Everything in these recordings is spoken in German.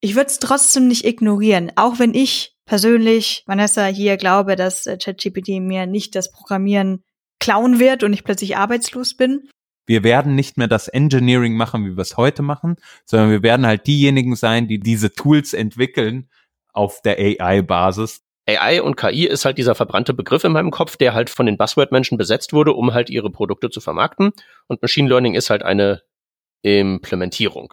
ich würde es trotzdem nicht ignorieren, auch wenn ich persönlich, Vanessa, hier glaube, dass äh, ChatGPT mir nicht das Programmieren klauen wird und ich plötzlich arbeitslos bin. Wir werden nicht mehr das Engineering machen, wie wir es heute machen, sondern wir werden halt diejenigen sein, die diese Tools entwickeln auf der AI-Basis. AI und KI ist halt dieser verbrannte Begriff in meinem Kopf, der halt von den Buzzword-Menschen besetzt wurde, um halt ihre Produkte zu vermarkten. Und Machine Learning ist halt eine Implementierung.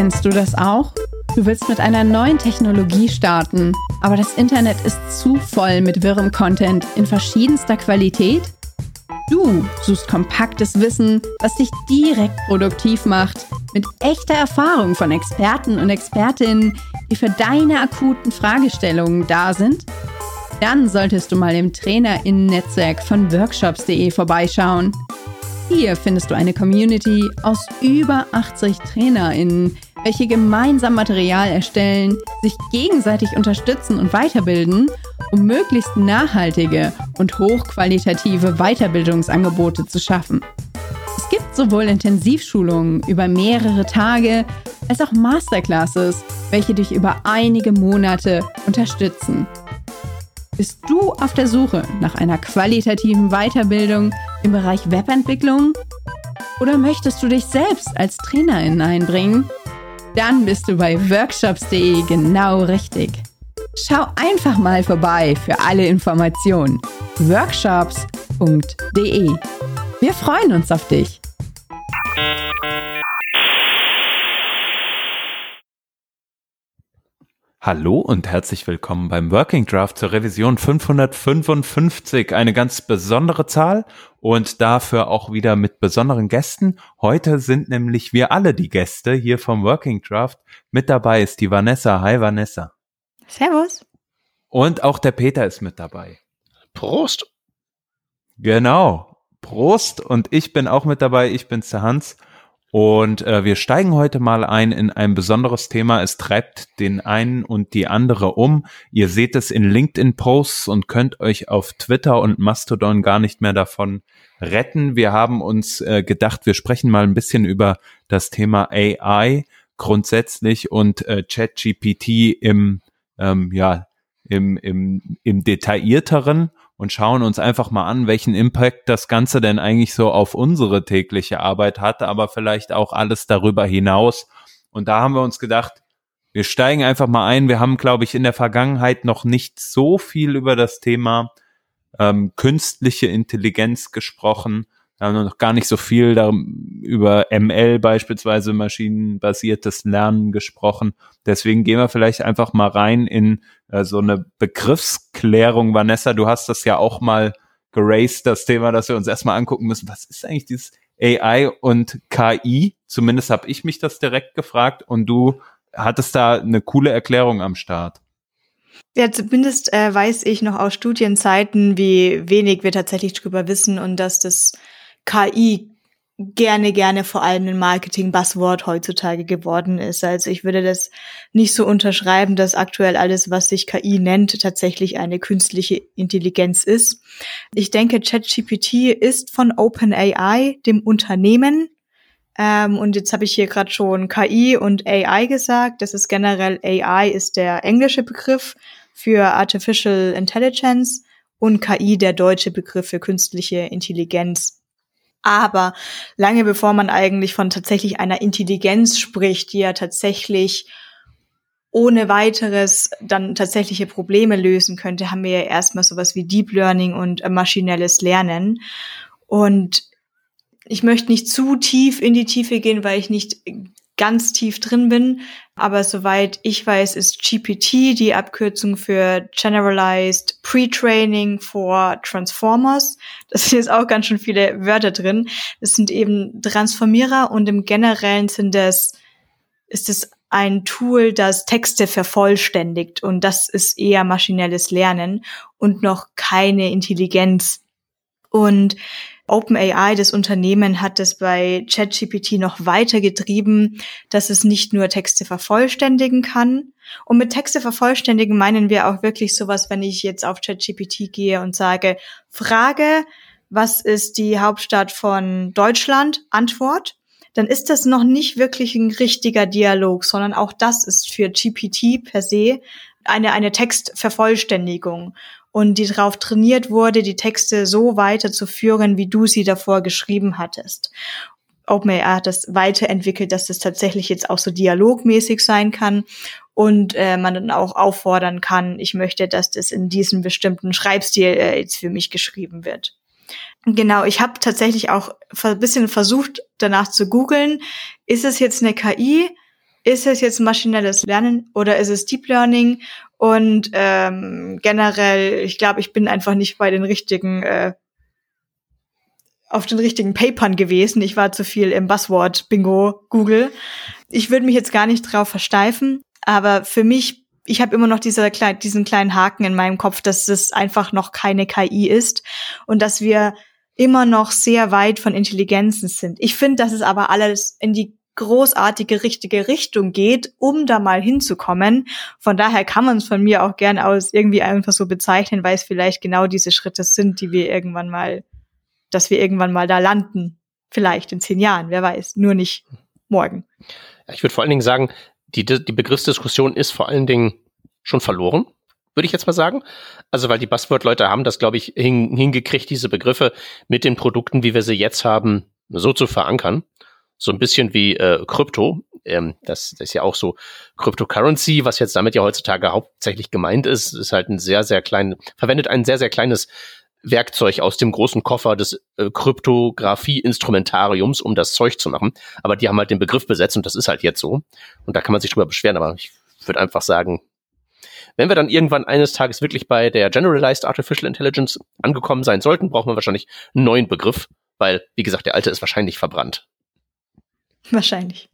Kennst du das auch? Du willst mit einer neuen Technologie starten, aber das Internet ist zu voll mit wirrem Content in verschiedenster Qualität? Du suchst kompaktes Wissen, was dich direkt produktiv macht, mit echter Erfahrung von Experten und Expertinnen, die für deine akuten Fragestellungen da sind? Dann solltest du mal im Trainerinnen-Netzwerk von workshops.de vorbeischauen. Hier findest du eine Community aus über 80 Trainerinnen, welche gemeinsam Material erstellen, sich gegenseitig unterstützen und weiterbilden, um möglichst nachhaltige und hochqualitative Weiterbildungsangebote zu schaffen. Es gibt sowohl Intensivschulungen über mehrere Tage als auch Masterclasses, welche dich über einige Monate unterstützen. Bist du auf der Suche nach einer qualitativen Weiterbildung im Bereich Webentwicklung? Oder möchtest du dich selbst als Trainerin einbringen? Dann bist du bei workshops.de genau richtig. Schau einfach mal vorbei für alle Informationen. workshops.de. Wir freuen uns auf dich. Hallo und herzlich willkommen beim Working Draft zur Revision 555. Eine ganz besondere Zahl und dafür auch wieder mit besonderen Gästen. Heute sind nämlich wir alle die Gäste hier vom Working Draft. Mit dabei ist die Vanessa. Hi Vanessa. Servus. Und auch der Peter ist mit dabei. Prost. Genau. Prost. Und ich bin auch mit dabei. Ich bin's der Hans. Und äh, wir steigen heute mal ein in ein besonderes Thema. Es treibt den einen und die andere um. Ihr seht es in LinkedIn-Posts und könnt euch auf Twitter und Mastodon gar nicht mehr davon retten. Wir haben uns äh, gedacht, wir sprechen mal ein bisschen über das Thema AI grundsätzlich und äh, ChatGPT im, ähm, ja, im, im, im detaillierteren und schauen uns einfach mal an, welchen Impact das Ganze denn eigentlich so auf unsere tägliche Arbeit hat, aber vielleicht auch alles darüber hinaus. Und da haben wir uns gedacht, wir steigen einfach mal ein. Wir haben, glaube ich, in der Vergangenheit noch nicht so viel über das Thema ähm, künstliche Intelligenz gesprochen. Wir haben noch gar nicht so viel über ML beispielsweise maschinenbasiertes Lernen gesprochen. Deswegen gehen wir vielleicht einfach mal rein in äh, so eine Begriffsklärung. Vanessa, du hast das ja auch mal geraced, das Thema, dass wir uns erstmal angucken müssen. Was ist eigentlich dieses AI und KI? Zumindest habe ich mich das direkt gefragt und du hattest da eine coole Erklärung am Start. Ja, zumindest äh, weiß ich noch aus Studienzeiten, wie wenig wir tatsächlich drüber wissen und dass das KI gerne, gerne vor allem ein Marketing-Buzzword heutzutage geworden ist. Also ich würde das nicht so unterschreiben, dass aktuell alles, was sich KI nennt, tatsächlich eine künstliche Intelligenz ist. Ich denke, ChatGPT ist von OpenAI, dem Unternehmen. Ähm, und jetzt habe ich hier gerade schon KI und AI gesagt. Das ist generell AI ist der englische Begriff für Artificial Intelligence und KI der deutsche Begriff für künstliche Intelligenz. Aber lange bevor man eigentlich von tatsächlich einer Intelligenz spricht, die ja tatsächlich ohne weiteres dann tatsächliche Probleme lösen könnte, haben wir ja erstmal sowas wie Deep Learning und maschinelles Lernen. Und ich möchte nicht zu tief in die Tiefe gehen, weil ich nicht ganz tief drin bin. Aber soweit ich weiß, ist GPT die Abkürzung für Generalized Pre-Training for Transformers. Das sind jetzt auch ganz schön viele Wörter drin. Das sind eben Transformierer und im Generellen sind das ist es ein Tool, das Texte vervollständigt und das ist eher maschinelles Lernen und noch keine Intelligenz. Und OpenAI, das Unternehmen, hat es bei ChatGPT noch weiter getrieben, dass es nicht nur Texte vervollständigen kann. Und mit Texte vervollständigen meinen wir auch wirklich sowas, wenn ich jetzt auf ChatGPT gehe und sage, Frage, was ist die Hauptstadt von Deutschland? Antwort. Dann ist das noch nicht wirklich ein richtiger Dialog, sondern auch das ist für GPT per se eine, eine Textvervollständigung und die darauf trainiert wurde, die Texte so weiterzuführen, wie du sie davor geschrieben hattest. OpenAI hat das weiterentwickelt, dass das tatsächlich jetzt auch so dialogmäßig sein kann und äh, man dann auch auffordern kann, ich möchte, dass das in diesem bestimmten Schreibstil äh, jetzt für mich geschrieben wird. Genau, ich habe tatsächlich auch ein bisschen versucht, danach zu googeln, ist es jetzt eine KI, ist es jetzt maschinelles Lernen oder ist es Deep Learning und ähm, generell, ich glaube, ich bin einfach nicht bei den richtigen, äh, auf den richtigen Papern gewesen. Ich war zu viel im Buzzword-Bingo Google. Ich würde mich jetzt gar nicht drauf versteifen, aber für mich, ich habe immer noch dieser, diesen kleinen Haken in meinem Kopf, dass es einfach noch keine KI ist und dass wir immer noch sehr weit von Intelligenzen sind. Ich finde, dass es aber alles in die großartige richtige Richtung geht, um da mal hinzukommen. Von daher kann man es von mir auch gern aus irgendwie einfach so bezeichnen, weil es vielleicht genau diese Schritte sind, die wir irgendwann mal, dass wir irgendwann mal da landen. Vielleicht in zehn Jahren, wer weiß, nur nicht morgen. Ich würde vor allen Dingen sagen, die, die Begriffsdiskussion ist vor allen Dingen schon verloren, würde ich jetzt mal sagen. Also weil die Buzzword-Leute haben das, glaube ich, hin, hingekriegt, diese Begriffe mit den Produkten, wie wir sie jetzt haben, so zu verankern so ein bisschen wie äh, Krypto. Ähm, das, das ist ja auch so Cryptocurrency, was jetzt damit ja heutzutage hauptsächlich gemeint ist, ist halt ein sehr, sehr klein, verwendet ein sehr, sehr kleines Werkzeug aus dem großen Koffer des äh, Kryptographie-Instrumentariums, um das Zeug zu machen. Aber die haben halt den Begriff besetzt und das ist halt jetzt so. Und da kann man sich drüber beschweren, aber ich würde einfach sagen, wenn wir dann irgendwann eines Tages wirklich bei der Generalized Artificial Intelligence angekommen sein sollten, brauchen wir wahrscheinlich einen neuen Begriff, weil, wie gesagt, der alte ist wahrscheinlich verbrannt. Wahrscheinlich.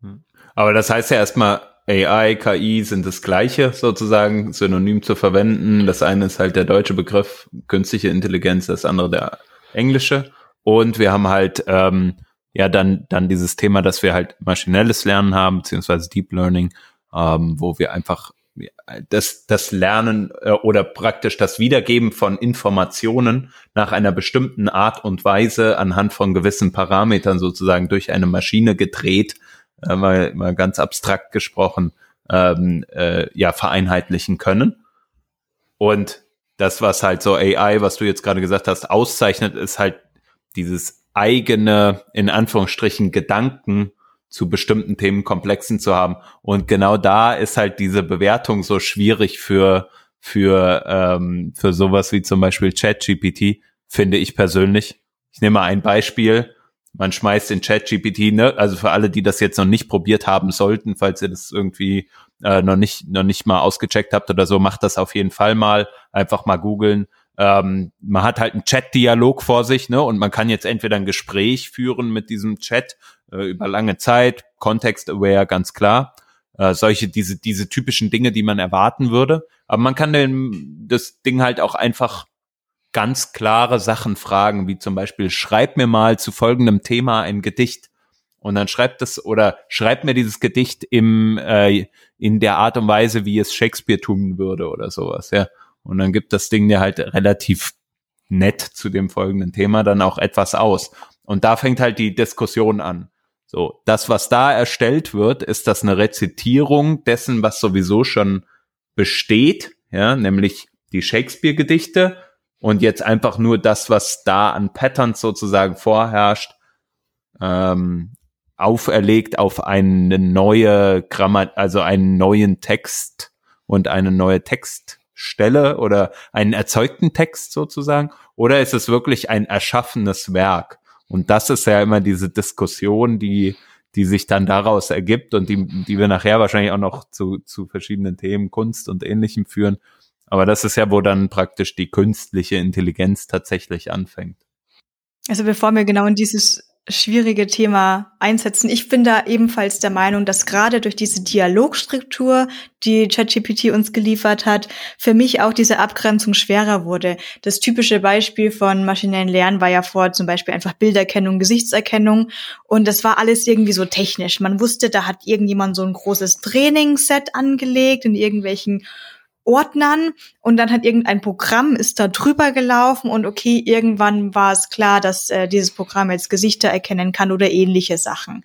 Hm. Aber das heißt ja erstmal, AI, KI sind das gleiche sozusagen, synonym zu verwenden. Das eine ist halt der deutsche Begriff künstliche Intelligenz, das andere der englische. Und wir haben halt ähm, ja dann dann dieses Thema, dass wir halt maschinelles Lernen haben, beziehungsweise Deep Learning, ähm, wo wir einfach das, das Lernen äh, oder praktisch das Wiedergeben von Informationen nach einer bestimmten Art und Weise anhand von gewissen Parametern sozusagen durch eine Maschine gedreht, äh, mal, mal ganz abstrakt gesprochen, ähm, äh, ja, vereinheitlichen können. Und das, was halt so AI, was du jetzt gerade gesagt hast, auszeichnet, ist halt dieses eigene, in Anführungsstrichen, Gedanken zu bestimmten Themenkomplexen zu haben. Und genau da ist halt diese Bewertung so schwierig für, für, ähm, für sowas wie zum Beispiel ChatGPT, finde ich persönlich. Ich nehme mal ein Beispiel. Man schmeißt in ChatGPT, ne, also für alle, die das jetzt noch nicht probiert haben sollten, falls ihr das irgendwie äh, noch nicht noch nicht mal ausgecheckt habt oder so, macht das auf jeden Fall mal. Einfach mal googeln. Ähm, man hat halt einen Chat-Dialog vor sich, ne, und man kann jetzt entweder ein Gespräch führen mit diesem Chat äh, über lange Zeit, Context-aware, ganz klar. Äh, solche, diese, diese typischen Dinge, die man erwarten würde. Aber man kann den, das Ding halt auch einfach ganz klare Sachen fragen, wie zum Beispiel, schreib mir mal zu folgendem Thema ein Gedicht. Und dann schreibt es oder schreibt mir dieses Gedicht im, äh, in der Art und Weise, wie es Shakespeare tun würde oder sowas, ja. Und dann gibt das Ding dir halt relativ nett zu dem folgenden Thema dann auch etwas aus. Und da fängt halt die Diskussion an. So, das, was da erstellt wird, ist das eine Rezitierung dessen, was sowieso schon besteht, ja, nämlich die Shakespeare-Gedichte und jetzt einfach nur das, was da an Patterns sozusagen vorherrscht, ähm, auferlegt auf eine neue Grammar, also einen neuen Text und eine neue Textstelle oder einen erzeugten Text sozusagen, oder ist es wirklich ein erschaffenes Werk? Und das ist ja immer diese Diskussion, die, die sich dann daraus ergibt und die, die wir nachher wahrscheinlich auch noch zu, zu verschiedenen Themen, Kunst und ähnlichem führen. Aber das ist ja, wo dann praktisch die künstliche Intelligenz tatsächlich anfängt. Also bevor wir genau in dieses schwierige Thema einsetzen. Ich bin da ebenfalls der Meinung, dass gerade durch diese Dialogstruktur, die ChatGPT uns geliefert hat, für mich auch diese Abgrenzung schwerer wurde. Das typische Beispiel von maschinellen Lernen war ja vor zum Beispiel einfach Bilderkennung, Gesichtserkennung und das war alles irgendwie so technisch. Man wusste, da hat irgendjemand so ein großes Trainingsset angelegt in irgendwelchen Ordnern und dann hat irgendein Programm ist da drüber gelaufen und okay, irgendwann war es klar, dass äh, dieses Programm jetzt Gesichter erkennen kann oder ähnliche Sachen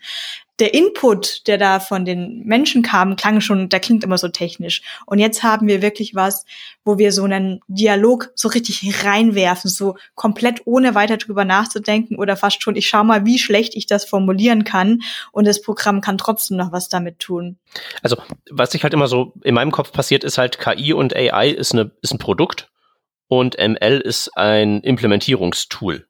der Input, der da von den Menschen kam, klang schon, der klingt immer so technisch. Und jetzt haben wir wirklich was, wo wir so einen Dialog so richtig reinwerfen, so komplett ohne weiter drüber nachzudenken oder fast schon, ich schau mal, wie schlecht ich das formulieren kann und das Programm kann trotzdem noch was damit tun. Also, was sich halt immer so in meinem Kopf passiert, ist halt KI und AI ist, eine, ist ein Produkt und ML ist ein Implementierungstool.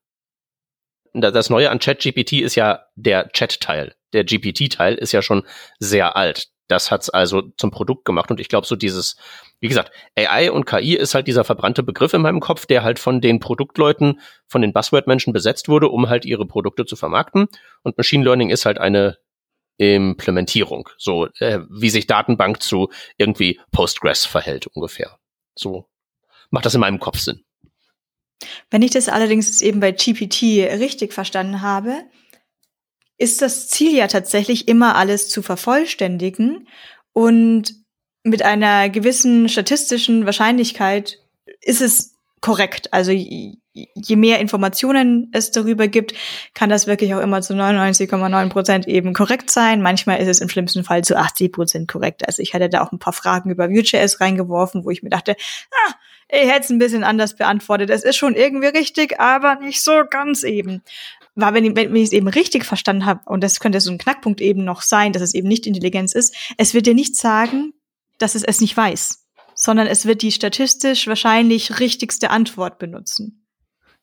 Das Neue an ChatGPT ist ja der Chat-Teil der GPT-Teil ist ja schon sehr alt. Das hat's also zum Produkt gemacht und ich glaube so dieses, wie gesagt, AI und KI ist halt dieser verbrannte Begriff in meinem Kopf, der halt von den Produktleuten, von den Buzzword-Menschen besetzt wurde, um halt ihre Produkte zu vermarkten. Und Machine Learning ist halt eine Implementierung, so äh, wie sich Datenbank zu irgendwie Postgres verhält ungefähr. So macht das in meinem Kopf Sinn. Wenn ich das allerdings eben bei GPT richtig verstanden habe, ist das Ziel ja tatsächlich immer alles zu vervollständigen und mit einer gewissen statistischen Wahrscheinlichkeit ist es korrekt. Also je mehr Informationen es darüber gibt, kann das wirklich auch immer zu 99,9 Prozent eben korrekt sein. Manchmal ist es im schlimmsten Fall zu 80 Prozent korrekt. Also ich hatte da auch ein paar Fragen über Vue.js reingeworfen, wo ich mir dachte, ah, ich hätte es ein bisschen anders beantwortet. Es ist schon irgendwie richtig, aber nicht so ganz eben war, wenn, wenn, ich es eben richtig verstanden habe, und das könnte so ein Knackpunkt eben noch sein, dass es eben nicht Intelligenz ist, es wird dir nicht sagen, dass es es nicht weiß, sondern es wird die statistisch wahrscheinlich richtigste Antwort benutzen.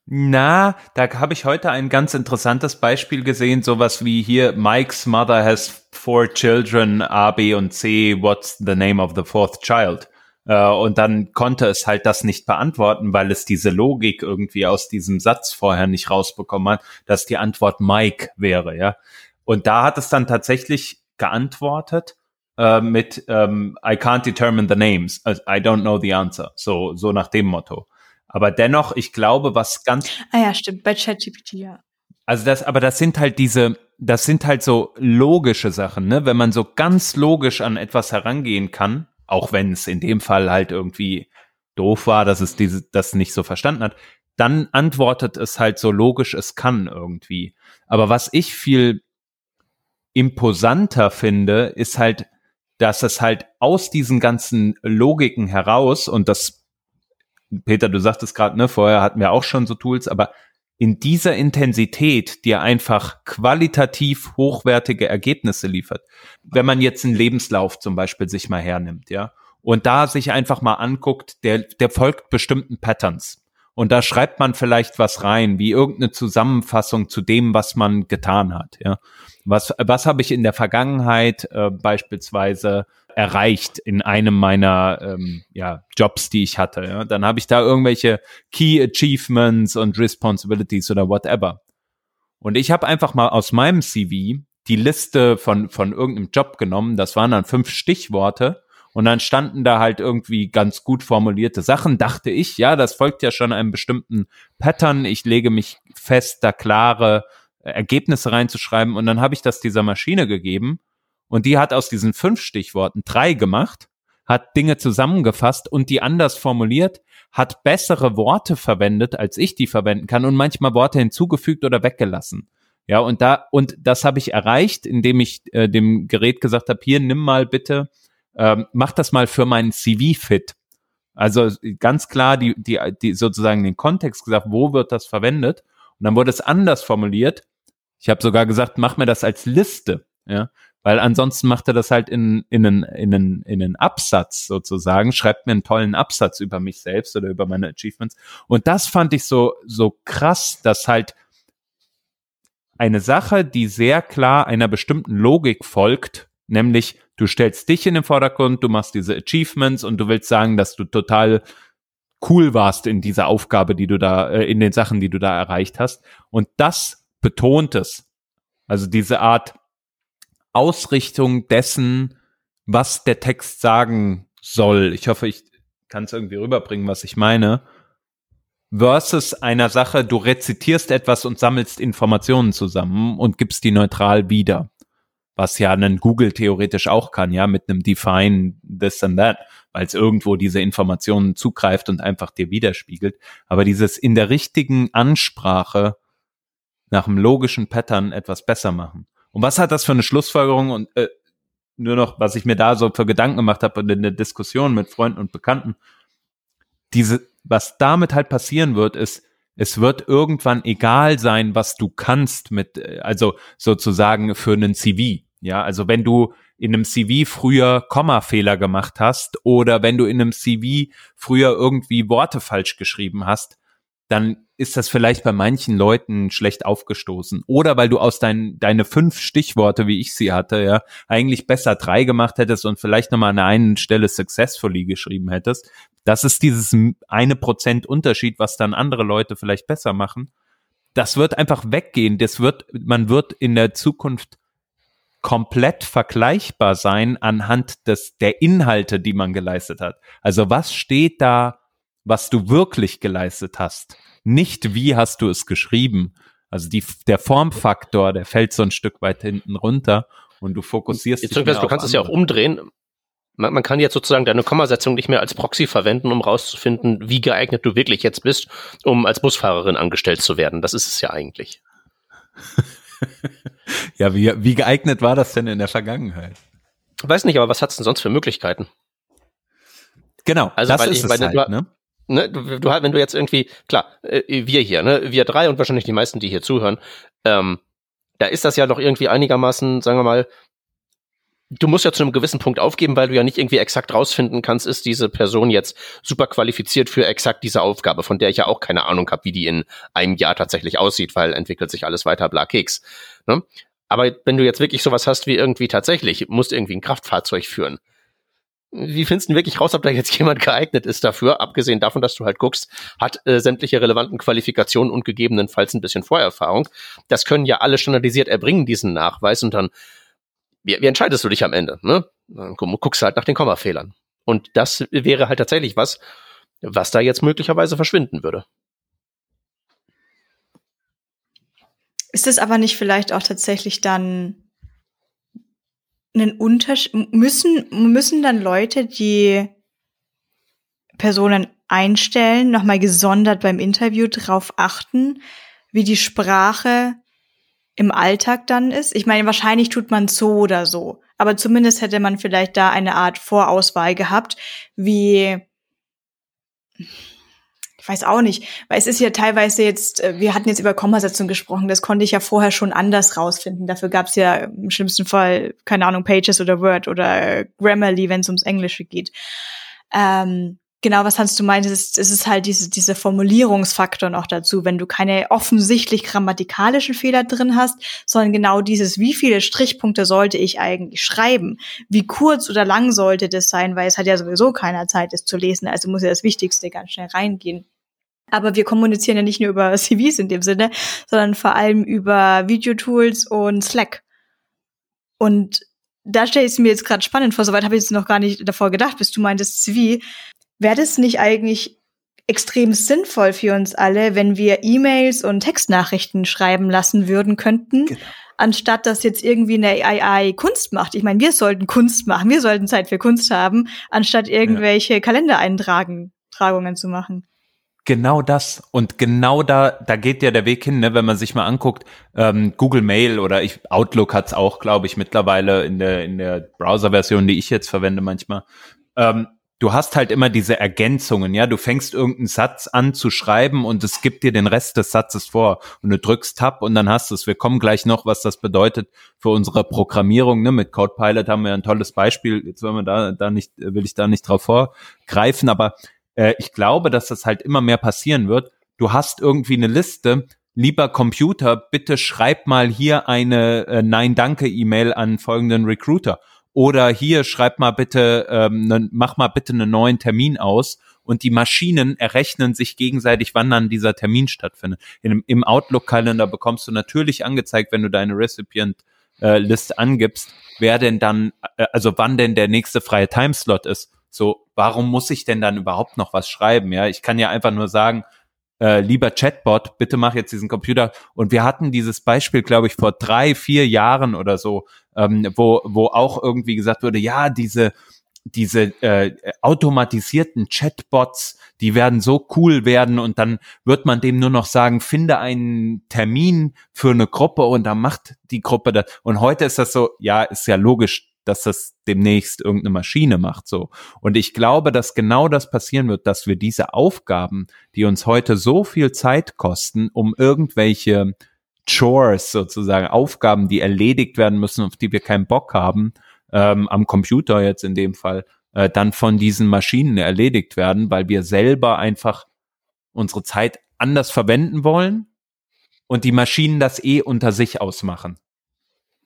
Na, da habe ich heute ein ganz interessantes Beispiel gesehen, sowas wie hier, Mike's mother has four children, A, B und C, what's the name of the fourth child? Äh, und dann konnte es halt das nicht beantworten, weil es diese Logik irgendwie aus diesem Satz vorher nicht rausbekommen hat, dass die Antwort Mike wäre, ja. Und da hat es dann tatsächlich geantwortet äh, mit ähm, I can't determine the names, also, I don't know the answer, so so nach dem Motto. Aber dennoch, ich glaube, was ganz Ah ja, stimmt, bei ChatGPT ja. Also das, aber das sind halt diese, das sind halt so logische Sachen, ne? Wenn man so ganz logisch an etwas herangehen kann, auch wenn es in dem Fall halt irgendwie doof war, dass es diese, das nicht so verstanden hat, dann antwortet es halt so logisch es kann irgendwie. Aber was ich viel imposanter finde, ist halt, dass es halt aus diesen ganzen Logiken heraus und das, Peter, du sagtest gerade, ne, vorher hatten wir auch schon so Tools, aber in dieser Intensität dir einfach qualitativ hochwertige Ergebnisse liefert. Wenn man jetzt einen Lebenslauf zum Beispiel sich mal hernimmt, ja, und da sich einfach mal anguckt, der, der folgt bestimmten Patterns. Und da schreibt man vielleicht was rein, wie irgendeine Zusammenfassung zu dem, was man getan hat, ja. Was, was habe ich in der Vergangenheit äh, beispielsweise erreicht in einem meiner ähm, ja, Jobs, die ich hatte. Ja? Dann habe ich da irgendwelche Key Achievements und Responsibilities oder whatever. Und ich habe einfach mal aus meinem CV die Liste von, von irgendeinem Job genommen. Das waren dann fünf Stichworte. Und dann standen da halt irgendwie ganz gut formulierte Sachen, dachte ich, ja, das folgt ja schon einem bestimmten Pattern. Ich lege mich fest, da klare Ergebnisse reinzuschreiben. Und dann habe ich das dieser Maschine gegeben und die hat aus diesen fünf Stichworten drei gemacht, hat Dinge zusammengefasst und die anders formuliert, hat bessere Worte verwendet, als ich die verwenden kann und manchmal Worte hinzugefügt oder weggelassen. Ja, und da, und das habe ich erreicht, indem ich äh, dem Gerät gesagt habe, hier, nimm mal bitte, ähm, mach das mal für meinen CV fit. Also ganz klar die, die, die sozusagen den Kontext gesagt, wo wird das verwendet? Und dann wurde es anders formuliert. Ich habe sogar gesagt, mach mir das als Liste. Ja, weil ansonsten macht er das halt in, in, einen, in, einen, in einen Absatz sozusagen, schreibt mir einen tollen Absatz über mich selbst oder über meine Achievements. Und das fand ich so, so krass, dass halt eine Sache, die sehr klar einer bestimmten Logik folgt, nämlich du stellst dich in den Vordergrund, du machst diese Achievements und du willst sagen, dass du total cool warst in dieser Aufgabe, die du da, äh, in den Sachen, die du da erreicht hast. Und das betont es Also diese Art Ausrichtung dessen, was der Text sagen soll. Ich hoffe, ich kann es irgendwie rüberbringen, was ich meine. Versus einer Sache, du rezitierst etwas und sammelst Informationen zusammen und gibst die neutral wieder. Was ja ein Google theoretisch auch kann, ja, mit einem Define this and that, weil es irgendwo diese Informationen zugreift und einfach dir widerspiegelt. Aber dieses in der richtigen Ansprache nach einem logischen Pattern etwas besser machen. Und was hat das für eine Schlussfolgerung? Und äh, nur noch, was ich mir da so für Gedanken gemacht habe in der Diskussion mit Freunden und Bekannten. Diese, was damit halt passieren wird, ist, es wird irgendwann egal sein, was du kannst mit, äh, also sozusagen für einen CV. Ja, also wenn du in einem CV früher Kommafehler gemacht hast oder wenn du in einem CV früher irgendwie Worte falsch geschrieben hast, dann ist das vielleicht bei manchen Leuten schlecht aufgestoßen. Oder weil du aus deinen deine fünf Stichworte, wie ich sie hatte, ja, eigentlich besser drei gemacht hättest und vielleicht nochmal an der einen Stelle successfully geschrieben hättest. Das ist dieses eine Prozent Unterschied, was dann andere Leute vielleicht besser machen. Das wird einfach weggehen. Das wird, man wird in der Zukunft komplett vergleichbar sein anhand des, der Inhalte, die man geleistet hat. Also was steht da, was du wirklich geleistet hast? Nicht wie hast du es geschrieben. Also die, der Formfaktor, der fällt so ein Stück weit hinten runter und du fokussierst Jetzt dich. Du kannst es ja auch umdrehen. Man, man, kann jetzt sozusagen deine Kommasetzung nicht mehr als Proxy verwenden, um rauszufinden, wie geeignet du wirklich jetzt bist, um als Busfahrerin angestellt zu werden. Das ist es ja eigentlich. ja, wie, wie geeignet war das denn in der Vergangenheit? Weiß nicht, aber was hat's denn sonst für Möglichkeiten? Genau, also das ist ich, es halt, ne? Ne, du, du, wenn du jetzt irgendwie, klar, äh, wir hier, ne, wir drei und wahrscheinlich die meisten, die hier zuhören, ähm, da ist das ja doch irgendwie einigermaßen, sagen wir mal, du musst ja zu einem gewissen Punkt aufgeben, weil du ja nicht irgendwie exakt rausfinden kannst, ist diese Person jetzt super qualifiziert für exakt diese Aufgabe, von der ich ja auch keine Ahnung habe, wie die in einem Jahr tatsächlich aussieht, weil entwickelt sich alles weiter, bla Keks. Ne? Aber wenn du jetzt wirklich sowas hast wie irgendwie tatsächlich, musst irgendwie ein Kraftfahrzeug führen, wie findest du wirklich raus, ob da jetzt jemand geeignet ist dafür, abgesehen davon, dass du halt guckst, hat äh, sämtliche relevanten Qualifikationen und gegebenenfalls ein bisschen Vorerfahrung. Das können ja alle standardisiert erbringen, diesen Nachweis, und dann, wie, wie entscheidest du dich am Ende? Ne? Dann guckst du halt nach den Kommafehlern. Und das wäre halt tatsächlich was, was da jetzt möglicherweise verschwinden würde. Ist es aber nicht vielleicht auch tatsächlich dann einen Unterschied, müssen, müssen dann Leute, die Personen einstellen, nochmal gesondert beim Interview drauf achten, wie die Sprache im Alltag dann ist? Ich meine, wahrscheinlich tut man so oder so, aber zumindest hätte man vielleicht da eine Art Vorauswahl gehabt, wie ich weiß auch nicht, weil es ist ja teilweise jetzt, äh, wir hatten jetzt über Kommasetzung gesprochen, das konnte ich ja vorher schon anders rausfinden. Dafür gab es ja im schlimmsten Fall, keine Ahnung, Pages oder Word oder Grammarly, wenn es ums Englische geht. Ähm, genau, was Hans du meintest, ist, ist es halt diese, diese Formulierungsfaktor noch dazu, wenn du keine offensichtlich grammatikalischen Fehler drin hast, sondern genau dieses, wie viele Strichpunkte sollte ich eigentlich schreiben? Wie kurz oder lang sollte das sein? Weil es hat ja sowieso keiner Zeit, es zu lesen, also muss ja das Wichtigste ganz schnell reingehen. Aber wir kommunizieren ja nicht nur über CVs in dem Sinne, sondern vor allem über Videotools und Slack. Und da stelle ich es mir jetzt gerade spannend vor, soweit habe ich jetzt noch gar nicht davor gedacht, bis du meintest CV. Wäre das nicht eigentlich extrem sinnvoll für uns alle, wenn wir E-Mails und Textnachrichten schreiben lassen würden könnten, genau. anstatt dass jetzt irgendwie eine AI Kunst macht. Ich meine, wir sollten Kunst machen, wir sollten Zeit für Kunst haben, anstatt irgendwelche ja. Kalendereintragungen zu machen. Genau das. Und genau da, da geht ja der Weg hin, ne, wenn man sich mal anguckt, ähm, Google Mail oder ich, Outlook hat's auch, glaube ich, mittlerweile in der, in der Browser-Version, die ich jetzt verwende manchmal. Ähm, du hast halt immer diese Ergänzungen, ja, du fängst irgendeinen Satz an zu schreiben und es gibt dir den Rest des Satzes vor und du drückst Tab und dann hast es. Wir kommen gleich noch, was das bedeutet für unsere Programmierung, ne, mit CodePilot haben wir ein tolles Beispiel, jetzt wollen wir da, da nicht, will ich da nicht drauf vorgreifen, aber äh, ich glaube, dass das halt immer mehr passieren wird. Du hast irgendwie eine Liste, lieber Computer, bitte schreib mal hier eine äh, Nein-Danke-E-Mail an folgenden Recruiter. oder hier schreib mal bitte, ähm, ne, mach mal bitte einen neuen Termin aus und die Maschinen errechnen sich gegenseitig, wann dann dieser Termin stattfindet. In, Im Outlook-Kalender bekommst du natürlich angezeigt, wenn du deine Recipient-List äh, angibst, wer denn dann, äh, also wann denn der nächste freie Timeslot ist. So, warum muss ich denn dann überhaupt noch was schreiben? Ja, ich kann ja einfach nur sagen, äh, lieber Chatbot, bitte mach jetzt diesen Computer. Und wir hatten dieses Beispiel, glaube ich, vor drei, vier Jahren oder so, ähm, wo, wo auch irgendwie gesagt wurde, ja, diese, diese äh, automatisierten Chatbots, die werden so cool werden und dann wird man dem nur noch sagen, finde einen Termin für eine Gruppe und dann macht die Gruppe das. Und heute ist das so, ja, ist ja logisch, dass das demnächst irgendeine Maschine macht, so. Und ich glaube, dass genau das passieren wird, dass wir diese Aufgaben, die uns heute so viel Zeit kosten, um irgendwelche Chores sozusagen, Aufgaben, die erledigt werden müssen, auf die wir keinen Bock haben, ähm, am Computer jetzt in dem Fall, äh, dann von diesen Maschinen erledigt werden, weil wir selber einfach unsere Zeit anders verwenden wollen und die Maschinen das eh unter sich ausmachen.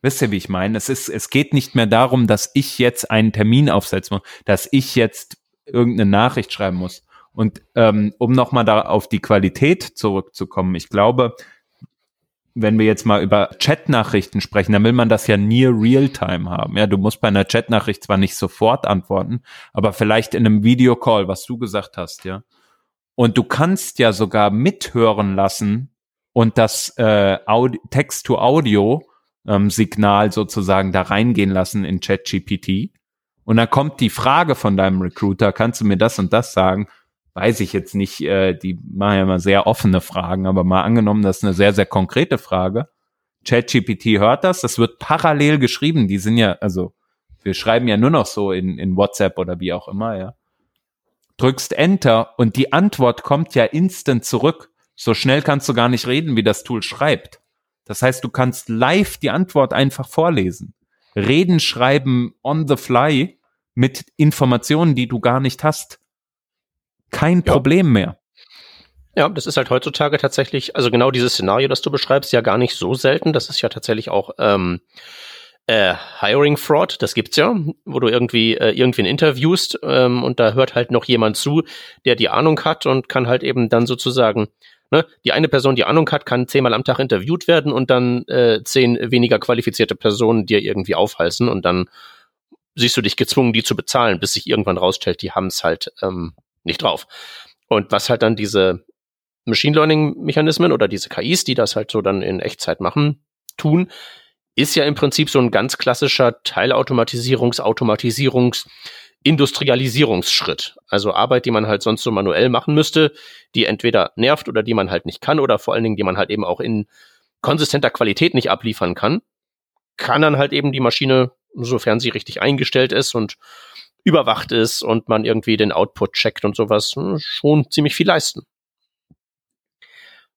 Wisst ihr, wie ich meine? Es ist, es geht nicht mehr darum, dass ich jetzt einen Termin aufsetzen muss, dass ich jetzt irgendeine Nachricht schreiben muss. Und ähm, um nochmal da auf die Qualität zurückzukommen, ich glaube, wenn wir jetzt mal über Chatnachrichten sprechen, dann will man das ja near real-time haben. Ja, du musst bei einer Chatnachricht zwar nicht sofort antworten, aber vielleicht in einem Videocall, was du gesagt hast, ja. Und du kannst ja sogar mithören lassen und das äh, Text-to-Audio ähm, Signal sozusagen da reingehen lassen in ChatGPT. Und dann kommt die Frage von deinem Recruiter, kannst du mir das und das sagen? Weiß ich jetzt nicht, äh, die machen ja immer sehr offene Fragen, aber mal angenommen, das ist eine sehr, sehr konkrete Frage. ChatGPT hört das, das wird parallel geschrieben, die sind ja, also wir schreiben ja nur noch so in, in WhatsApp oder wie auch immer, ja. Drückst Enter und die Antwort kommt ja instant zurück. So schnell kannst du gar nicht reden, wie das Tool schreibt. Das heißt, du kannst live die Antwort einfach vorlesen. Reden, schreiben on the fly mit Informationen, die du gar nicht hast. Kein ja. Problem mehr. Ja, das ist halt heutzutage tatsächlich, also genau dieses Szenario, das du beschreibst, ja gar nicht so selten. Das ist ja tatsächlich auch ähm, äh, Hiring Fraud, das gibt's ja, wo du irgendwie äh, irgendwen interviewst ähm, und da hört halt noch jemand zu, der die Ahnung hat und kann halt eben dann sozusagen Ne? Die eine Person, die Ahnung hat, kann zehnmal am Tag interviewt werden und dann äh, zehn weniger qualifizierte Personen dir irgendwie aufhalsen und dann siehst du dich gezwungen, die zu bezahlen, bis sich irgendwann rausstellt, die haben es halt ähm, nicht drauf. Und was halt dann diese Machine Learning Mechanismen oder diese KIs, die das halt so dann in Echtzeit machen, tun, ist ja im Prinzip so ein ganz klassischer Teilautomatisierungs-, Automatisierungs-, Industrialisierungsschritt. Also Arbeit, die man halt sonst so manuell machen müsste, die entweder nervt oder die man halt nicht kann oder vor allen Dingen, die man halt eben auch in konsistenter Qualität nicht abliefern kann, kann dann halt eben die Maschine, sofern sie richtig eingestellt ist und überwacht ist und man irgendwie den Output checkt und sowas, schon ziemlich viel leisten.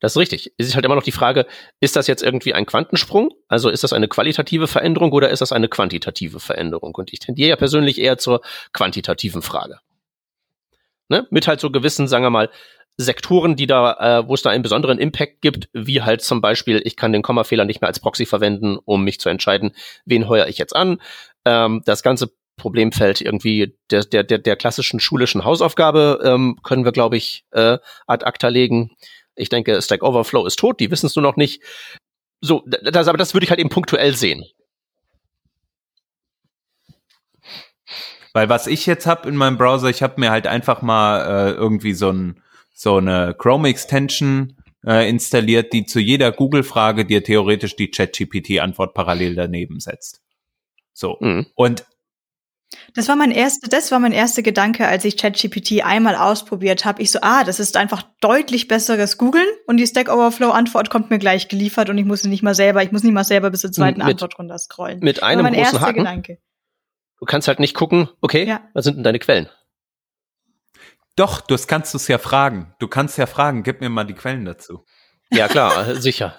Das ist richtig. Es ist halt immer noch die Frage, ist das jetzt irgendwie ein Quantensprung? Also ist das eine qualitative Veränderung oder ist das eine quantitative Veränderung? Und ich tendiere ja persönlich eher zur quantitativen Frage. Ne? Mit halt so gewissen, sagen wir mal, Sektoren, die da, äh, wo es da einen besonderen Impact gibt, wie halt zum Beispiel, ich kann den Kommafehler nicht mehr als Proxy verwenden, um mich zu entscheiden, wen heuer ich jetzt an. Ähm, das ganze Problemfeld irgendwie der, der, der, der klassischen schulischen Hausaufgabe ähm, können wir, glaube ich, äh, ad acta legen. Ich denke, Stack Overflow ist tot, die wissen es nur noch nicht. So, das, aber das würde ich halt eben punktuell sehen. Weil was ich jetzt habe in meinem Browser, ich habe mir halt einfach mal äh, irgendwie so, ein, so eine Chrome-Extension äh, installiert, die zu jeder Google-Frage dir theoretisch die ChatGPT-Antwort parallel daneben setzt. So. Mhm. Und das war mein erster, das war mein erster Gedanke, als ich ChatGPT einmal ausprobiert habe. Ich so, ah, das ist einfach deutlich besseres Googeln und die Stack Overflow Antwort kommt mir gleich geliefert und ich muss nicht mal selber, ich muss nicht mal selber bis zur zweiten mit, Antwort runter scrollen. Mit einem mein großen Haken. Gedanke. Du kannst halt nicht gucken, okay, ja. was sind denn deine Quellen? Doch, das kannst du es ja fragen. Du kannst ja fragen, gib mir mal die Quellen dazu. Ja, klar, sicher.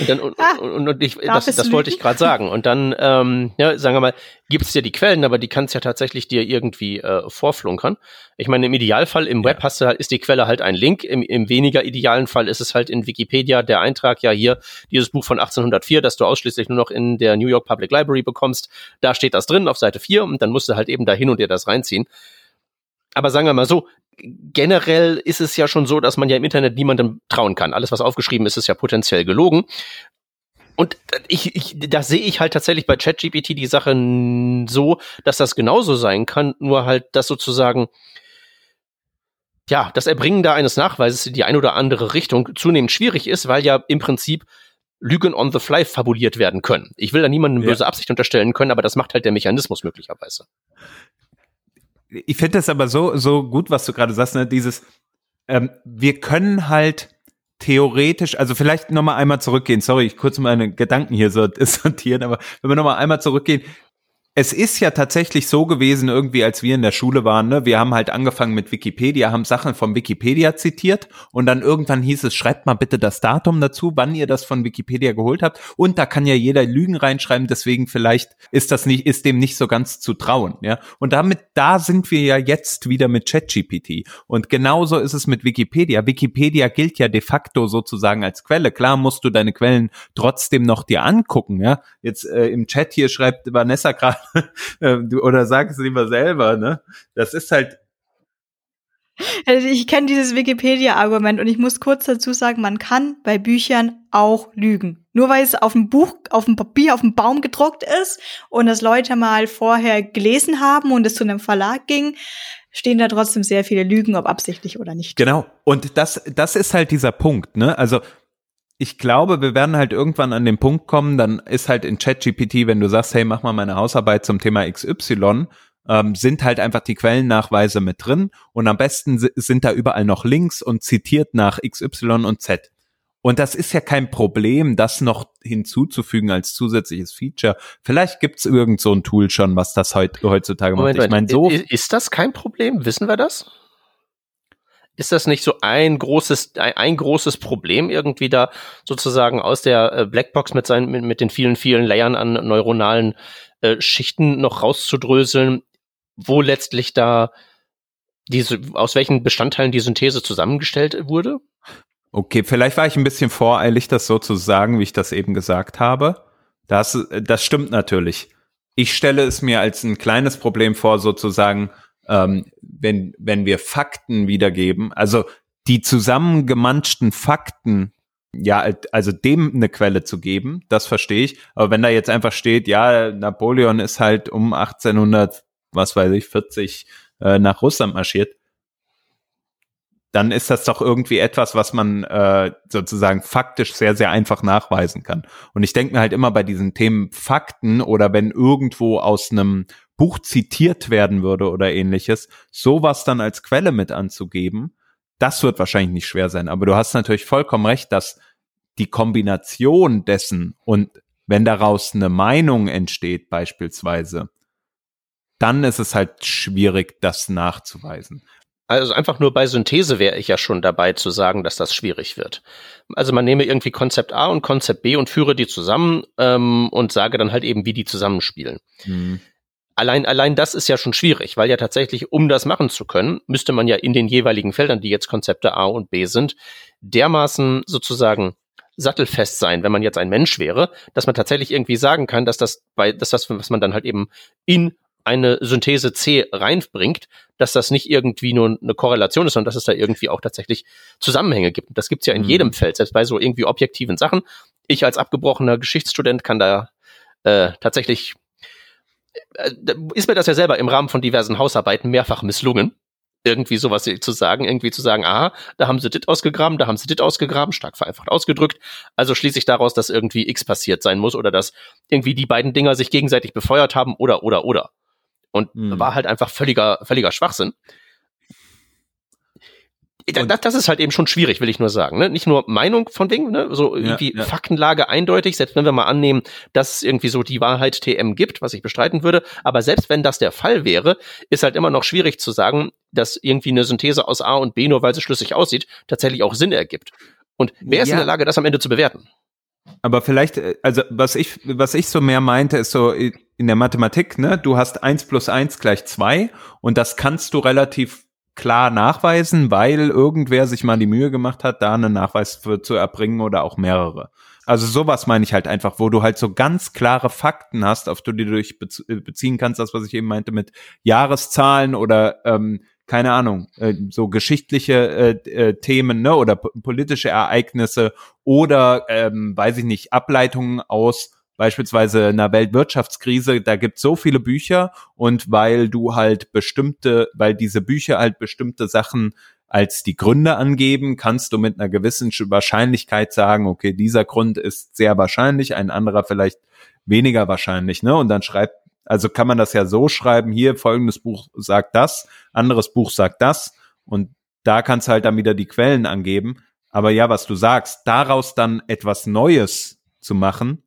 Und, dann, und, ah, und, und ich, das, das wollte ich gerade sagen. Und dann, ähm, ja, sagen wir mal, gibt es ja die Quellen, aber die kannst ja tatsächlich dir irgendwie äh, vorflunkern. Ich meine, im Idealfall im Web hast du halt, ist die Quelle halt ein Link. Im, Im weniger idealen Fall ist es halt in Wikipedia der Eintrag, ja hier, dieses Buch von 1804, das du ausschließlich nur noch in der New York Public Library bekommst. Da steht das drin auf Seite 4 und dann musst du halt eben dahin und dir das reinziehen. Aber sagen wir mal so, generell ist es ja schon so, dass man ja im Internet niemandem trauen kann. Alles, was aufgeschrieben ist, ist ja potenziell gelogen. Und ich, ich, da sehe ich halt tatsächlich bei ChatGPT die Sache so, dass das genauso sein kann, nur halt, dass sozusagen ja, das Erbringen da eines Nachweises in die eine oder andere Richtung zunehmend schwierig ist, weil ja im Prinzip Lügen on the fly fabuliert werden können. Ich will da niemandem ja. böse Absicht unterstellen können, aber das macht halt der Mechanismus möglicherweise ich finde das aber so, so gut, was du gerade sagst, ne? dieses, ähm, wir können halt theoretisch, also vielleicht nochmal einmal zurückgehen, sorry, ich kurz meine Gedanken hier sortieren, aber wenn wir nochmal einmal zurückgehen, es ist ja tatsächlich so gewesen, irgendwie, als wir in der Schule waren, ne, wir haben halt angefangen mit Wikipedia, haben Sachen von Wikipedia zitiert und dann irgendwann hieß es, schreibt mal bitte das Datum dazu, wann ihr das von Wikipedia geholt habt. Und da kann ja jeder Lügen reinschreiben, deswegen vielleicht ist das nicht, ist dem nicht so ganz zu trauen, ja. Und damit, da sind wir ja jetzt wieder mit ChatGPT. Und genauso ist es mit Wikipedia. Wikipedia gilt ja de facto sozusagen als Quelle. Klar musst du deine Quellen trotzdem noch dir angucken, ja. Jetzt äh, im Chat hier schreibt Vanessa gerade, oder sag es lieber selber, ne? Das ist halt. Also ich kenne dieses Wikipedia-Argument und ich muss kurz dazu sagen, man kann bei Büchern auch lügen. Nur weil es auf dem Buch, auf dem Papier, auf dem Baum gedruckt ist und das Leute mal vorher gelesen haben und es zu einem Verlag ging, stehen da trotzdem sehr viele Lügen, ob absichtlich oder nicht. Genau. Und das, das ist halt dieser Punkt, ne? Also ich glaube, wir werden halt irgendwann an den Punkt kommen, dann ist halt in ChatGPT, wenn du sagst, hey, mach mal meine Hausarbeit zum Thema XY, ähm, sind halt einfach die Quellennachweise mit drin und am besten sind da überall noch Links und zitiert nach XY und Z. Und das ist ja kein Problem, das noch hinzuzufügen als zusätzliches Feature. Vielleicht gibt's irgend so ein Tool schon, was das heut, heutzutage Moment, macht. Ich meine, so ist das kein Problem? Wissen wir das? Ist das nicht so ein großes, ein, großes Problem irgendwie da sozusagen aus der äh, Blackbox mit seinen, mit, mit den vielen, vielen Layern an neuronalen äh, Schichten noch rauszudröseln, wo letztlich da diese, aus welchen Bestandteilen die Synthese zusammengestellt wurde? Okay, vielleicht war ich ein bisschen voreilig, das so zu sagen, wie ich das eben gesagt habe. Das, das stimmt natürlich. Ich stelle es mir als ein kleines Problem vor, sozusagen, ähm, wenn, wenn wir Fakten wiedergeben, also die zusammengemanschten Fakten, ja, also dem eine Quelle zu geben, das verstehe ich. Aber wenn da jetzt einfach steht, ja, Napoleon ist halt um 1800, was weiß ich, 40 äh, nach Russland marschiert, dann ist das doch irgendwie etwas, was man äh, sozusagen faktisch sehr, sehr einfach nachweisen kann. Und ich denke mir halt immer bei diesen Themen Fakten oder wenn irgendwo aus einem Buch zitiert werden würde oder ähnliches, sowas dann als Quelle mit anzugeben, das wird wahrscheinlich nicht schwer sein. Aber du hast natürlich vollkommen recht, dass die Kombination dessen und wenn daraus eine Meinung entsteht beispielsweise, dann ist es halt schwierig, das nachzuweisen. Also einfach nur bei Synthese wäre ich ja schon dabei zu sagen, dass das schwierig wird. Also man nehme irgendwie Konzept A und Konzept B und führe die zusammen ähm, und sage dann halt eben, wie die zusammenspielen. Mhm. Allein, allein das ist ja schon schwierig, weil ja tatsächlich, um das machen zu können, müsste man ja in den jeweiligen Feldern, die jetzt Konzepte A und B sind, dermaßen sozusagen sattelfest sein, wenn man jetzt ein Mensch wäre, dass man tatsächlich irgendwie sagen kann, dass das bei, dass das, was man dann halt eben in eine Synthese C reinbringt, dass das nicht irgendwie nur eine Korrelation ist, sondern dass es da irgendwie auch tatsächlich Zusammenhänge gibt. Das gibt's ja in mhm. jedem Feld, selbst bei so irgendwie objektiven Sachen. Ich als abgebrochener Geschichtsstudent kann da äh, tatsächlich äh, ist mir das ja selber im Rahmen von diversen Hausarbeiten mehrfach misslungen, irgendwie sowas zu sagen, irgendwie zu sagen, aha, da haben sie dit ausgegraben, da haben sie dit ausgegraben, stark vereinfacht ausgedrückt. Also schließe ich daraus, dass irgendwie X passiert sein muss oder dass irgendwie die beiden Dinger sich gegenseitig befeuert haben oder, oder, oder. Und hm. war halt einfach völliger, völliger Schwachsinn. Das, das, ist halt eben schon schwierig, will ich nur sagen. Ne? Nicht nur Meinung von Dingen, ne? so irgendwie ja, ja. Faktenlage eindeutig, selbst wenn wir mal annehmen, dass es irgendwie so die Wahrheit TM gibt, was ich bestreiten würde. Aber selbst wenn das der Fall wäre, ist halt immer noch schwierig zu sagen, dass irgendwie eine Synthese aus A und B, nur weil sie schlüssig aussieht, tatsächlich auch Sinn ergibt. Und wer ist ja. in der Lage, das am Ende zu bewerten? Aber vielleicht, äh, also was ich, was ich so mehr meinte, ist so in der Mathematik, ne, du hast eins plus eins gleich zwei und das kannst du relativ klar nachweisen, weil irgendwer sich mal die Mühe gemacht hat, da einen Nachweis für zu erbringen oder auch mehrere. Also sowas meine ich halt einfach, wo du halt so ganz klare Fakten hast, auf die du dich äh, beziehen kannst, das, was ich eben meinte mit Jahreszahlen oder ähm, keine Ahnung, äh, so geschichtliche äh, äh, Themen ne, oder politische Ereignisse oder, ähm, weiß ich nicht, Ableitungen aus beispielsweise einer Weltwirtschaftskrise, da gibt so viele Bücher und weil du halt bestimmte, weil diese Bücher halt bestimmte Sachen als die Gründe angeben, kannst du mit einer gewissen Wahrscheinlichkeit sagen, okay, dieser Grund ist sehr wahrscheinlich, ein anderer vielleicht weniger wahrscheinlich, ne? Und dann schreibt, also kann man das ja so schreiben, hier folgendes Buch sagt das, anderes Buch sagt das und da kannst halt dann wieder die Quellen angeben. Aber ja, was du sagst, daraus dann etwas Neues zu machen,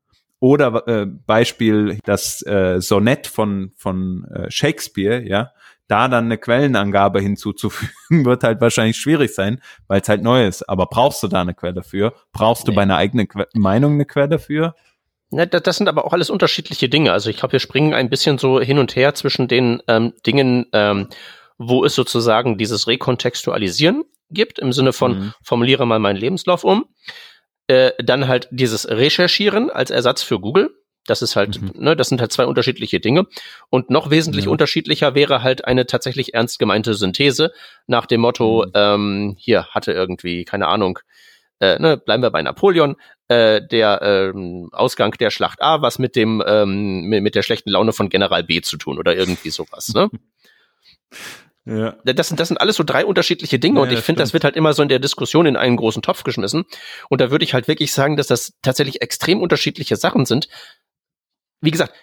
oder äh, Beispiel das äh, Sonett von, von äh, Shakespeare, ja, da dann eine Quellenangabe hinzuzufügen, wird halt wahrscheinlich schwierig sein, weil es halt neu ist. Aber brauchst du da eine Quelle für? Brauchst du nee. bei einer eigenen que Meinung eine Quelle für? Das sind aber auch alles unterschiedliche Dinge. Also ich glaube, wir springen ein bisschen so hin und her zwischen den ähm, Dingen, ähm, wo es sozusagen dieses Rekontextualisieren gibt, im Sinne von mhm. formuliere mal meinen Lebenslauf um. Äh, dann halt dieses Recherchieren als Ersatz für Google. Das ist halt, mhm. ne, das sind halt zwei unterschiedliche Dinge. Und noch wesentlich ja. unterschiedlicher wäre halt eine tatsächlich ernst gemeinte Synthese nach dem Motto, mhm. ähm, hier hatte irgendwie, keine Ahnung, äh, ne, bleiben wir bei Napoleon, äh, der ähm, Ausgang der Schlacht A, was mit dem ähm, mit, mit der schlechten Laune von General B zu tun oder irgendwie sowas, ne? Ja. Das, sind, das sind alles so drei unterschiedliche Dinge ja, und ich finde, das wird halt immer so in der Diskussion in einen großen Topf geschmissen. Und da würde ich halt wirklich sagen, dass das tatsächlich extrem unterschiedliche Sachen sind. Wie gesagt,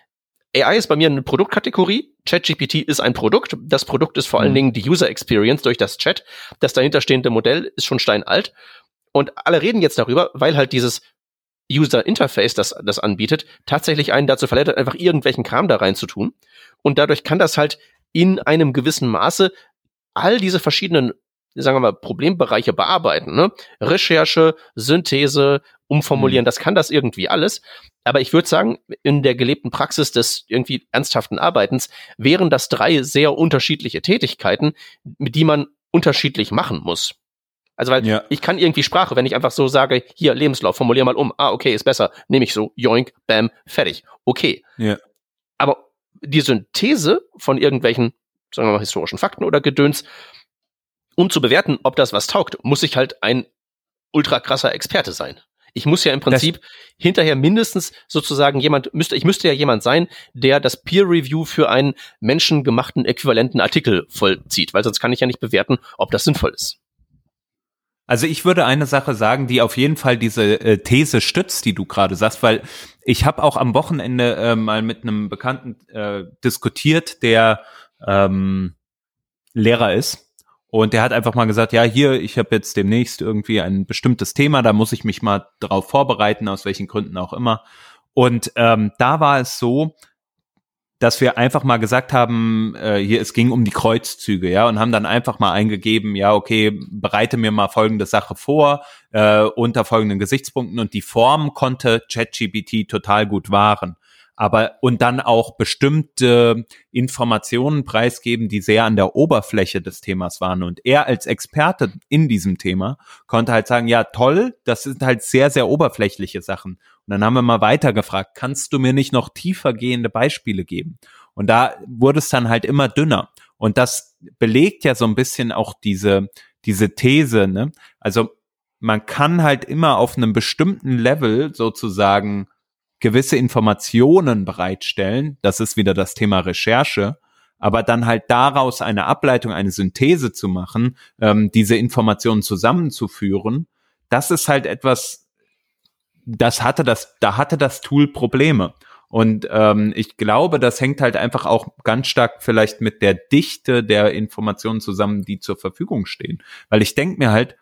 AI ist bei mir eine Produktkategorie. ChatGPT ist ein Produkt. Das Produkt ist vor mhm. allen Dingen die User Experience durch das Chat. Das dahinterstehende Modell ist schon steinalt. Und alle reden jetzt darüber, weil halt dieses User Interface, das das anbietet, tatsächlich einen dazu verleitet, einfach irgendwelchen Kram da reinzutun. Und dadurch kann das halt in einem gewissen Maße all diese verschiedenen, sagen wir mal, Problembereiche bearbeiten. Ne? Recherche, Synthese, umformulieren, mhm. das kann das irgendwie alles. Aber ich würde sagen, in der gelebten Praxis des irgendwie ernsthaften Arbeitens wären das drei sehr unterschiedliche Tätigkeiten, mit die man unterschiedlich machen muss. Also weil ja. ich kann irgendwie Sprache, wenn ich einfach so sage, hier Lebenslauf, formulier mal um, ah, okay, ist besser, nehme ich so, joink, bam, fertig, okay. Ja. Aber die Synthese von irgendwelchen, sagen wir mal, historischen Fakten oder Gedöns, um zu bewerten, ob das was taugt, muss ich halt ein ultra krasser Experte sein. Ich muss ja im Prinzip das hinterher mindestens sozusagen jemand, müsste, ich müsste ja jemand sein, der das Peer Review für einen menschengemachten äquivalenten Artikel vollzieht, weil sonst kann ich ja nicht bewerten, ob das sinnvoll ist. Also ich würde eine Sache sagen, die auf jeden Fall diese äh, These stützt, die du gerade sagst, weil ich habe auch am Wochenende äh, mal mit einem Bekannten äh, diskutiert, der ähm, Lehrer ist. Und der hat einfach mal gesagt, ja, hier, ich habe jetzt demnächst irgendwie ein bestimmtes Thema, da muss ich mich mal darauf vorbereiten, aus welchen Gründen auch immer. Und ähm, da war es so, dass wir einfach mal gesagt haben, äh, hier, es ging um die Kreuzzüge, ja, und haben dann einfach mal eingegeben, ja, okay, bereite mir mal folgende Sache vor, äh, unter folgenden Gesichtspunkten und die Form konnte ChatGPT total gut wahren. Aber und dann auch bestimmte Informationen preisgeben, die sehr an der Oberfläche des Themas waren. Und er als Experte in diesem Thema konnte halt sagen, ja, toll, das sind halt sehr, sehr oberflächliche Sachen. Und dann haben wir mal weiter gefragt, kannst du mir nicht noch tiefer gehende Beispiele geben? Und da wurde es dann halt immer dünner. Und das belegt ja so ein bisschen auch diese, diese These, ne? Also man kann halt immer auf einem bestimmten Level sozusagen gewisse Informationen bereitstellen. Das ist wieder das Thema Recherche. Aber dann halt daraus eine Ableitung, eine Synthese zu machen, ähm, diese Informationen zusammenzuführen, das ist halt etwas, das hatte das, da hatte das Tool Probleme. Und ähm, ich glaube, das hängt halt einfach auch ganz stark vielleicht mit der Dichte der Informationen zusammen, die zur Verfügung stehen. Weil ich denke mir halt,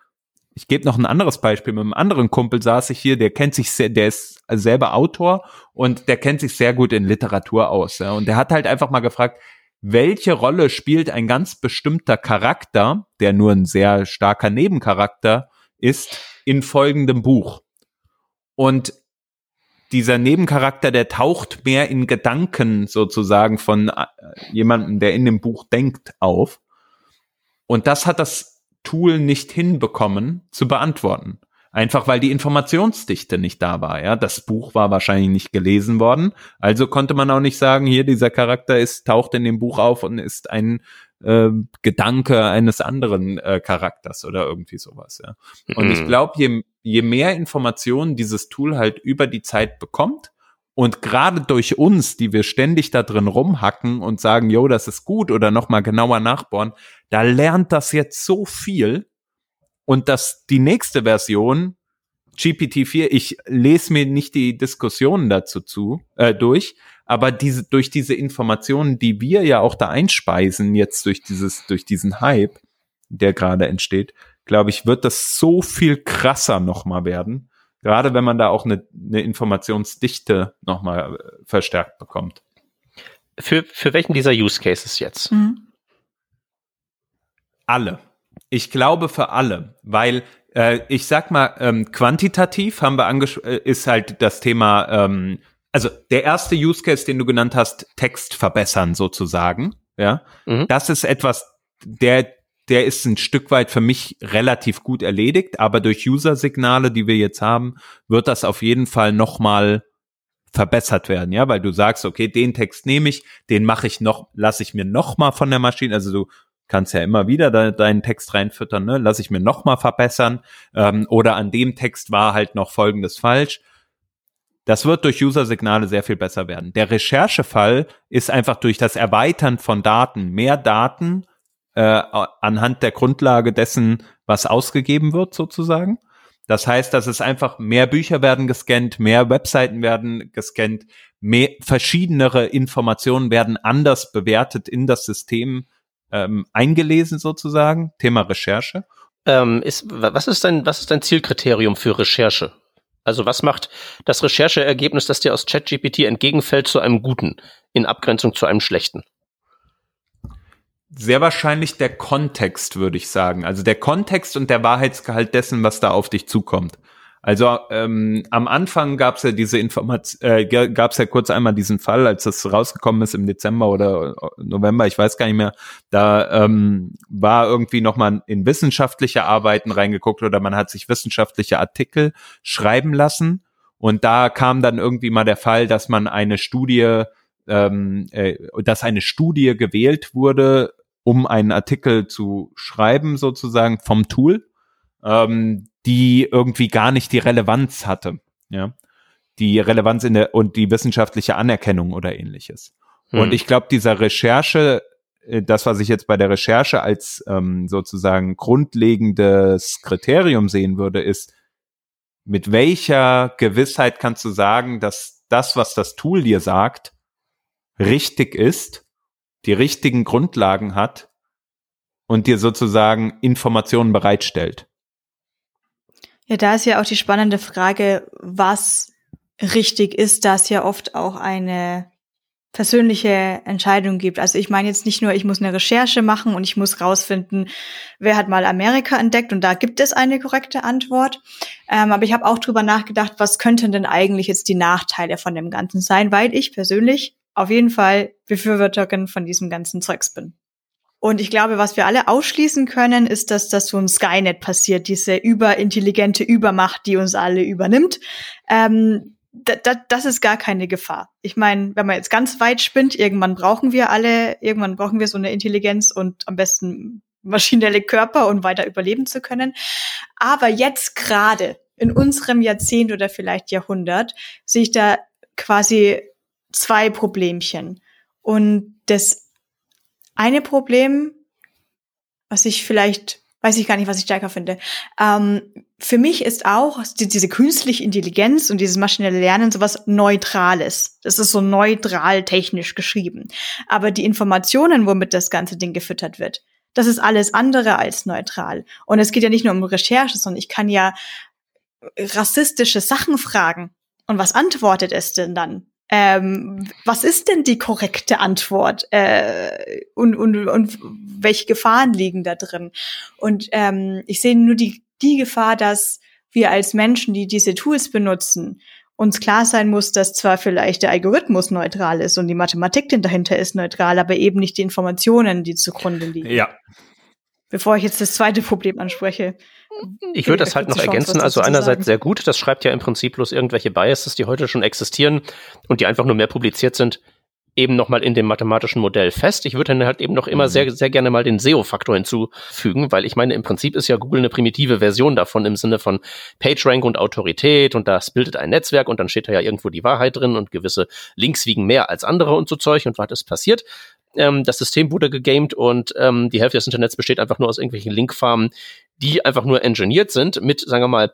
ich gebe noch ein anderes Beispiel. Mit einem anderen Kumpel saß ich hier, der kennt sich sehr, der ist selber Autor und der kennt sich sehr gut in Literatur aus. Ja? Und der hat halt einfach mal gefragt, welche Rolle spielt ein ganz bestimmter Charakter, der nur ein sehr starker Nebencharakter ist in folgendem Buch. Und dieser Nebencharakter, der taucht mehr in Gedanken sozusagen von äh, jemandem, der in dem Buch denkt, auf. Und das hat das Tool nicht hinbekommen zu beantworten. Einfach weil die Informationsdichte nicht da war, ja. Das Buch war wahrscheinlich nicht gelesen worden. Also konnte man auch nicht sagen, hier dieser Charakter ist, taucht in dem Buch auf und ist ein äh, Gedanke eines anderen äh, Charakters oder irgendwie sowas, ja. Und mhm. ich glaube, je, je mehr Informationen dieses Tool halt über die Zeit bekommt, und gerade durch uns, die wir ständig da drin rumhacken und sagen, jo, das ist gut oder nochmal genauer nachbohren, da lernt das jetzt so viel, und dass die nächste Version GPT-4, ich lese mir nicht die Diskussionen dazu zu, äh, durch, aber diese, durch diese Informationen, die wir ja auch da einspeisen, jetzt durch dieses, durch diesen Hype, der gerade entsteht, glaube ich, wird das so viel krasser nochmal werden. Gerade wenn man da auch eine, eine Informationsdichte nochmal äh, verstärkt bekommt. Für, für welchen dieser Use Cases jetzt? Mhm. Alle. Ich glaube für alle, weil äh, ich sag mal, ähm, quantitativ haben wir angesch äh, ist halt das Thema, ähm, also der erste Use Case, den du genannt hast, Text verbessern sozusagen. Ja, mhm. das ist etwas, der der ist ein Stück weit für mich relativ gut erledigt, aber durch User-Signale, die wir jetzt haben, wird das auf jeden Fall nochmal verbessert werden, ja, weil du sagst, okay, den Text nehme ich, den mache ich noch, lasse ich mir nochmal von der Maschine, also du kannst ja immer wieder de deinen Text reinfüttern, ne? lass ich mir noch mal verbessern ähm, oder an dem Text war halt noch Folgendes falsch. Das wird durch User-Signale sehr viel besser werden. Der Recherchefall ist einfach durch das Erweitern von Daten, mehr Daten äh, anhand der Grundlage dessen, was ausgegeben wird sozusagen. Das heißt, dass es einfach mehr Bücher werden gescannt, mehr Webseiten werden gescannt, mehr verschiedenere Informationen werden anders bewertet in das System ähm, eingelesen sozusagen, Thema Recherche. Ähm, ist, was ist dein, was ist dein Zielkriterium für Recherche? Also was macht das Rechercheergebnis, das dir aus ChatGPT entgegenfällt, zu einem guten, in Abgrenzung zu einem schlechten? Sehr wahrscheinlich der Kontext, würde ich sagen. Also der Kontext und der Wahrheitsgehalt dessen, was da auf dich zukommt. Also ähm, am Anfang gab es ja diese Information, äh, gab es ja kurz einmal diesen Fall, als das rausgekommen ist im Dezember oder November, ich weiß gar nicht mehr. Da ähm, war irgendwie noch mal in wissenschaftliche Arbeiten reingeguckt oder man hat sich wissenschaftliche Artikel schreiben lassen und da kam dann irgendwie mal der Fall, dass man eine Studie, ähm, äh, dass eine Studie gewählt wurde, um einen Artikel zu schreiben sozusagen vom Tool. Ähm, die irgendwie gar nicht die Relevanz hatte, ja. Die Relevanz in der und die wissenschaftliche Anerkennung oder ähnliches. Hm. Und ich glaube, dieser Recherche, äh, das, was ich jetzt bei der Recherche als ähm, sozusagen grundlegendes Kriterium sehen würde, ist, mit welcher Gewissheit kannst du sagen, dass das, was das Tool dir sagt, richtig ist, die richtigen Grundlagen hat und dir sozusagen Informationen bereitstellt. Ja, da ist ja auch die spannende Frage, was richtig ist, da es ja oft auch eine persönliche Entscheidung gibt. Also ich meine jetzt nicht nur, ich muss eine Recherche machen und ich muss rausfinden, wer hat mal Amerika entdeckt und da gibt es eine korrekte Antwort. Ähm, aber ich habe auch drüber nachgedacht, was könnten denn eigentlich jetzt die Nachteile von dem Ganzen sein, weil ich persönlich auf jeden Fall Befürworterin von diesem ganzen Zeugs bin. Und ich glaube, was wir alle ausschließen können, ist, dass das so ein Skynet passiert, diese überintelligente Übermacht, die uns alle übernimmt. Ähm, das ist gar keine Gefahr. Ich meine, wenn man jetzt ganz weit spinnt, irgendwann brauchen wir alle, irgendwann brauchen wir so eine Intelligenz und am besten maschinelle Körper, um weiter überleben zu können. Aber jetzt gerade in unserem Jahrzehnt oder vielleicht Jahrhundert sehe ich da quasi zwei Problemchen. Und das eine Problem, was ich vielleicht, weiß ich gar nicht, was ich stärker finde. Ähm, für mich ist auch die, diese künstliche Intelligenz und dieses maschinelle Lernen sowas Neutrales. Das ist so neutral technisch geschrieben. Aber die Informationen, womit das ganze Ding gefüttert wird, das ist alles andere als neutral. Und es geht ja nicht nur um Recherche, sondern ich kann ja rassistische Sachen fragen. Und was antwortet es denn dann? Ähm, was ist denn die korrekte Antwort äh, und, und, und welche Gefahren liegen da drin? Und ähm, ich sehe nur die, die Gefahr, dass wir als Menschen, die diese Tools benutzen, uns klar sein muss, dass zwar vielleicht der Algorithmus neutral ist und die Mathematik dahinter ist neutral, aber eben nicht die Informationen, die zugrunde liegen. Ja. Bevor ich jetzt das zweite Problem anspreche. Ich würde das halt noch ergänzen. Also einerseits sehr gut. Das schreibt ja im Prinzip bloß irgendwelche Biases, die heute schon existieren und die einfach nur mehr publiziert sind, eben nochmal in dem mathematischen Modell fest. Ich würde dann halt eben noch immer mhm. sehr, sehr gerne mal den SEO-Faktor hinzufügen, weil ich meine, im Prinzip ist ja Google eine primitive Version davon im Sinne von PageRank und Autorität und das bildet ein Netzwerk und dann steht da ja irgendwo die Wahrheit drin und gewisse Links wiegen mehr als andere und so Zeug und was ist passiert. Ähm, das System wurde gegamed und ähm, die Hälfte des Internets besteht einfach nur aus irgendwelchen Linkfarmen, die einfach nur engineert sind mit, sagen wir mal,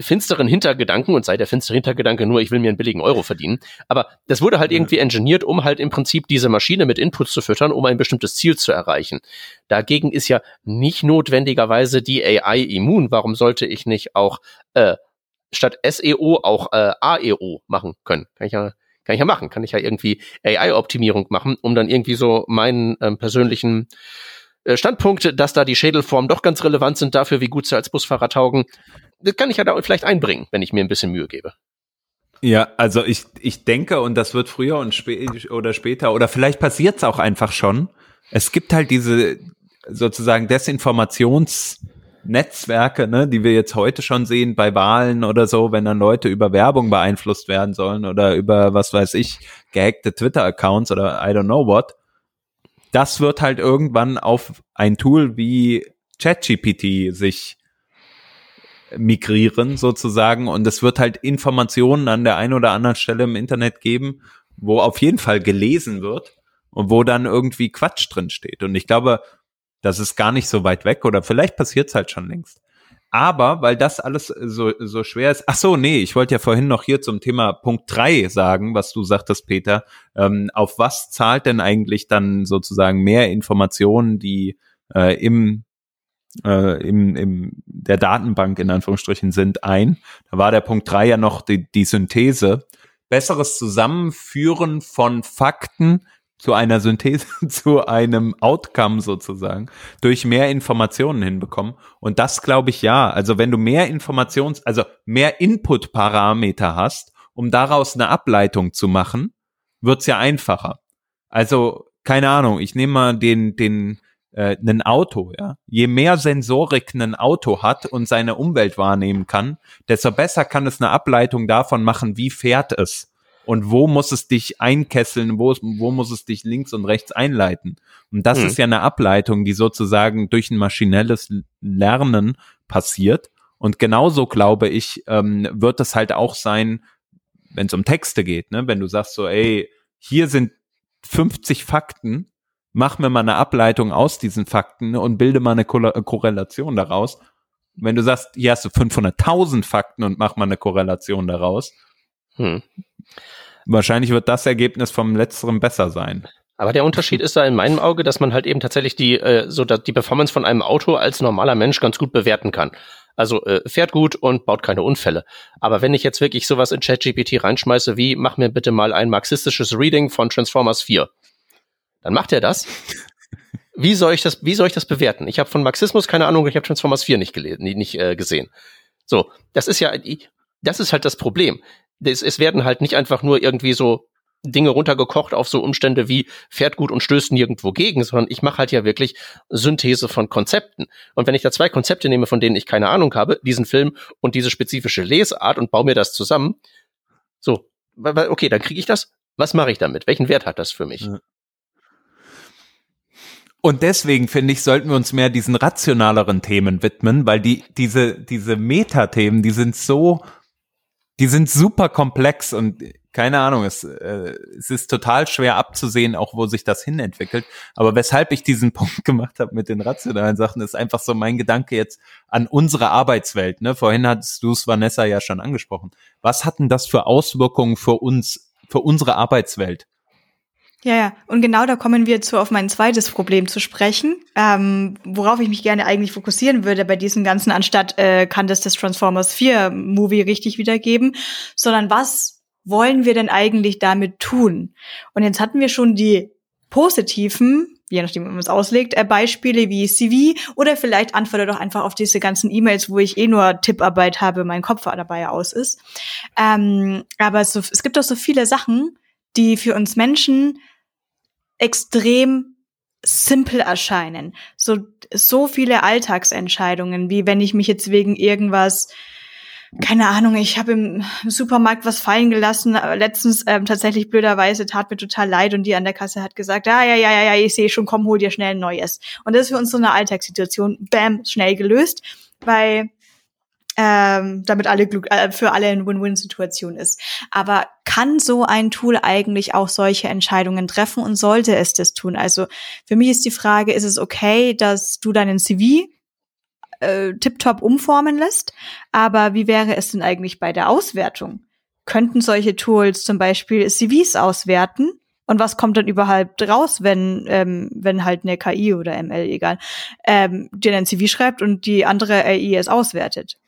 finsteren Hintergedanken und sei der finstere Hintergedanke nur, ich will mir einen billigen Euro verdienen. Aber das wurde halt irgendwie engineert, um halt im Prinzip diese Maschine mit Inputs zu füttern, um ein bestimmtes Ziel zu erreichen. Dagegen ist ja nicht notwendigerweise die AI immun. Warum sollte ich nicht auch äh, statt SEO auch äh, AEO machen können? Kann ich ja kann ich ja machen, kann ich ja irgendwie AI-Optimierung machen, um dann irgendwie so meinen ähm, persönlichen Standpunkt, dass da die Schädelformen doch ganz relevant sind dafür, wie gut sie als Busfahrer taugen, das kann ich ja da vielleicht einbringen, wenn ich mir ein bisschen Mühe gebe. Ja, also ich, ich denke, und das wird früher und spä oder später, oder vielleicht passiert es auch einfach schon. Es gibt halt diese sozusagen Desinformationsnetzwerke, ne, die wir jetzt heute schon sehen bei Wahlen oder so, wenn dann Leute über Werbung beeinflusst werden sollen oder über, was weiß ich, gehackte Twitter-Accounts oder I don't know what. Das wird halt irgendwann auf ein Tool wie ChatGPT sich migrieren sozusagen und es wird halt Informationen an der einen oder anderen Stelle im Internet geben, wo auf jeden Fall gelesen wird und wo dann irgendwie Quatsch drin steht. Und ich glaube, das ist gar nicht so weit weg oder vielleicht passiert es halt schon längst. Aber weil das alles so, so schwer ist, ach so, nee, ich wollte ja vorhin noch hier zum Thema Punkt drei sagen, was du sagtest, Peter. Ähm, auf was zahlt denn eigentlich dann sozusagen mehr Informationen, die äh, im äh, im, im der Datenbank in Anführungsstrichen sind, ein. Da war der Punkt drei ja noch die, die Synthese. Besseres Zusammenführen von Fakten zu einer Synthese, zu einem Outcome sozusagen, durch mehr Informationen hinbekommen. Und das glaube ich ja. Also wenn du mehr Informations, also mehr Input-Parameter hast, um daraus eine Ableitung zu machen, wird's ja einfacher. Also, keine Ahnung, ich nehme mal den, den äh, ein Auto, ja. Je mehr Sensorik ein Auto hat und seine Umwelt wahrnehmen kann, desto besser kann es eine Ableitung davon machen, wie fährt es und wo muss es dich einkesseln, wo, wo muss es dich links und rechts einleiten. Und das mhm. ist ja eine Ableitung, die sozusagen durch ein maschinelles Lernen passiert. Und genauso glaube ich, ähm, wird es halt auch sein, wenn es um Texte geht, ne? Wenn du sagst so, ey, hier sind 50 Fakten, mach mir mal eine Ableitung aus diesen Fakten und bilde mal eine Ko Korrelation daraus. Wenn du sagst, hier hast du 500.000 Fakten und mach mal eine Korrelation daraus, hm. Wahrscheinlich wird das Ergebnis vom letzteren besser sein. Aber der Unterschied ist da in meinem Auge, dass man halt eben tatsächlich die, äh, so die Performance von einem Auto als normaler Mensch ganz gut bewerten kann. Also äh, fährt gut und baut keine Unfälle. Aber wenn ich jetzt wirklich sowas in ChatGPT reinschmeiße, wie mach mir bitte mal ein marxistisches Reading von Transformers 4, dann macht er das. Wie soll ich das, wie soll ich das bewerten? Ich habe von Marxismus keine Ahnung, ich habe Transformers 4 nicht gelesen, nicht äh, gesehen. So, das ist ja, das ist halt das Problem. Es, es werden halt nicht einfach nur irgendwie so Dinge runtergekocht auf so Umstände wie fährt gut und stößt nirgendwo gegen, sondern ich mache halt ja wirklich Synthese von Konzepten. Und wenn ich da zwei Konzepte nehme, von denen ich keine Ahnung habe, diesen Film und diese spezifische Lesart und baue mir das zusammen, so, okay, dann kriege ich das. Was mache ich damit? Welchen Wert hat das für mich? Und deswegen finde ich, sollten wir uns mehr diesen rationaleren Themen widmen, weil die, diese, diese Metathemen, die sind so, die sind super komplex und keine Ahnung, es, äh, es ist total schwer abzusehen, auch wo sich das hinentwickelt. Aber weshalb ich diesen Punkt gemacht habe mit den rationalen Sachen, ist einfach so mein Gedanke jetzt an unsere Arbeitswelt. Ne? Vorhin hattest du es, Vanessa, ja schon angesprochen. Was hatten das für Auswirkungen für uns, für unsere Arbeitswelt? Ja, ja. Und genau da kommen wir zu auf mein zweites Problem zu sprechen, ähm, worauf ich mich gerne eigentlich fokussieren würde bei diesem Ganzen, anstatt äh, kann das das Transformers 4 Movie richtig wiedergeben, sondern was wollen wir denn eigentlich damit tun? Und jetzt hatten wir schon die positiven, je nachdem, wie man es auslegt, äh, Beispiele wie CV oder vielleicht antworte doch einfach auf diese ganzen E-Mails, wo ich eh nur Tipparbeit habe, mein Kopf dabei aus ist. Ähm, aber so, es gibt doch so viele Sachen, die für uns Menschen extrem simpel erscheinen. So, so viele Alltagsentscheidungen, wie wenn ich mich jetzt wegen irgendwas keine Ahnung, ich habe im Supermarkt was fallen gelassen. Letztens ähm, tatsächlich blöderweise tat mir total leid und die an der Kasse hat gesagt, ah, ja, ja, ja, ja, ich sehe schon, komm, hol dir schnell ein neues. Und das ist für uns so eine Alltagssituation, bam, schnell gelöst, weil ähm, damit alle äh, für alle eine Win-Win-Situation ist. Aber kann so ein Tool eigentlich auch solche Entscheidungen treffen und sollte es das tun? Also für mich ist die Frage, ist es okay, dass du deinen CV äh, tiptop umformen lässt. Aber wie wäre es denn eigentlich bei der Auswertung? Könnten solche Tools zum Beispiel CVs auswerten? Und was kommt dann überhaupt raus, wenn, ähm, wenn halt eine KI oder ML, egal, ähm, dir ein CV schreibt und die andere AI es auswertet?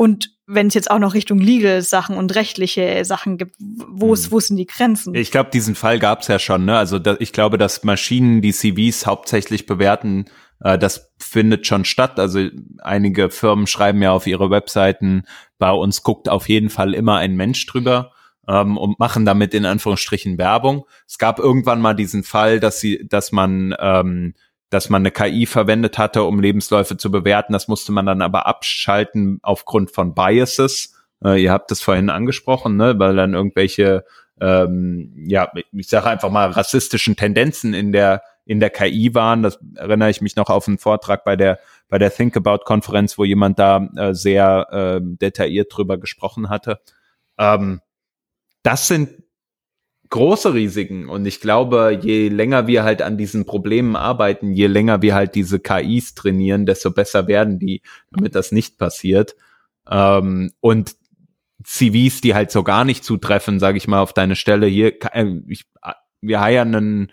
Und wenn es jetzt auch noch Richtung Legal-Sachen und rechtliche Sachen gibt, wo hm. wo sind die Grenzen? Ich glaube, diesen Fall gab es ja schon. Ne? Also da, ich glaube, dass Maschinen die CVs hauptsächlich bewerten, äh, das findet schon statt. Also einige Firmen schreiben ja auf ihre Webseiten, bei uns guckt auf jeden Fall immer ein Mensch drüber ähm, und machen damit in Anführungsstrichen Werbung. Es gab irgendwann mal diesen Fall, dass sie, dass man ähm, dass man eine KI verwendet hatte, um Lebensläufe zu bewerten. Das musste man dann aber abschalten aufgrund von Biases. Äh, ihr habt das vorhin angesprochen, ne? weil dann irgendwelche, ähm, ja, ich sage einfach mal rassistischen Tendenzen in der in der KI waren. Das erinnere ich mich noch auf einen Vortrag bei der bei der Think About Konferenz, wo jemand da äh, sehr äh, detailliert drüber gesprochen hatte. Ähm, das sind große Risiken und ich glaube, je länger wir halt an diesen Problemen arbeiten, je länger wir halt diese KIs trainieren, desto besser werden die, damit das nicht passiert. Ähm, und CVs, die halt so gar nicht zutreffen, sage ich mal auf deine Stelle hier, äh, ich, wir heiern einen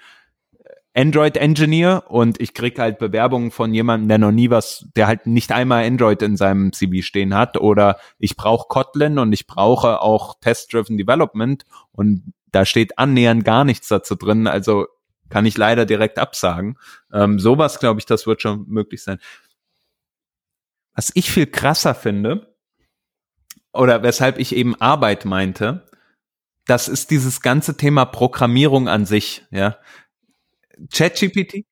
Android Engineer und ich krieg halt Bewerbungen von jemandem, der noch nie was, der halt nicht einmal Android in seinem CV stehen hat oder ich brauche Kotlin und ich brauche auch Test-Driven Development und da steht annähernd gar nichts dazu drin, also kann ich leider direkt absagen. Ähm, sowas, glaube ich, das wird schon möglich sein. Was ich viel krasser finde, oder weshalb ich eben Arbeit meinte, das ist dieses ganze Thema Programmierung an sich, ja. ChatGPT?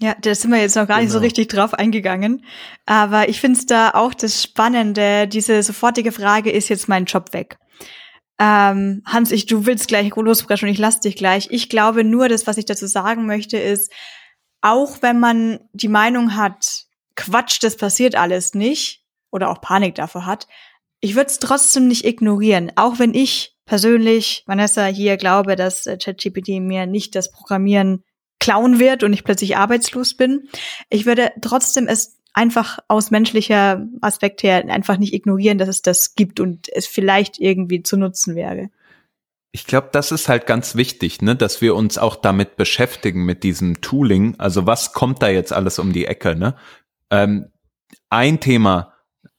Ja, da sind wir jetzt noch gar genau. nicht so genau. richtig drauf eingegangen. Aber ich finde es da auch das Spannende, diese sofortige Frage, ist jetzt mein Job weg? Ähm, Hans, ich, du willst gleich losbrechen und ich lass dich gleich. Ich glaube nur, das, was ich dazu sagen möchte, ist, auch wenn man die Meinung hat, Quatsch, das passiert alles nicht, oder auch Panik davor hat, ich würde es trotzdem nicht ignorieren, auch wenn ich persönlich, Vanessa, hier glaube, dass äh, ChatGPT mir nicht das Programmieren klauen wird und ich plötzlich arbeitslos bin. Ich würde trotzdem es einfach aus menschlicher Aspekt her einfach nicht ignorieren, dass es das gibt und es vielleicht irgendwie zu nutzen wäre. Ich glaube, das ist halt ganz wichtig, ne, dass wir uns auch damit beschäftigen mit diesem Tooling. Also was kommt da jetzt alles um die Ecke? Ne? Ähm, ein Thema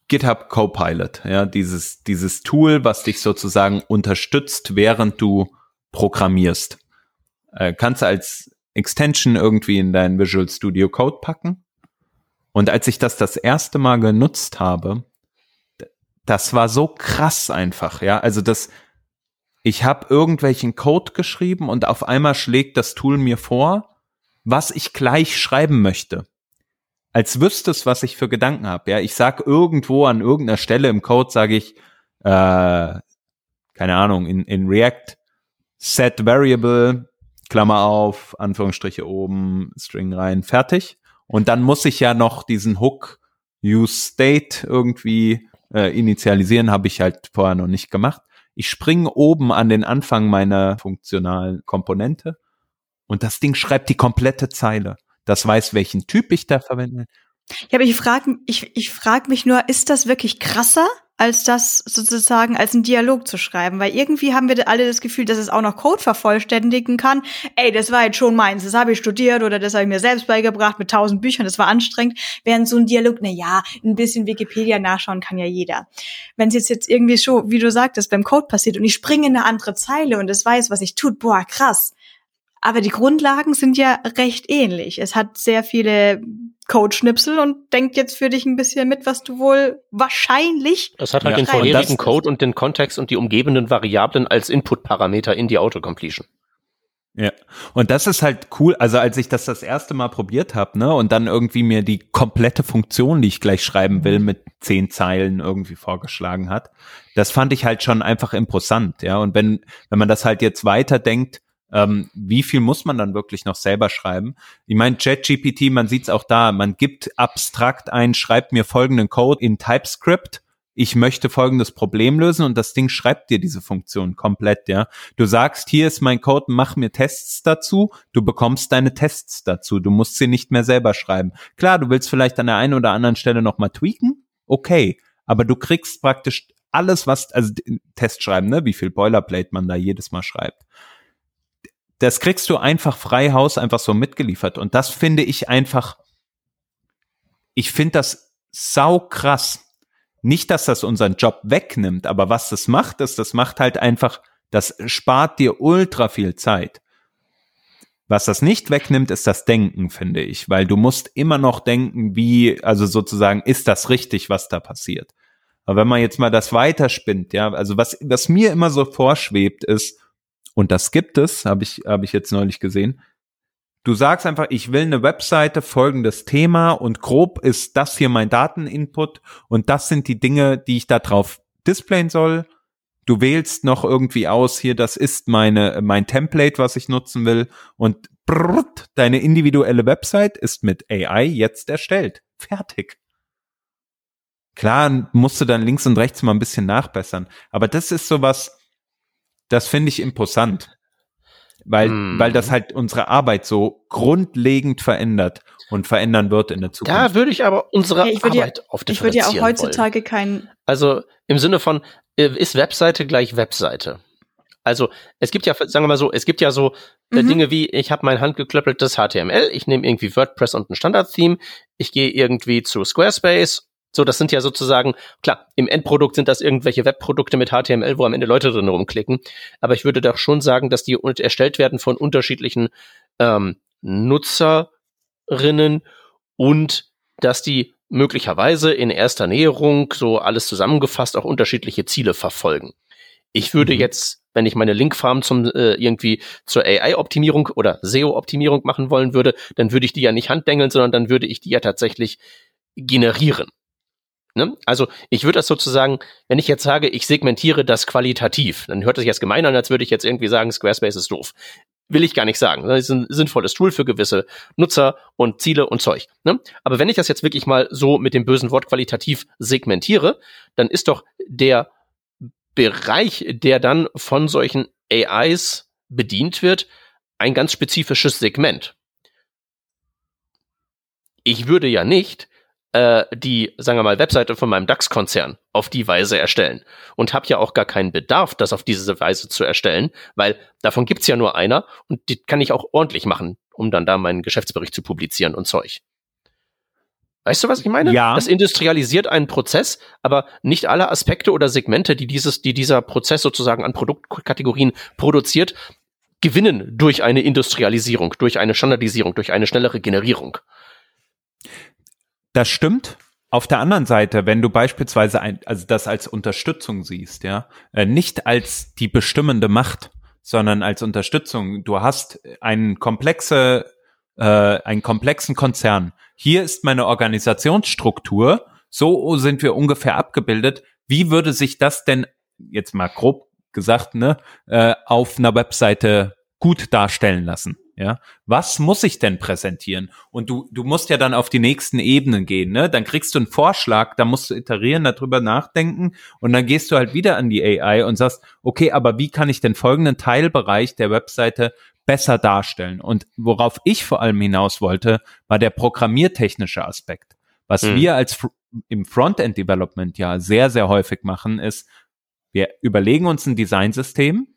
GitHub Copilot, ja, dieses dieses Tool, was dich sozusagen unterstützt, während du programmierst. Äh, kannst als Extension irgendwie in dein Visual Studio Code packen. Und als ich das das erste Mal genutzt habe, das war so krass einfach, ja. Also das, ich habe irgendwelchen Code geschrieben und auf einmal schlägt das Tool mir vor, was ich gleich schreiben möchte. Als wüsste es, was ich für Gedanken habe. Ja, ich sag irgendwo an irgendeiner Stelle im Code, sage ich, äh, keine Ahnung, in, in React set variable Klammer auf, Anführungsstriche oben, String rein, fertig. Und dann muss ich ja noch diesen Hook use state irgendwie äh, initialisieren, habe ich halt vorher noch nicht gemacht. Ich springe oben an den Anfang meiner funktionalen Komponente und das Ding schreibt die komplette Zeile. Das weiß, welchen Typ ich da verwende. Ja, aber ich frage ich, ich frag mich nur, ist das wirklich krasser als das sozusagen als ein Dialog zu schreiben, weil irgendwie haben wir alle das Gefühl, dass es auch noch Code vervollständigen kann. Ey, das war jetzt schon meins, das habe ich studiert oder das habe ich mir selbst beigebracht mit tausend Büchern, das war anstrengend. Während so ein Dialog, na ja, ein bisschen Wikipedia nachschauen kann ja jeder. Wenn es jetzt jetzt irgendwie schon, wie du sagtest, beim Code passiert und ich springe in eine andere Zeile und es weiß, was ich tut, boah, krass. Aber die Grundlagen sind ja recht ähnlich. Es hat sehr viele Codeschnipsel und denkt jetzt für dich ein bisschen mit, was du wohl wahrscheinlich. Es hat halt ja. den vorherigen Code und den Kontext und die umgebenden Variablen als Input-Parameter in die Autocompletion. Ja, und das ist halt cool. Also als ich das das erste Mal probiert habe, ne, und dann irgendwie mir die komplette Funktion, die ich gleich schreiben will, mit zehn Zeilen irgendwie vorgeschlagen hat, das fand ich halt schon einfach imposant, ja. Und wenn wenn man das halt jetzt weiterdenkt, ähm, wie viel muss man dann wirklich noch selber schreiben? Ich meine, ChatGPT, man sieht es auch da, man gibt abstrakt ein, schreibt mir folgenden Code in TypeScript. Ich möchte folgendes Problem lösen und das Ding schreibt dir diese Funktion komplett, ja. Du sagst, hier ist mein Code, mach mir Tests dazu, du bekommst deine Tests dazu, du musst sie nicht mehr selber schreiben. Klar, du willst vielleicht an der einen oder anderen Stelle nochmal tweaken, okay, aber du kriegst praktisch alles, was, also Test schreiben, ne, wie viel Boilerplate man da jedes Mal schreibt das kriegst du einfach frei Haus einfach so mitgeliefert. Und das finde ich einfach, ich finde das sau krass. Nicht, dass das unseren Job wegnimmt, aber was das macht, ist, das macht halt einfach, das spart dir ultra viel Zeit. Was das nicht wegnimmt, ist das Denken, finde ich, weil du musst immer noch denken, wie, also sozusagen, ist das richtig, was da passiert? Aber wenn man jetzt mal das weiterspinnt, ja, also was, was mir immer so vorschwebt, ist, und das gibt es, habe ich, habe ich jetzt neulich gesehen. Du sagst einfach, ich will eine Webseite, folgendes Thema und grob ist das hier mein Dateninput und das sind die Dinge, die ich da drauf displayen soll. Du wählst noch irgendwie aus, hier, das ist meine, mein Template, was ich nutzen will und brrrt, deine individuelle Website ist mit AI jetzt erstellt. Fertig. Klar, musst du dann links und rechts mal ein bisschen nachbessern. Aber das ist sowas, das finde ich imposant. Weil, mm. weil das halt unsere Arbeit so grundlegend verändert und verändern wird in der Zukunft. Da würde ich aber unsere ja, ich Arbeit ja, auf Ich würde ja auch heutzutage kein. Also im Sinne von, äh, ist Webseite gleich Webseite? Also es gibt ja, sagen wir mal so, es gibt ja so äh, mhm. Dinge wie, ich habe mein handgeklöppeltes HTML, ich nehme irgendwie WordPress und ein Standard-Theme, ich gehe irgendwie zu Squarespace so, das sind ja sozusagen, klar, im Endprodukt sind das irgendwelche Webprodukte mit HTML, wo am Ende Leute drin rumklicken. Aber ich würde doch schon sagen, dass die erstellt werden von unterschiedlichen ähm, Nutzerinnen und dass die möglicherweise in erster Näherung so alles zusammengefasst auch unterschiedliche Ziele verfolgen. Ich würde mhm. jetzt, wenn ich meine Linkfarm zum äh, irgendwie zur AI-Optimierung oder SEO-Optimierung machen wollen würde, dann würde ich die ja nicht handdengeln, sondern dann würde ich die ja tatsächlich generieren. Ne? Also ich würde das sozusagen, wenn ich jetzt sage, ich segmentiere das qualitativ, dann hört das jetzt gemein an, als würde ich jetzt irgendwie sagen, Squarespace ist doof. Will ich gar nicht sagen. Das ist ein sinnvolles Tool für gewisse Nutzer und Ziele und Zeug. Ne? Aber wenn ich das jetzt wirklich mal so mit dem bösen Wort qualitativ segmentiere, dann ist doch der Bereich, der dann von solchen AIs bedient wird, ein ganz spezifisches Segment. Ich würde ja nicht äh, die, sagen wir mal, Webseite von meinem DAX-Konzern auf die Weise erstellen. Und habe ja auch gar keinen Bedarf, das auf diese Weise zu erstellen, weil davon gibt's ja nur einer und die kann ich auch ordentlich machen, um dann da meinen Geschäftsbericht zu publizieren und Zeug. Weißt du, was ich meine? Ja. Das industrialisiert einen Prozess, aber nicht alle Aspekte oder Segmente, die dieses, die dieser Prozess sozusagen an Produktkategorien produziert, gewinnen durch eine Industrialisierung, durch eine Standardisierung, durch eine schnellere Generierung. Das stimmt. Auf der anderen Seite, wenn du beispielsweise ein, also das als Unterstützung siehst, ja, äh, nicht als die bestimmende Macht, sondern als Unterstützung. Du hast einen komplexe, äh, einen komplexen Konzern. Hier ist meine Organisationsstruktur. So sind wir ungefähr abgebildet. Wie würde sich das denn jetzt mal grob gesagt, ne, äh, auf einer Webseite gut darstellen lassen? Ja, was muss ich denn präsentieren? Und du, du musst ja dann auf die nächsten Ebenen gehen, ne? Dann kriegst du einen Vorschlag, da musst du iterieren, darüber nachdenken und dann gehst du halt wieder an die AI und sagst, okay, aber wie kann ich den folgenden Teilbereich der Webseite besser darstellen? Und worauf ich vor allem hinaus wollte, war der programmiertechnische Aspekt. Was mhm. wir als im Frontend Development ja sehr, sehr häufig machen, ist, wir überlegen uns ein Designsystem,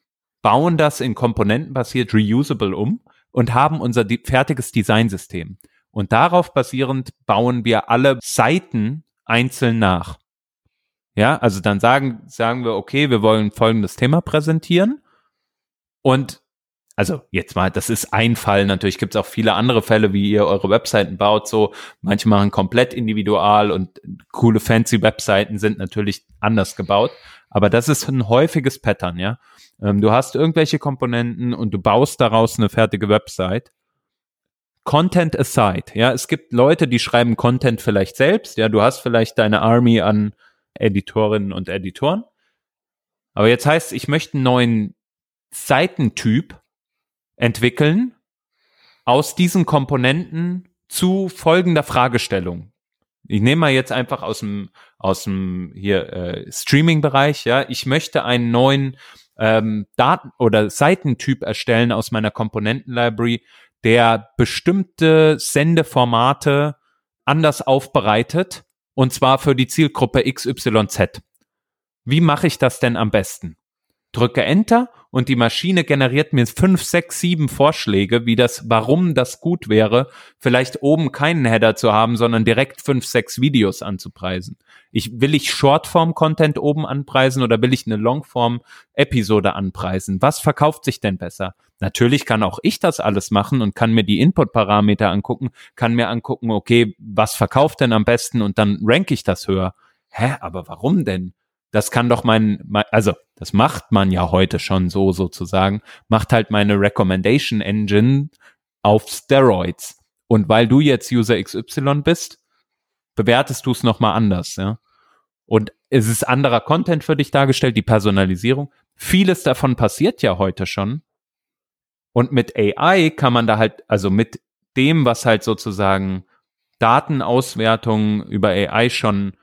bauen das in komponentenbasiert reusable um und haben unser fertiges Designsystem. Und darauf basierend bauen wir alle Seiten einzeln nach. Ja, also dann sagen, sagen wir, okay, wir wollen folgendes Thema präsentieren und also jetzt mal, das ist ein Fall. Natürlich gibt es auch viele andere Fälle, wie ihr eure Webseiten baut. So, manche machen komplett individual und coole fancy Webseiten sind natürlich anders gebaut. Aber das ist ein häufiges Pattern, ja. Ähm, du hast irgendwelche Komponenten und du baust daraus eine fertige Website. Content aside, ja, es gibt Leute, die schreiben Content vielleicht selbst, ja, du hast vielleicht deine Army an Editorinnen und Editoren. Aber jetzt heißt, ich möchte einen neuen Seitentyp entwickeln aus diesen Komponenten zu folgender Fragestellung. Ich nehme mal jetzt einfach aus dem aus dem hier äh, Streaming-Bereich. Ja, ich möchte einen neuen ähm, Daten oder Seitentyp erstellen aus meiner Komponenten-Library, der bestimmte Sendeformate anders aufbereitet und zwar für die Zielgruppe XYZ. Wie mache ich das denn am besten? Drücke Enter und die Maschine generiert mir fünf, sechs, sieben Vorschläge, wie das, warum das gut wäre, vielleicht oben keinen Header zu haben, sondern direkt fünf, sechs Videos anzupreisen. Ich, will ich Shortform-Content oben anpreisen oder will ich eine Longform-Episode anpreisen? Was verkauft sich denn besser? Natürlich kann auch ich das alles machen und kann mir die Input-Parameter angucken, kann mir angucken, okay, was verkauft denn am besten und dann rank ich das höher. Hä, aber warum denn? Das kann doch mein, also das macht man ja heute schon so sozusagen, macht halt meine Recommendation Engine auf Steroids. Und weil du jetzt User XY bist, bewertest du es nochmal anders, ja. Und es ist anderer Content für dich dargestellt, die Personalisierung. Vieles davon passiert ja heute schon. Und mit AI kann man da halt, also mit dem, was halt sozusagen Datenauswertung über AI schon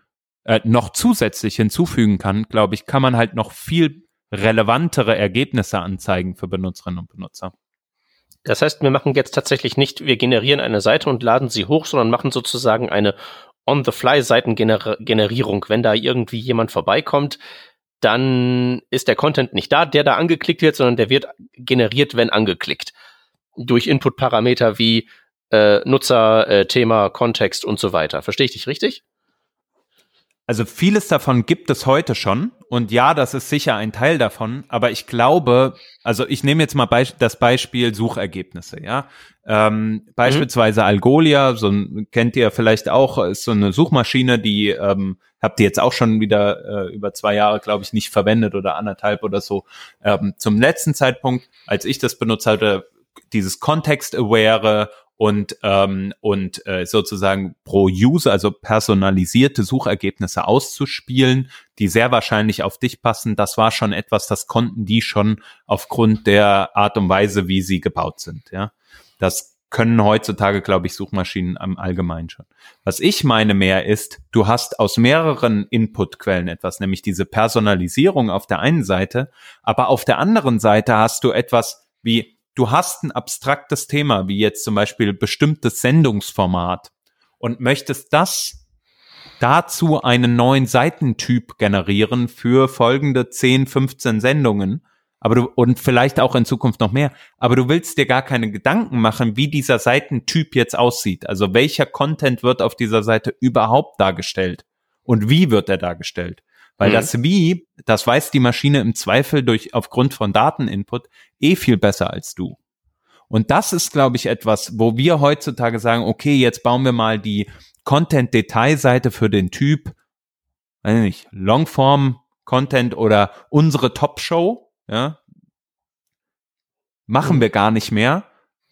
äh, noch zusätzlich hinzufügen kann, glaube ich, kann man halt noch viel relevantere Ergebnisse anzeigen für Benutzerinnen und Benutzer. Das heißt, wir machen jetzt tatsächlich nicht, wir generieren eine Seite und laden sie hoch, sondern machen sozusagen eine On-the-Fly-Seitengenerierung. Wenn da irgendwie jemand vorbeikommt, dann ist der Content nicht da, der da angeklickt wird, sondern der wird generiert, wenn angeklickt. Durch Input-Parameter wie äh, Nutzer, äh, Thema, Kontext und so weiter. Verstehe ich dich richtig? Also vieles davon gibt es heute schon und ja, das ist sicher ein Teil davon, aber ich glaube, also ich nehme jetzt mal das Beispiel Suchergebnisse, ja. Ähm, mhm. beispielsweise Algolia, so ein, kennt ihr vielleicht auch, ist so eine Suchmaschine, die ähm, habt ihr jetzt auch schon wieder äh, über zwei Jahre, glaube ich, nicht verwendet oder anderthalb oder so. Ähm, zum letzten Zeitpunkt, als ich das benutzt hatte, dieses Context-aware und, ähm, und äh, sozusagen pro User, also personalisierte Suchergebnisse auszuspielen, die sehr wahrscheinlich auf dich passen, das war schon etwas, das konnten die schon aufgrund der Art und Weise, wie sie gebaut sind. Ja, das können heutzutage, glaube ich, Suchmaschinen am Allgemeinen schon. Was ich meine mehr ist, du hast aus mehreren Inputquellen etwas, nämlich diese Personalisierung auf der einen Seite, aber auf der anderen Seite hast du etwas wie du hast ein abstraktes Thema, wie jetzt zum Beispiel bestimmtes Sendungsformat und möchtest das dazu einen neuen Seitentyp generieren für folgende 10, 15 Sendungen, aber du, und vielleicht auch in Zukunft noch mehr, aber du willst dir gar keine Gedanken machen, wie dieser Seitentyp jetzt aussieht. Also welcher Content wird auf dieser Seite überhaupt dargestellt und wie wird er dargestellt? Weil mhm. das Wie, das weiß die Maschine im Zweifel durch, aufgrund von Dateninput eh viel besser als du. Und das ist, glaube ich, etwas, wo wir heutzutage sagen, okay, jetzt bauen wir mal die Content-Detailseite für den Typ, weiß nicht, Longform-Content oder unsere Top-Show, ja, machen mhm. wir gar nicht mehr,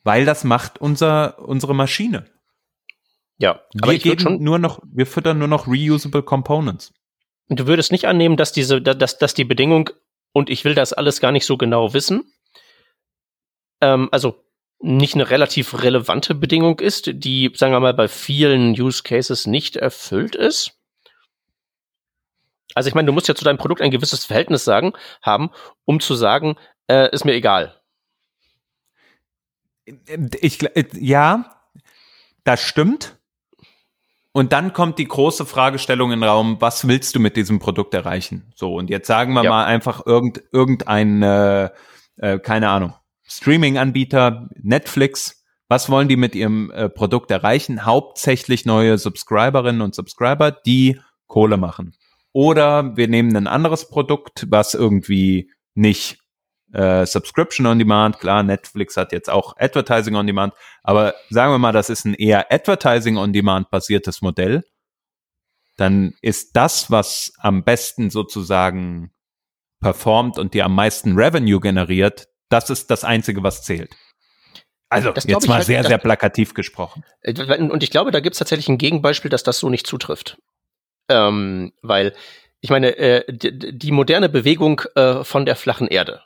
weil das macht unser, unsere Maschine. Ja, aber wir geben schon nur noch, wir füttern nur noch reusable Components. Du würdest nicht annehmen, dass diese, dass, dass die Bedingung, und ich will das alles gar nicht so genau wissen, ähm, also nicht eine relativ relevante Bedingung ist, die, sagen wir mal, bei vielen Use Cases nicht erfüllt ist? Also ich meine, du musst ja zu deinem Produkt ein gewisses Verhältnis sagen, haben, um zu sagen, äh, ist mir egal. Ich, ja, das stimmt. Und dann kommt die große Fragestellung in den Raum, was willst du mit diesem Produkt erreichen? So, und jetzt sagen wir ja. mal einfach irgend, irgendein, äh, äh, keine Ahnung, Streaming-Anbieter, Netflix, was wollen die mit ihrem äh, Produkt erreichen? Hauptsächlich neue Subscriberinnen und Subscriber, die Kohle machen. Oder wir nehmen ein anderes Produkt, was irgendwie nicht äh, Subscription on Demand, klar, Netflix hat jetzt auch Advertising on Demand, aber sagen wir mal, das ist ein eher Advertising on Demand basiertes Modell, dann ist das, was am besten sozusagen performt und dir am meisten Revenue generiert, das ist das Einzige, was zählt. Also das jetzt mal halt, sehr, sehr plakativ gesprochen. Äh, und ich glaube, da gibt es tatsächlich ein Gegenbeispiel, dass das so nicht zutrifft. Ähm, weil, ich meine, äh, die, die, moderne Bewegung äh, von der flachen Erde,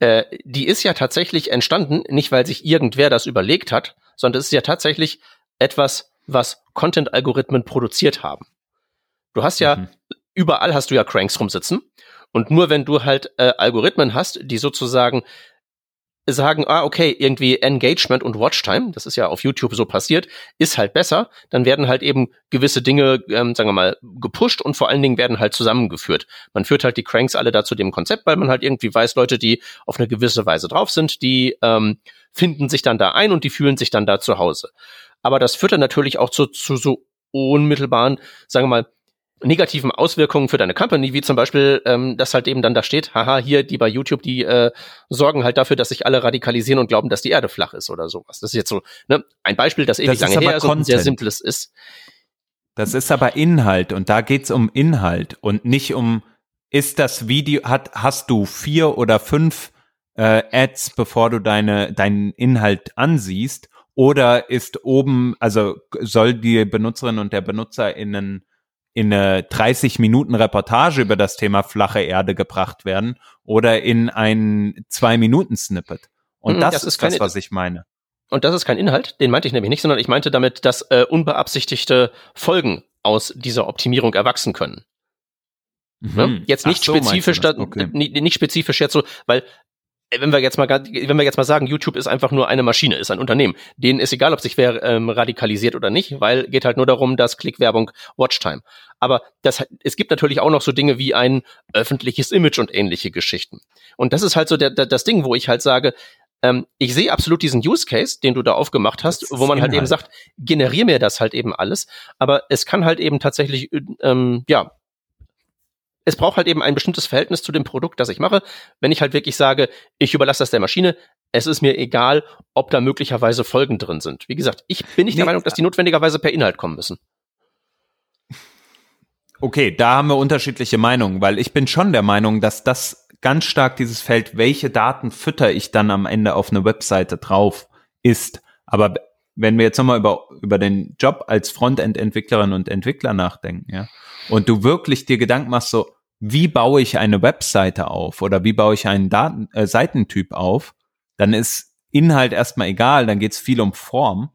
äh, die ist ja tatsächlich entstanden, nicht weil sich irgendwer das überlegt hat, sondern es ist ja tatsächlich etwas, was Content-Algorithmen produziert haben. Du hast ja, mhm. überall hast du ja Cranks rumsitzen. Und nur wenn du halt äh, Algorithmen hast, die sozusagen sagen, ah, okay, irgendwie Engagement und Watchtime, das ist ja auf YouTube so passiert, ist halt besser, dann werden halt eben gewisse Dinge, ähm, sagen wir mal, gepusht und vor allen Dingen werden halt zusammengeführt. Man führt halt die Cranks alle da zu dem Konzept, weil man halt irgendwie weiß, Leute, die auf eine gewisse Weise drauf sind, die ähm, finden sich dann da ein und die fühlen sich dann da zu Hause. Aber das führt dann natürlich auch zu, zu so unmittelbaren, sagen wir mal, negativen Auswirkungen für deine Company, wie zum Beispiel, ähm, dass halt eben dann da steht, haha, hier, die bei YouTube, die äh, sorgen halt dafür, dass sich alle radikalisieren und glauben, dass die Erde flach ist oder sowas. Das ist jetzt so ne, ein Beispiel, das ewig das lange her ist und sehr simples ist. Das ist aber Inhalt und da geht's um Inhalt und nicht um, ist das Video, hat, hast du vier oder fünf äh, Ads, bevor du deine, deinen Inhalt ansiehst, oder ist oben, also soll die Benutzerin und der Benutzer in eine 30 Minuten Reportage über das Thema flache Erde gebracht werden oder in ein zwei Minuten Snippet. Und mhm, das, das, ist, ist das, was ich meine. Und das ist kein Inhalt, den meinte ich nämlich nicht, sondern ich meinte damit, dass äh, unbeabsichtigte Folgen aus dieser Optimierung erwachsen können. Mhm. Ne? Jetzt nicht so, spezifisch, da, okay. nicht, nicht spezifisch jetzt so, weil wenn wir jetzt mal wenn wir jetzt mal sagen, YouTube ist einfach nur eine Maschine, ist ein Unternehmen, denen ist egal, ob sich wer ähm, radikalisiert oder nicht, weil geht halt nur darum, dass Klickwerbung Watchtime. Aber das, es gibt natürlich auch noch so Dinge wie ein öffentliches Image und ähnliche Geschichten. Und das ist halt so der, der, das Ding, wo ich halt sage, ähm, ich sehe absolut diesen Use Case, den du da aufgemacht hast, wo man halt eben sagt, generier mir das halt eben alles. Aber es kann halt eben tatsächlich, ähm, ja, es braucht halt eben ein bestimmtes Verhältnis zu dem Produkt, das ich mache. Wenn ich halt wirklich sage, ich überlasse das der Maschine, es ist mir egal, ob da möglicherweise Folgen drin sind. Wie gesagt, ich bin nicht nee, der Meinung, dass die notwendigerweise per Inhalt kommen müssen. Okay, da haben wir unterschiedliche Meinungen, weil ich bin schon der Meinung, dass das ganz stark dieses Feld, welche Daten fütter ich dann am Ende auf eine Webseite drauf ist. Aber wenn wir jetzt nochmal über, über den Job als Frontend-Entwicklerin und Entwickler nachdenken, ja, und du wirklich dir Gedanken machst, so, wie baue ich eine Webseite auf oder wie baue ich einen Daten, äh, Seitentyp auf, dann ist Inhalt erstmal egal, dann geht's viel um Form.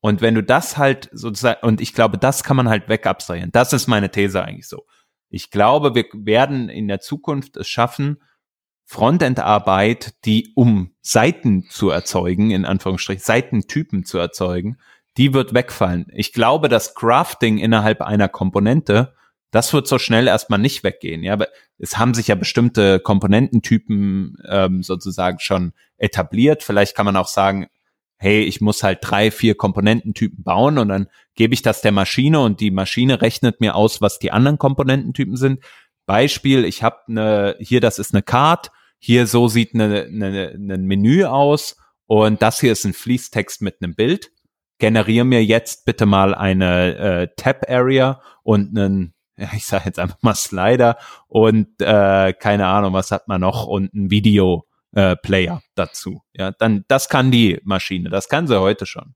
Und wenn du das halt sozusagen, und ich glaube, das kann man halt wegabstrahieren. Das ist meine These eigentlich so. Ich glaube, wir werden in der Zukunft es schaffen, Frontend-Arbeit, die um Seiten zu erzeugen, in Anführungsstrichen, Seitentypen zu erzeugen, die wird wegfallen. Ich glaube, das Crafting innerhalb einer Komponente, das wird so schnell erstmal nicht weggehen. Ja, es haben sich ja bestimmte Komponententypen ähm, sozusagen schon etabliert. Vielleicht kann man auch sagen, hey, ich muss halt drei, vier Komponententypen bauen und dann gebe ich das der Maschine und die Maschine rechnet mir aus, was die anderen Komponententypen sind. Beispiel, ich habe eine, hier das ist eine Card, hier so sieht eine, eine, ein Menü aus und das hier ist ein Fließtext mit einem Bild. Generiere mir jetzt bitte mal eine äh, Tab-Area und einen, ja, ich sage jetzt einfach mal Slider und äh, keine Ahnung, was hat man noch und ein Video äh, Player dazu. Ja, dann das kann die Maschine, das kann sie heute schon.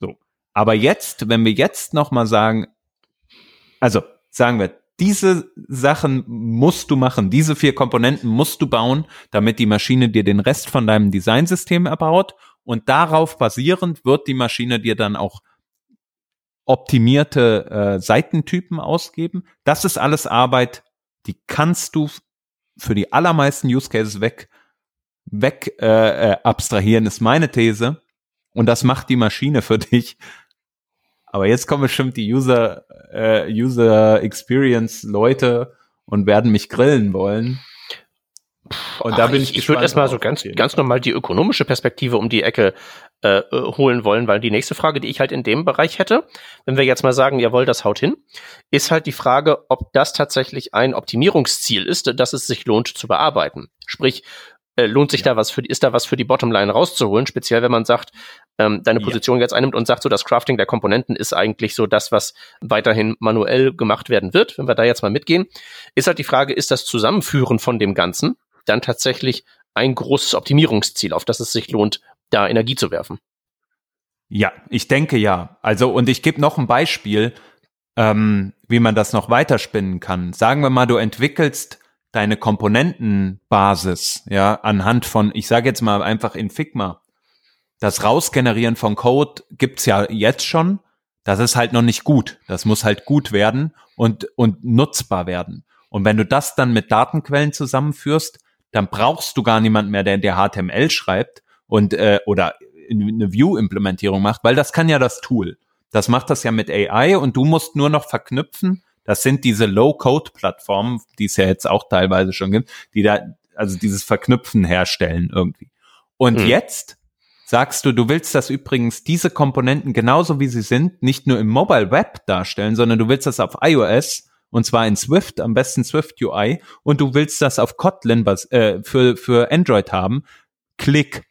So, aber jetzt, wenn wir jetzt noch mal sagen, also sagen wir diese Sachen musst du machen, diese vier Komponenten musst du bauen, damit die Maschine dir den Rest von deinem Designsystem erbaut und darauf basierend wird die Maschine dir dann auch optimierte äh, Seitentypen ausgeben. Das ist alles Arbeit, die kannst du für die allermeisten Use Cases weg weg äh, äh, abstrahieren, ist meine These. Und das macht die Maschine für dich Aber jetzt kommen bestimmt die User, äh, User Experience Leute und werden mich grillen wollen. Und da Ach, bin ich, ich, ich würde erstmal so ganz, ganz normal die ökonomische Perspektive um die Ecke äh, äh, holen wollen, weil die nächste Frage, die ich halt in dem Bereich hätte, wenn wir jetzt mal sagen, jawohl, das haut hin, ist halt die Frage, ob das tatsächlich ein Optimierungsziel ist, dass es sich lohnt zu bearbeiten. Sprich, äh, lohnt sich ja. da was für, ist da was für die Bottomline rauszuholen, speziell wenn man sagt, ähm, deine Position ja. jetzt einnimmt und sagt so, das Crafting der Komponenten ist eigentlich so das, was weiterhin manuell gemacht werden wird, wenn wir da jetzt mal mitgehen, ist halt die Frage, ist das Zusammenführen von dem Ganzen dann tatsächlich ein großes Optimierungsziel, auf das es sich lohnt, da Energie zu werfen. Ja, ich denke ja. Also, und ich gebe noch ein Beispiel, ähm, wie man das noch weiterspinnen kann. Sagen wir mal, du entwickelst deine Komponentenbasis, ja, anhand von, ich sage jetzt mal einfach in Figma. Das Rausgenerieren von Code gibt's ja jetzt schon. Das ist halt noch nicht gut. Das muss halt gut werden und, und nutzbar werden. Und wenn du das dann mit Datenquellen zusammenführst, dann brauchst du gar niemand mehr, der, der HTML schreibt und äh, oder eine View-Implementierung macht, weil das kann ja das Tool. Das macht das ja mit AI und du musst nur noch verknüpfen. Das sind diese Low-Code-Plattformen, die es ja jetzt auch teilweise schon gibt, die da also dieses Verknüpfen herstellen irgendwie. Und mhm. jetzt sagst du, du willst das übrigens, diese Komponenten genauso wie sie sind, nicht nur im Mobile Web darstellen, sondern du willst das auf iOS und zwar in Swift, am besten Swift UI und du willst das auf Kotlin äh, für, für Android haben, klick.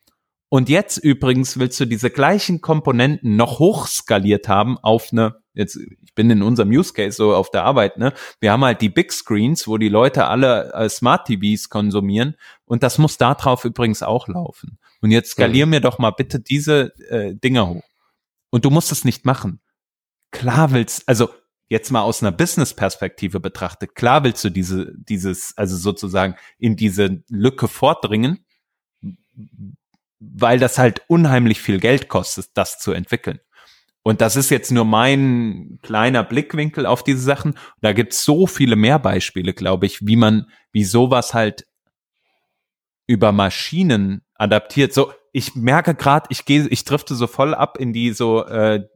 Und jetzt übrigens willst du diese gleichen Komponenten noch hochskaliert haben auf eine, jetzt, ich bin in unserem Use Case so auf der Arbeit, ne? Wir haben halt die Big Screens, wo die Leute alle äh, Smart TVs konsumieren und das muss da drauf übrigens auch laufen. Und jetzt skalier mhm. mir doch mal bitte diese äh, Dinger hoch. Und du musst es nicht machen. Klar willst, also jetzt mal aus einer Business-Perspektive betrachtet, klar willst du diese, dieses, also sozusagen in diese Lücke vordringen, weil das halt unheimlich viel Geld kostet, das zu entwickeln. Und das ist jetzt nur mein kleiner Blickwinkel auf diese Sachen. Da gibt es so viele mehr Beispiele, glaube ich, wie man, wie sowas halt über Maschinen adaptiert. So, ich merke gerade, ich gehe, ich drifte so voll ab in die so äh,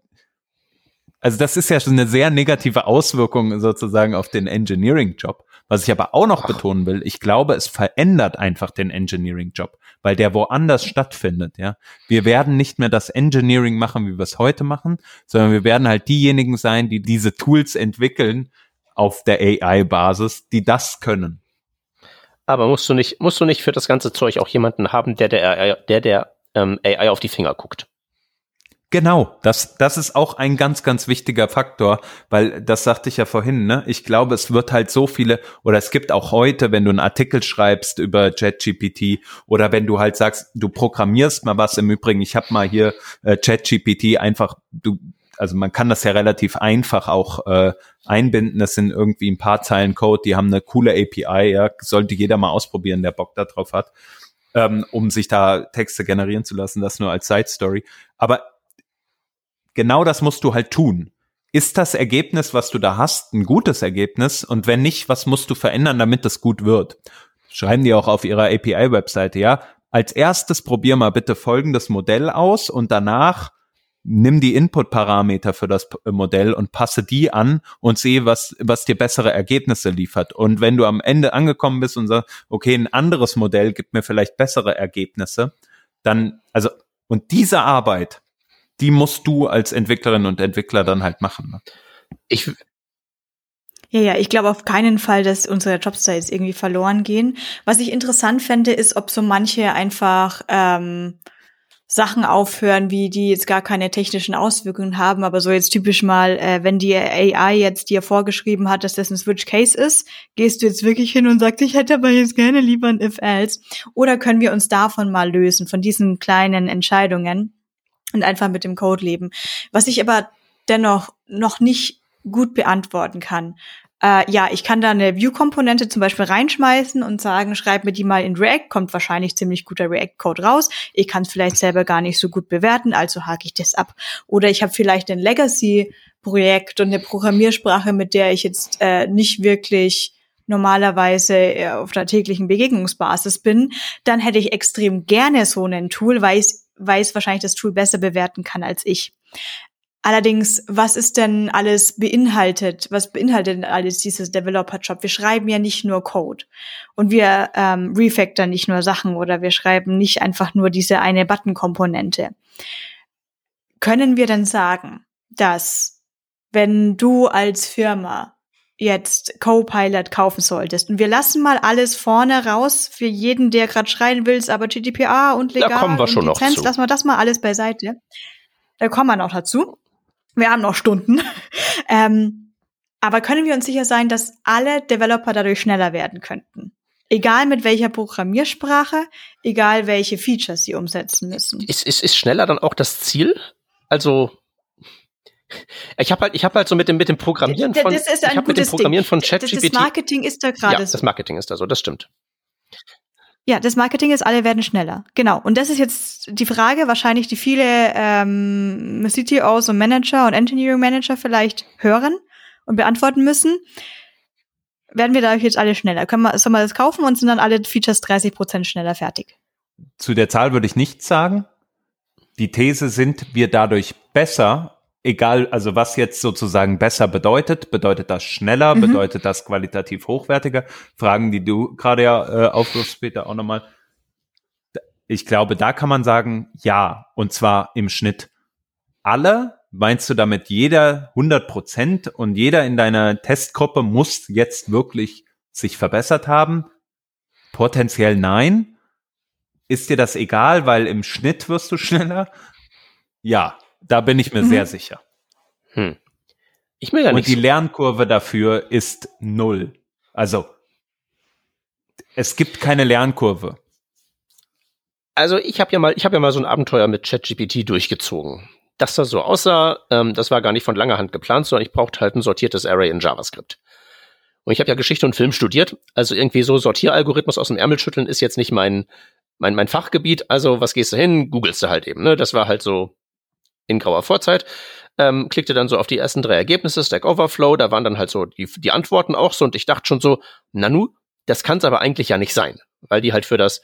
also das ist ja schon eine sehr negative Auswirkung sozusagen auf den Engineering-Job. Was ich aber auch noch betonen will, ich glaube, es verändert einfach den Engineering-Job, weil der woanders stattfindet, ja. Wir werden nicht mehr das Engineering machen, wie wir es heute machen, sondern wir werden halt diejenigen sein, die diese Tools entwickeln auf der AI-Basis, die das können. Aber musst du nicht, musst du nicht für das ganze Zeug auch jemanden haben, der der AI, der, der ähm, AI auf die Finger guckt? Genau, das, das ist auch ein ganz, ganz wichtiger Faktor, weil das sagte ich ja vorhin, ne? Ich glaube, es wird halt so viele, oder es gibt auch heute, wenn du einen Artikel schreibst über ChatGPT oder wenn du halt sagst, du programmierst mal was im Übrigen, ich habe mal hier äh, ChatGPT einfach, du, also man kann das ja relativ einfach auch äh, einbinden. Das sind irgendwie ein paar Zeilen Code, die haben eine coole API, ja, sollte jeder mal ausprobieren, der Bock da drauf hat, ähm, um sich da Texte generieren zu lassen. Das nur als Side Story. Aber genau das musst du halt tun. Ist das Ergebnis, was du da hast, ein gutes Ergebnis? Und wenn nicht, was musst du verändern, damit das gut wird? Schreiben die auch auf ihrer API-Webseite, ja? Als erstes probier mal bitte folgendes Modell aus und danach nimm die Input-Parameter für das Modell und passe die an und sehe, was, was dir bessere Ergebnisse liefert. Und wenn du am Ende angekommen bist und sagst, okay, ein anderes Modell gibt mir vielleicht bessere Ergebnisse, dann, also, und diese Arbeit, die musst du als Entwicklerin und Entwickler dann halt machen. Ne? Ich ja, ja, ich glaube auf keinen Fall, dass unsere Jobs da jetzt irgendwie verloren gehen. Was ich interessant fände, ist, ob so manche einfach ähm, Sachen aufhören, wie die jetzt gar keine technischen Auswirkungen haben, aber so jetzt typisch mal, äh, wenn die AI jetzt dir vorgeschrieben hat, dass das ein Switch Case ist, gehst du jetzt wirklich hin und sagst, ich hätte aber jetzt gerne lieber ein If-Else. Oder können wir uns davon mal lösen, von diesen kleinen Entscheidungen? Und einfach mit dem Code leben. Was ich aber dennoch noch nicht gut beantworten kann. Äh, ja, ich kann da eine View-Komponente zum Beispiel reinschmeißen und sagen, schreib mir die mal in React, kommt wahrscheinlich ziemlich guter React-Code raus. Ich kann es vielleicht selber gar nicht so gut bewerten, also hake ich das ab. Oder ich habe vielleicht ein Legacy-Projekt und eine Programmiersprache, mit der ich jetzt äh, nicht wirklich normalerweise äh, auf der täglichen Begegnungsbasis bin, dann hätte ich extrem gerne so ein Tool, weil ich weiß wahrscheinlich das Tool besser bewerten kann als ich. Allerdings, was ist denn alles beinhaltet? Was beinhaltet denn alles dieses Developer-Job? Wir schreiben ja nicht nur Code und wir ähm, refactoren nicht nur Sachen oder wir schreiben nicht einfach nur diese eine Button-Komponente. Können wir dann sagen, dass wenn du als Firma jetzt Copilot kaufen solltest und wir lassen mal alles vorne raus für jeden, der gerade schreien will, aber GDPR und legal da kommen wir schon Lizenz, noch zu. lassen wir das mal alles beiseite. Da kommen wir noch dazu. Wir haben noch Stunden. ähm, aber können wir uns sicher sein, dass alle Developer dadurch schneller werden könnten? Egal mit welcher Programmiersprache, egal welche Features sie umsetzen müssen. Ist, ist, ist schneller dann auch das Ziel? Also ich habe halt, ich habe halt so mit dem mit dem Programmieren von, das ist ein ich habe mit dem Programmieren von ChatGPT. Das Marketing ist da gerade. Ja, das Marketing ist da so, das stimmt. Ja, das Marketing ist, alle werden schneller. Genau. Und das ist jetzt die Frage, wahrscheinlich, die viele ähm, CTOs und Manager und Engineering Manager vielleicht hören und beantworten müssen. Werden wir dadurch jetzt alle schneller? Können wir, sollen wir das kaufen und sind dann alle Features 30 Prozent schneller fertig? Zu der Zahl würde ich nichts sagen. Die These sind wir dadurch besser, egal, also was jetzt sozusagen besser bedeutet, bedeutet das schneller, mhm. bedeutet das qualitativ hochwertiger? Fragen, die du gerade ja äh, aufrufst, Peter, auch nochmal. Ich glaube, da kann man sagen, ja, und zwar im Schnitt alle. Meinst du damit jeder 100 Prozent und jeder in deiner Testgruppe muss jetzt wirklich sich verbessert haben? Potenziell nein. Ist dir das egal, weil im Schnitt wirst du schneller? Ja, da bin ich mir mhm. sehr sicher. Hm. Ich will ja nicht. Und die Lernkurve dafür ist null. Also, es gibt keine Lernkurve. Also ich habe ja mal, ich habe ja mal so ein Abenteuer mit ChatGPT durchgezogen. Das da so aussah, ähm, das war gar nicht von langer Hand geplant, sondern ich brauchte halt ein sortiertes Array in JavaScript. Und ich habe ja Geschichte und Film studiert, also irgendwie so Sortieralgorithmus aus dem Ärmel schütteln ist jetzt nicht mein mein mein Fachgebiet. Also was gehst du hin? Googelst du halt eben. Ne, das war halt so in grauer Vorzeit. Ähm, klickte dann so auf die ersten drei Ergebnisse, Stack Overflow, da waren dann halt so die, die Antworten auch so und ich dachte schon so, Nanu, das kann es aber eigentlich ja nicht sein, weil die halt für das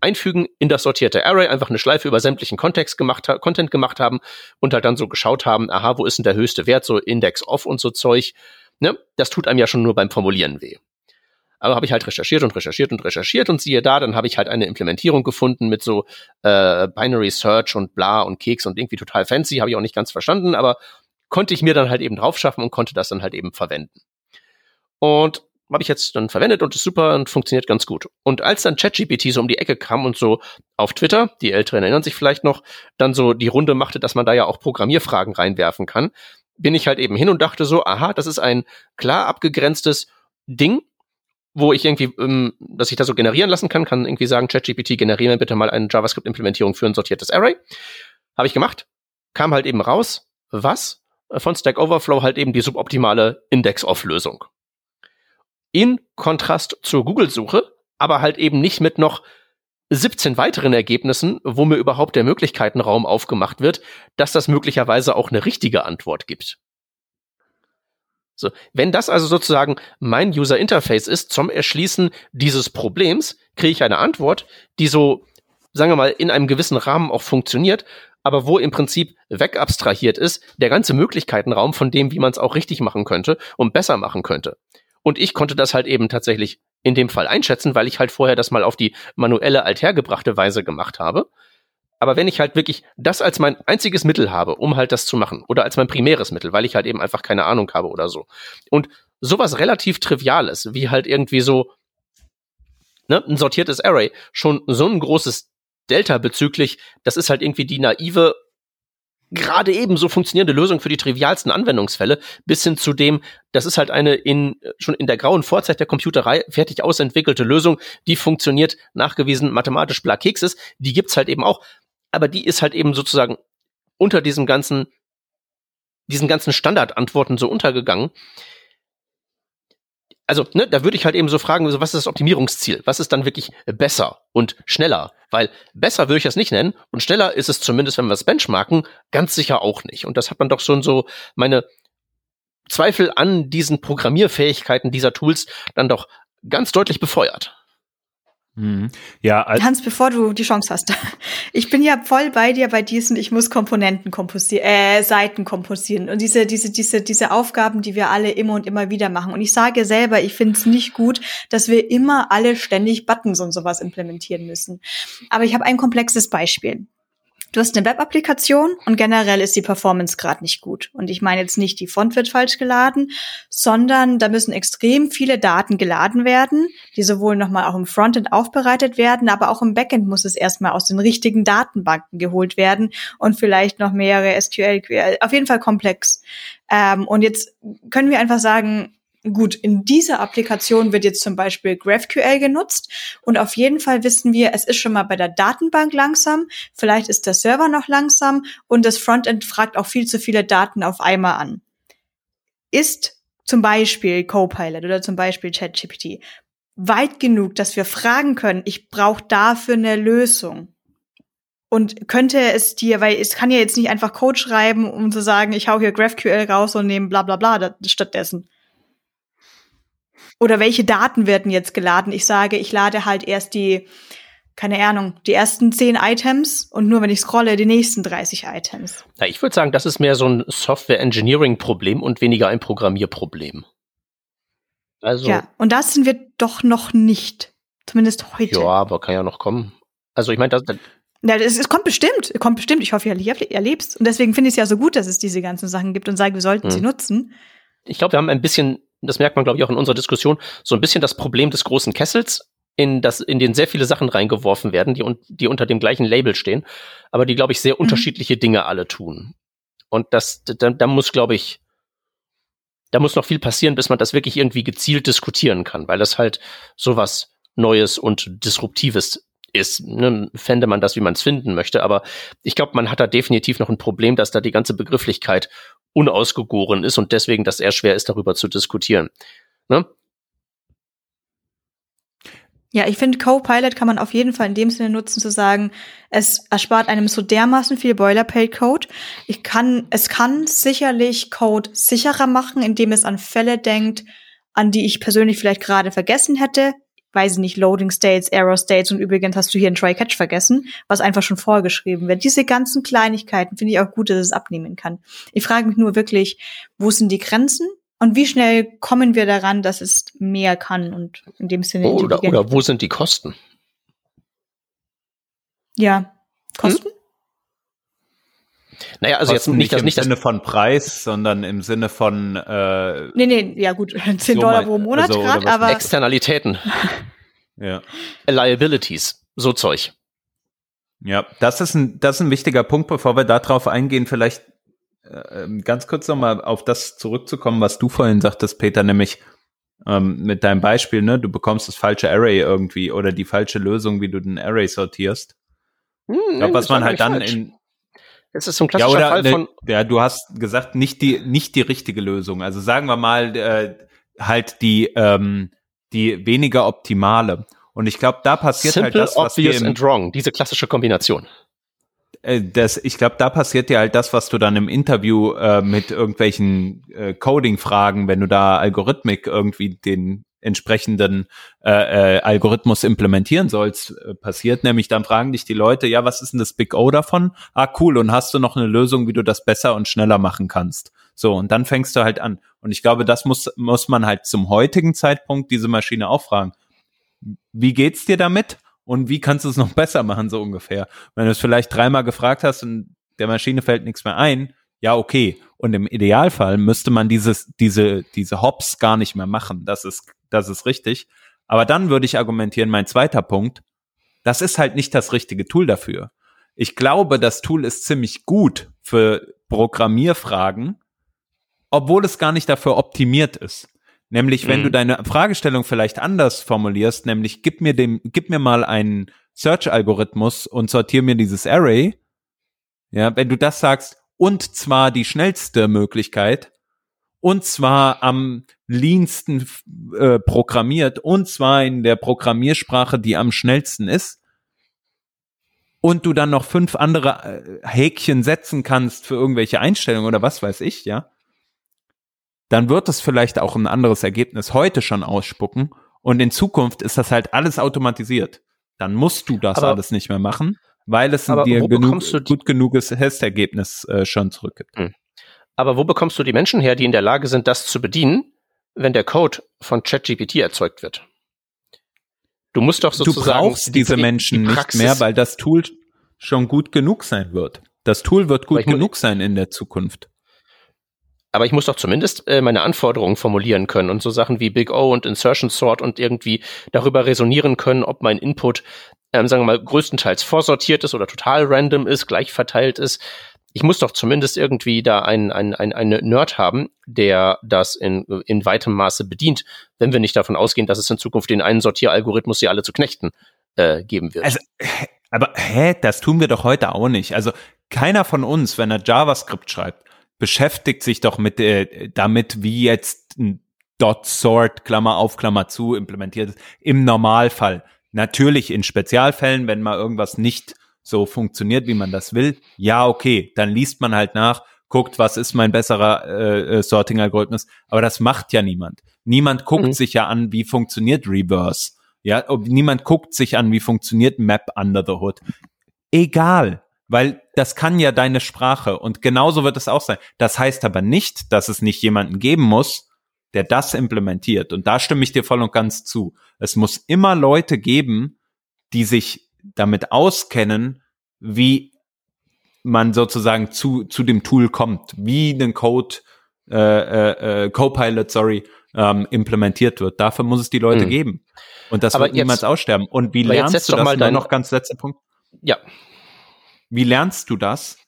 Einfügen in das sortierte Array einfach eine Schleife über sämtlichen Kontext gemacht, Content gemacht haben und halt dann so geschaut haben, aha, wo ist denn der höchste Wert, so Index off und so Zeug. Ne? Das tut einem ja schon nur beim Formulieren weh. Aber habe ich halt recherchiert und recherchiert und recherchiert und siehe da, dann habe ich halt eine Implementierung gefunden mit so äh, Binary Search und bla und Keks und irgendwie total fancy, habe ich auch nicht ganz verstanden, aber konnte ich mir dann halt eben drauf schaffen und konnte das dann halt eben verwenden. Und habe ich jetzt dann verwendet und ist super und funktioniert ganz gut. Und als dann ChatGPT so um die Ecke kam und so auf Twitter, die Älteren erinnern sich vielleicht noch, dann so die Runde machte, dass man da ja auch Programmierfragen reinwerfen kann, bin ich halt eben hin und dachte so, aha, das ist ein klar abgegrenztes Ding, wo ich irgendwie, ähm, dass ich das so generieren lassen kann, kann irgendwie sagen, ChatGPT, generiere mir bitte mal eine JavaScript-Implementierung für ein sortiertes Array. Habe ich gemacht. Kam halt eben raus, was von Stack Overflow halt eben die suboptimale Index-Off-Lösung. In Kontrast zur Google-Suche, aber halt eben nicht mit noch 17 weiteren Ergebnissen, wo mir überhaupt der Möglichkeitenraum aufgemacht wird, dass das möglicherweise auch eine richtige Antwort gibt. So, wenn das also sozusagen mein User Interface ist zum Erschließen dieses Problems, kriege ich eine Antwort, die so, sagen wir mal, in einem gewissen Rahmen auch funktioniert, aber wo im Prinzip wegabstrahiert ist der ganze Möglichkeitenraum von dem, wie man es auch richtig machen könnte und besser machen könnte. Und ich konnte das halt eben tatsächlich in dem Fall einschätzen, weil ich halt vorher das mal auf die manuelle althergebrachte Weise gemacht habe. Aber wenn ich halt wirklich das als mein einziges Mittel habe, um halt das zu machen, oder als mein primäres Mittel, weil ich halt eben einfach keine Ahnung habe oder so. Und sowas relativ Triviales, wie halt irgendwie so ne, ein sortiertes Array, schon so ein großes Delta bezüglich, das ist halt irgendwie die naive, gerade eben so funktionierende Lösung für die trivialsten Anwendungsfälle, bis hin zu dem, das ist halt eine in, schon in der grauen Vorzeit der Computerei fertig ausentwickelte Lösung, die funktioniert, nachgewiesen mathematisch bla Kekses, die gibt's halt eben auch aber die ist halt eben sozusagen unter diesem ganzen, diesen ganzen Standardantworten so untergegangen. Also, ne, da würde ich halt eben so fragen, was ist das Optimierungsziel? Was ist dann wirklich besser und schneller? Weil besser würde ich das nicht nennen und schneller ist es zumindest, wenn wir es benchmarken, ganz sicher auch nicht. Und das hat man doch schon so meine Zweifel an diesen Programmierfähigkeiten dieser Tools dann doch ganz deutlich befeuert. Mhm. Ja, Hans, bevor du die Chance hast. Ich bin ja voll bei dir bei diesen, ich muss Komponenten komposieren, äh, Seiten komposieren und diese, diese, diese, diese Aufgaben, die wir alle immer und immer wieder machen. Und ich sage selber, ich finde es nicht gut, dass wir immer alle ständig Buttons und sowas implementieren müssen. Aber ich habe ein komplexes Beispiel. Du hast eine Web-Applikation und generell ist die Performance gerade nicht gut. Und ich meine jetzt nicht, die Font wird falsch geladen, sondern da müssen extrem viele Daten geladen werden, die sowohl nochmal auch im Frontend aufbereitet werden, aber auch im Backend muss es erstmal aus den richtigen Datenbanken geholt werden und vielleicht noch mehrere SQL, auf jeden Fall komplex. Ähm, und jetzt können wir einfach sagen, Gut, in dieser Applikation wird jetzt zum Beispiel GraphQL genutzt und auf jeden Fall wissen wir, es ist schon mal bei der Datenbank langsam, vielleicht ist der Server noch langsam und das Frontend fragt auch viel zu viele Daten auf einmal an. Ist zum Beispiel Copilot oder zum Beispiel ChatGPT weit genug, dass wir fragen können, ich brauche dafür eine Lösung? Und könnte es dir, weil es kann ja jetzt nicht einfach Code schreiben, um zu sagen, ich hau hier GraphQL raus und nehme bla bla bla stattdessen oder welche Daten werden jetzt geladen? Ich sage, ich lade halt erst die, keine Ahnung, die ersten zehn Items und nur wenn ich scrolle, die nächsten 30 Items. Ja, ich würde sagen, das ist mehr so ein Software-Engineering-Problem und weniger ein Programmierproblem. Also. Ja, und das sind wir doch noch nicht. Zumindest heute. Ja, aber kann ja noch kommen. Also ich meine, das, ja, es, es kommt bestimmt, kommt bestimmt. Ich hoffe, ihr erlebst. Und deswegen finde ich es ja so gut, dass es diese ganzen Sachen gibt und sage, wir sollten hm. sie nutzen. Ich glaube, wir haben ein bisschen das merkt man, glaube ich, auch in unserer Diskussion, so ein bisschen das Problem des großen Kessels, in, das, in den sehr viele Sachen reingeworfen werden, die, die unter dem gleichen Label stehen, aber die, glaube ich, sehr mhm. unterschiedliche Dinge alle tun. Und das, da, da muss, glaube ich, da muss noch viel passieren, bis man das wirklich irgendwie gezielt diskutieren kann, weil das halt sowas Neues und Disruptives ist. Ne, fände man das, wie man es finden möchte. Aber ich glaube, man hat da definitiv noch ein Problem, dass da die ganze Begrifflichkeit unausgegoren ist und deswegen, dass er schwer ist, darüber zu diskutieren. Ne? Ja, ich finde, Copilot kann man auf jeden Fall in dem Sinne nutzen, zu sagen, es erspart einem so dermaßen viel Boilerplate-Code. Ich kann, es kann sicherlich Code sicherer machen, indem es an Fälle denkt, an die ich persönlich vielleicht gerade vergessen hätte, weiß ich nicht, Loading States, Error States und übrigens hast du hier ein Try-Catch vergessen, was einfach schon vorgeschrieben wird. Diese ganzen Kleinigkeiten finde ich auch gut, dass es abnehmen kann. Ich frage mich nur wirklich, wo sind die Grenzen und wie schnell kommen wir daran, dass es mehr kann und in dem Sinne. Oder, oder wo sind die Kosten? Ja, Kosten? Hm? Naja, also Kosten jetzt nicht, das, nicht im Sinne von Preis, sondern im Sinne von äh, Nee, nee, ja gut, 10 so Dollar pro Monat also, gerade, aber Externalitäten. ja. Liabilities, so Zeug. Ja, das ist ein das ist ein wichtiger Punkt, bevor wir darauf eingehen, vielleicht äh, ähm, ganz kurz nochmal auf das zurückzukommen, was du vorhin sagtest, Peter, nämlich ähm, mit deinem Beispiel, ne, du bekommst das falsche Array irgendwie oder die falsche Lösung, wie du den Array sortierst. Hm, ich glaube, was man halt dann falsch. in es ist so ein klassischer ja, Fall ne, von. Ja, du hast gesagt, nicht die, nicht die richtige Lösung. Also sagen wir mal, äh, halt die, ähm, die weniger optimale. Und ich glaube, da passiert halt Simple, halt das, was obvious wir im, and wrong, diese klassische Kombination. Äh, das, ich glaube, da passiert dir halt das, was du dann im Interview äh, mit irgendwelchen äh, Coding-Fragen, wenn du da Algorithmik irgendwie den entsprechenden äh, äh, Algorithmus implementieren sollst, äh, passiert. Nämlich dann fragen dich die Leute, ja, was ist denn das Big O davon? Ah, cool, und hast du noch eine Lösung, wie du das besser und schneller machen kannst? So, und dann fängst du halt an. Und ich glaube, das muss, muss man halt zum heutigen Zeitpunkt diese Maschine auch fragen. Wie geht's dir damit? Und wie kannst du es noch besser machen, so ungefähr? Wenn du es vielleicht dreimal gefragt hast und der Maschine fällt nichts mehr ein, ja, okay. Und im Idealfall müsste man dieses, diese, diese Hops gar nicht mehr machen. Das ist das ist richtig. Aber dann würde ich argumentieren, mein zweiter Punkt, das ist halt nicht das richtige Tool dafür. Ich glaube, das Tool ist ziemlich gut für Programmierfragen, obwohl es gar nicht dafür optimiert ist. Nämlich, wenn mhm. du deine Fragestellung vielleicht anders formulierst, nämlich gib mir dem, gib mir mal einen Search-Algorithmus und sortier mir dieses Array. Ja, wenn du das sagst, und zwar die schnellste Möglichkeit, und zwar am leansten äh, programmiert. Und zwar in der Programmiersprache, die am schnellsten ist. Und du dann noch fünf andere äh, Häkchen setzen kannst für irgendwelche Einstellungen oder was weiß ich, ja, dann wird es vielleicht auch ein anderes Ergebnis heute schon ausspucken. Und in Zukunft ist das halt alles automatisiert. dann musst du das Aber- alles nicht mehr machen, weil es Aber dir genug, du die- gut genuges Testergebnis äh, schon zurückgibt. Aber wo bekommst du die Menschen her, die in der Lage sind, das zu bedienen, wenn der Code von ChatGPT erzeugt wird? Du musst doch Du sozusagen brauchst die- diese die Menschen Praxis- nicht mehr, weil das Tool schon gut genug sein wird. Das Tool wird gut genug sein in der Zukunft. Aber ich muss doch zumindest äh, meine Anforderungen formulieren können und so Sachen wie Big O und Insertion Sort und irgendwie darüber resonieren können, ob mein Input, ähm, sagen wir mal, größtenteils vorsortiert ist oder total random ist, gleich verteilt ist. Ich muss doch zumindest irgendwie da einen, einen, einen, einen Nerd haben, der das in, in weitem Maße bedient, wenn wir nicht davon ausgehen, dass es in Zukunft den einen Sortieralgorithmus, die alle zu knechten, äh, geben wird. Also, aber hä, das tun wir doch heute auch nicht. Also keiner von uns, wenn er JavaScript schreibt, beschäftigt sich doch mit äh, damit, wie jetzt ein Dot Sort Klammer auf Klammer zu implementiert ist. Im Normalfall. Natürlich in Spezialfällen, wenn mal irgendwas nicht so funktioniert, wie man das will. Ja, okay, dann liest man halt nach, guckt, was ist mein besserer äh, äh, Sorting-Algorithmus. Aber das macht ja niemand. Niemand guckt Mhm. sich ja an, wie funktioniert Reverse. Ja, niemand guckt sich an, wie funktioniert Map under the hood. Egal, weil das kann ja deine Sprache und genauso wird es auch sein. Das heißt aber nicht, dass es nicht jemanden geben muss, der das implementiert. Und da stimme ich dir voll und ganz zu. Es muss immer Leute geben, die sich damit auskennen, wie man sozusagen zu, zu dem Tool kommt, wie ein Code, äh, äh, äh, Copilot, sorry, ähm, implementiert wird. Dafür muss es die Leute Mhm. geben. Und das Aber wird niemals jetzt- aussterben. Und wie lernst du doch das? mal dein- noch ganz letzter Punkt. ja, Wie lernst du das?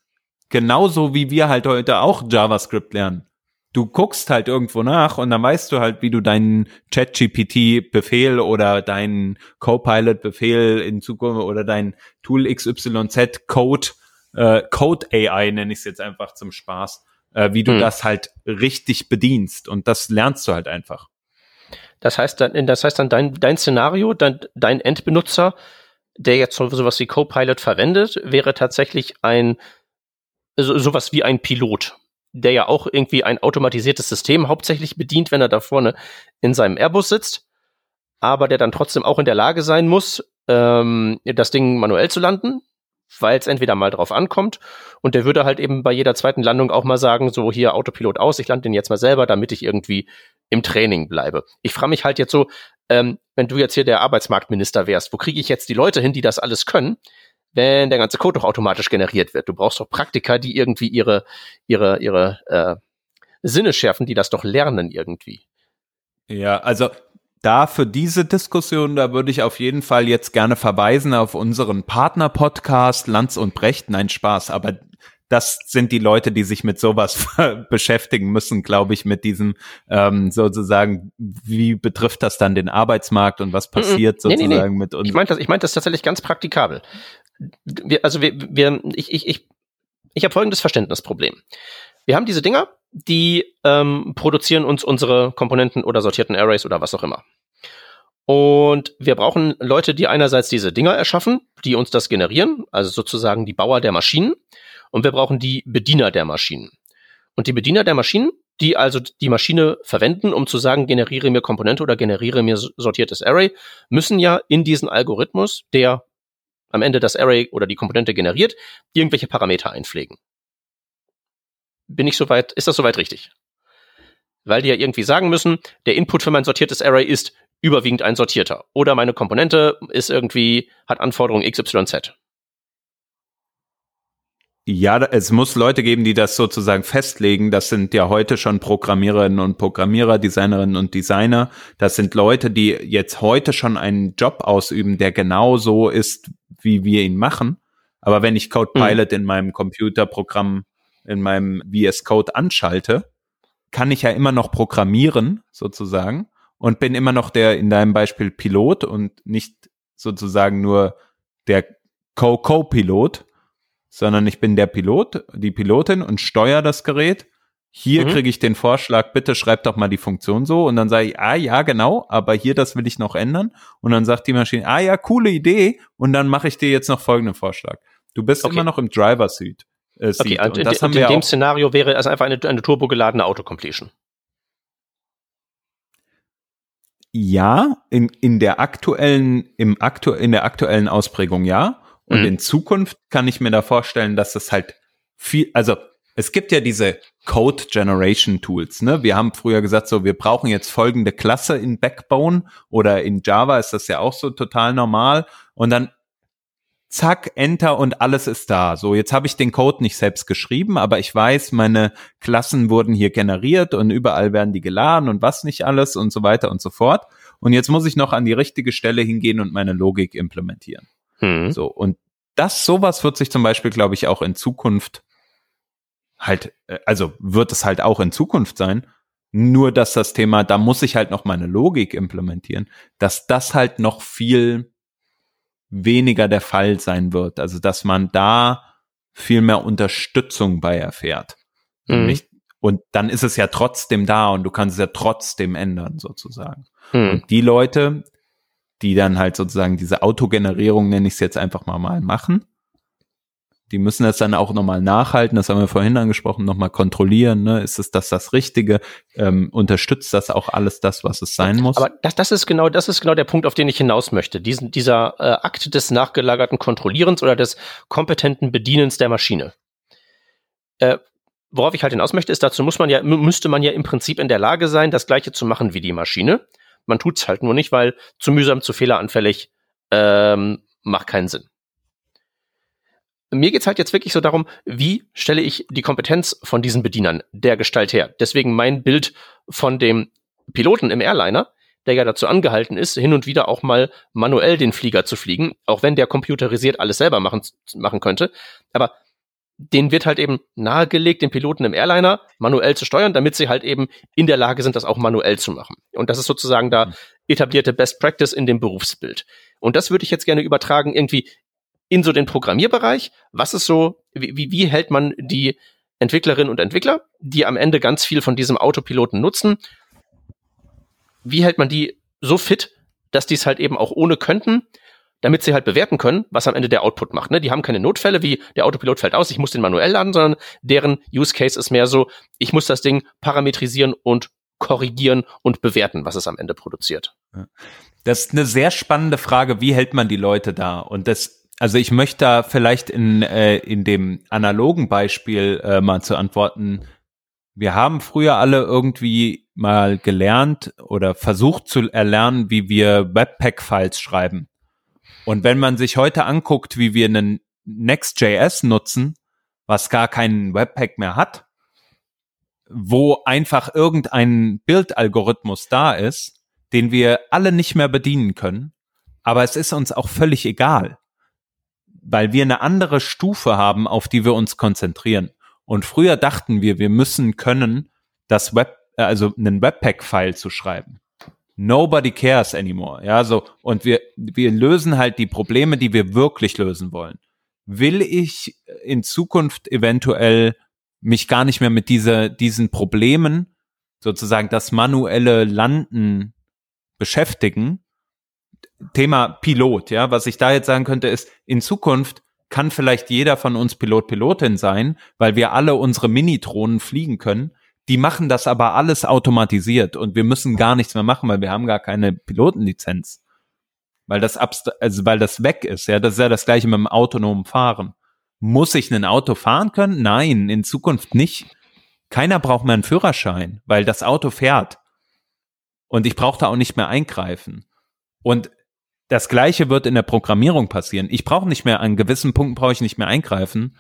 Genauso wie wir halt heute auch JavaScript lernen. Du guckst halt irgendwo nach und dann weißt du halt, wie du deinen ChatGPT-Befehl oder deinen Copilot-Befehl in Zukunft oder dein Tool XYZ Code, äh, Code AI nenne ich es jetzt einfach zum Spaß, äh, wie du Hm. das halt richtig bedienst. Und das lernst du halt einfach. Das heißt dann, das heißt dann dein, dein Szenario, dein, dein Endbenutzer, der jetzt so sowas wie Copilot verwendet, wäre tatsächlich ein so, sowas wie ein Pilot, der ja auch irgendwie ein automatisiertes System hauptsächlich bedient, wenn er da vorne in seinem Airbus sitzt, aber der dann trotzdem auch in der Lage sein muss, ähm, das Ding manuell zu landen, weil es entweder mal drauf ankommt und der würde halt eben bei jeder zweiten Landung auch mal sagen, so hier Autopilot aus, ich lande den jetzt mal selber, damit ich irgendwie im Training bleibe. Ich frage mich halt jetzt so, ähm, wenn du jetzt hier der Arbeitsmarktminister wärst, wo kriege ich jetzt die Leute hin, die das alles können, wenn der ganze Code doch automatisch generiert wird? Du brauchst doch Praktiker, die irgendwie ihre, ihre, ihre äh, Sinne schärfen, die das doch lernen irgendwie. Ja, also da für diese Diskussion, da würde ich auf jeden Fall jetzt gerne verweisen auf unseren Partner-Podcast Lanz und Brecht. Nein, Spaß, aber das sind die Leute, die sich mit sowas beschäftigen müssen, glaube ich, mit diesem ähm, sozusagen, wie betrifft das dann den Arbeitsmarkt und was passiert Nee, nee, sozusagen nee. mit uns. Ich meine das, ich meine das tatsächlich ganz praktikabel. Wir, also wir, wir, ich, ich, ich, ich habe folgendes Verständnisproblem. Wir haben diese Dinger, die ähm, produzieren uns unsere Komponenten oder sortierten Arrays oder was auch immer. Und wir brauchen Leute, die einerseits diese Dinger erschaffen, die uns das generieren, also sozusagen die Bauer der Maschinen. Und wir brauchen die Bediener der Maschinen. Und die Bediener der Maschinen, die also die Maschine verwenden, um zu sagen, generiere mir Komponente oder generiere mir sortiertes Array, müssen ja in diesen Algorithmus, der am Ende das Array oder die Komponente generiert, irgendwelche Parameter einpflegen. Bin ich soweit, ist das soweit richtig? Weil die ja irgendwie sagen müssen, der Input für mein sortiertes Array ist überwiegend ein sortierter. Oder meine Komponente ist irgendwie, hat Anforderungen XYZ. Ja, es muss Leute geben, die das sozusagen festlegen. Das sind ja heute schon Programmiererinnen und Programmierer, Designerinnen und Designer. Das sind Leute, die jetzt heute schon einen Job ausüben, der genau so ist, wie wir ihn machen. Aber wenn ich CodePilot in meinem Computerprogramm, in meinem VS Code anschalte, kann ich ja immer noch programmieren, sozusagen, und bin immer noch der, in deinem Beispiel Pilot und nicht sozusagen nur der Co-Co-Pilot, sondern ich bin der Pilot, die Pilotin und steuere das Gerät. Hier Mhm. kriege ich den Vorschlag, bitte schreib doch mal die Funktion so und dann sage ich, ah ja, genau, aber hier das will ich noch ändern und dann sagt die Maschine, ah ja, coole Idee und dann mache ich dir jetzt noch folgenden Vorschlag. Du bist Okay. immer noch im Driver Seat. Äh, Okay, also und das in, haben in wir dem auch Szenario wäre es einfach eine, eine turbogeladene Autocompletion. ja, in, in der aktuellen, im aktu in der aktuellen Ausprägung ja. Und Mhm. in Zukunft kann ich mir da vorstellen, dass es halt viel, also es gibt ja diese Code Generation Tools, ne? Wir haben früher gesagt, so, wir brauchen jetzt folgende Klasse in Backbone oder in Java ist das ja auch so total normal. Und dann zack, Enter und alles ist da. So, jetzt habe ich den Code nicht selbst geschrieben, aber ich weiß, meine Klassen wurden hier generiert und überall werden die geladen und was nicht alles und so weiter und so fort. Und jetzt muss ich noch an die richtige Stelle hingehen und meine Logik implementieren. Hm. So, und das, sowas wird sich zum Beispiel, glaube ich, auch in Zukunft halt, äh, also wird es halt auch in Zukunft sein. Nur, dass das Thema, da muss ich halt noch meine Logik implementieren, dass das halt noch viel weniger der Fall sein wird. Also, dass man da viel mehr Unterstützung bei erfährt. Mhm. Nicht, und dann ist es ja trotzdem da und du kannst es ja trotzdem ändern, sozusagen. Hm. Und die Leute, die dann halt sozusagen diese Autogenerierung, nenne ich es jetzt einfach mal mal, machen, die müssen das dann auch nochmal nachhalten, das haben wir vorhin angesprochen, nochmal kontrollieren, ne? ist es das das Richtige, ähm, unterstützt das auch alles das, was es sein muss? Aber das, das ist genau, das ist genau der Punkt, auf den ich hinaus möchte. Diesen, dieser äh, Akt des nachgelagerten Kontrollierens oder des kompetenten Bedienens der Maschine. Äh, worauf ich halt hinaus möchte, ist, dazu muss man ja, mü- müsste man ja im Prinzip in der Lage sein, das Gleiche zu machen wie die Maschine. Man tut's halt nur nicht, weil zu mühsam, zu fehleranfällig, ähm, macht keinen Sinn. Mir geht's halt jetzt wirklich so darum, wie stelle ich die Kompetenz von diesen Bedienern der Gestalt her. Deswegen mein Bild von dem Piloten im Airliner, der ja dazu angehalten ist, hin und wieder auch mal manuell den Flieger zu fliegen, auch wenn der computerisiert alles selber machen, machen könnte. Aber den wird halt eben nahegelegt, den Piloten im Airliner manuell zu steuern, damit sie halt eben in der Lage sind, das auch manuell zu machen. Und das ist sozusagen da Mhm. etablierte Best Practice in dem Berufsbild. Und das würde ich jetzt gerne übertragen irgendwie in so den Programmierbereich. Was ist so, wie, wie, wie hält man die Entwicklerinnen und Entwickler, die am Ende ganz viel von diesem Autopiloten nutzen, wie hält man die so fit, dass die es halt eben auch ohne könnten, damit sie halt bewerten können, was am Ende der Output macht. Ne? Die haben keine Notfälle wie der Autopilot fällt aus, ich muss den manuell laden, sondern deren Use Case ist mehr so, ich muss das Ding parametrisieren und korrigieren und bewerten, was es am Ende produziert. Das ist eine sehr spannende Frage, wie hält man die Leute da? Und das, also ich möchte da vielleicht in, äh, in dem analogen Beispiel äh, mal zu antworten. Wir haben früher alle irgendwie mal gelernt oder versucht zu erlernen, wie wir Webpack-Files schreiben. Und wenn man sich heute anguckt, wie wir einen Next.js nutzen, was gar keinen Webpack mehr hat, wo einfach irgendein Bildalgorithmus da ist, den wir alle nicht mehr bedienen können, aber es ist uns auch völlig egal, weil wir eine andere Stufe haben, auf die wir uns konzentrieren. Und früher dachten wir, wir müssen können, das Web, äh, also einen Webpack-File zu schreiben. Nobody cares anymore. Ja, so. Und wir, wir lösen halt die Probleme, die wir wirklich lösen wollen. Will ich in Zukunft eventuell mich gar nicht mehr mit dieser, diesen Problemen, sozusagen das manuelle Landen beschäftigen. Thema Pilot, ja, was ich da jetzt sagen könnte, ist, in Zukunft kann vielleicht jeder von uns Pilot, Pilotin sein, weil wir alle unsere Mini-Drohnen fliegen können. Die machen das aber alles automatisiert und wir müssen gar nichts mehr machen, weil wir haben gar keine Pilotenlizenz. Weil das also weil das weg ist, ja, das ist ja das gleiche mit dem autonomen Fahren. Muss ich ein Auto fahren können? Nein, in Zukunft nicht. Keiner braucht mehr einen Führerschein, weil das Auto fährt. Und ich brauche da auch nicht mehr eingreifen. Und das Gleiche wird in der Programmierung passieren. Ich brauche nicht mehr, an gewissen Punkten brauche ich nicht mehr eingreifen,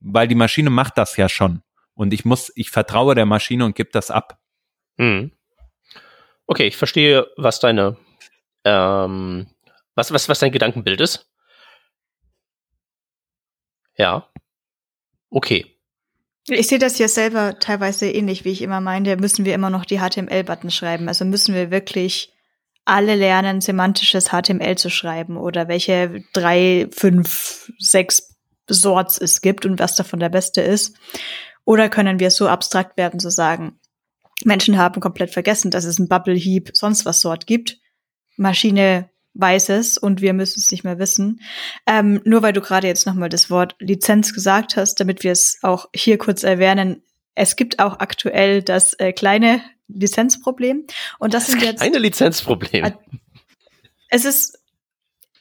weil die Maschine macht das ja schon. Und ich muss, ich vertraue der Maschine und gebe das ab. Hm. Okay, ich verstehe, was deine, ähm, was, was, was dein Gedankenbild ist. Ja. Okay. Ich sehe das ja selber teilweise ähnlich, wie ich immer meinte, müssen wir immer noch die HTML-Button schreiben. Also müssen wir wirklich alle lernen, semantisches HTML zu schreiben oder welche drei, fünf, sechs Sorts es gibt und was davon der beste ist. Oder können wir so abstrakt werden zu sagen, Menschen haben komplett vergessen, dass es ein Bubble Heap sonst was Sort gibt. Maschine weiß es und wir müssen es nicht mehr wissen. Ähm, nur weil du gerade jetzt nochmal das Wort Lizenz gesagt hast, damit wir es auch hier kurz erwähnen. Es gibt auch aktuell das äh, kleine Lizenzproblem. Und das, das sind jetzt eine Lizenzproblem. Es ist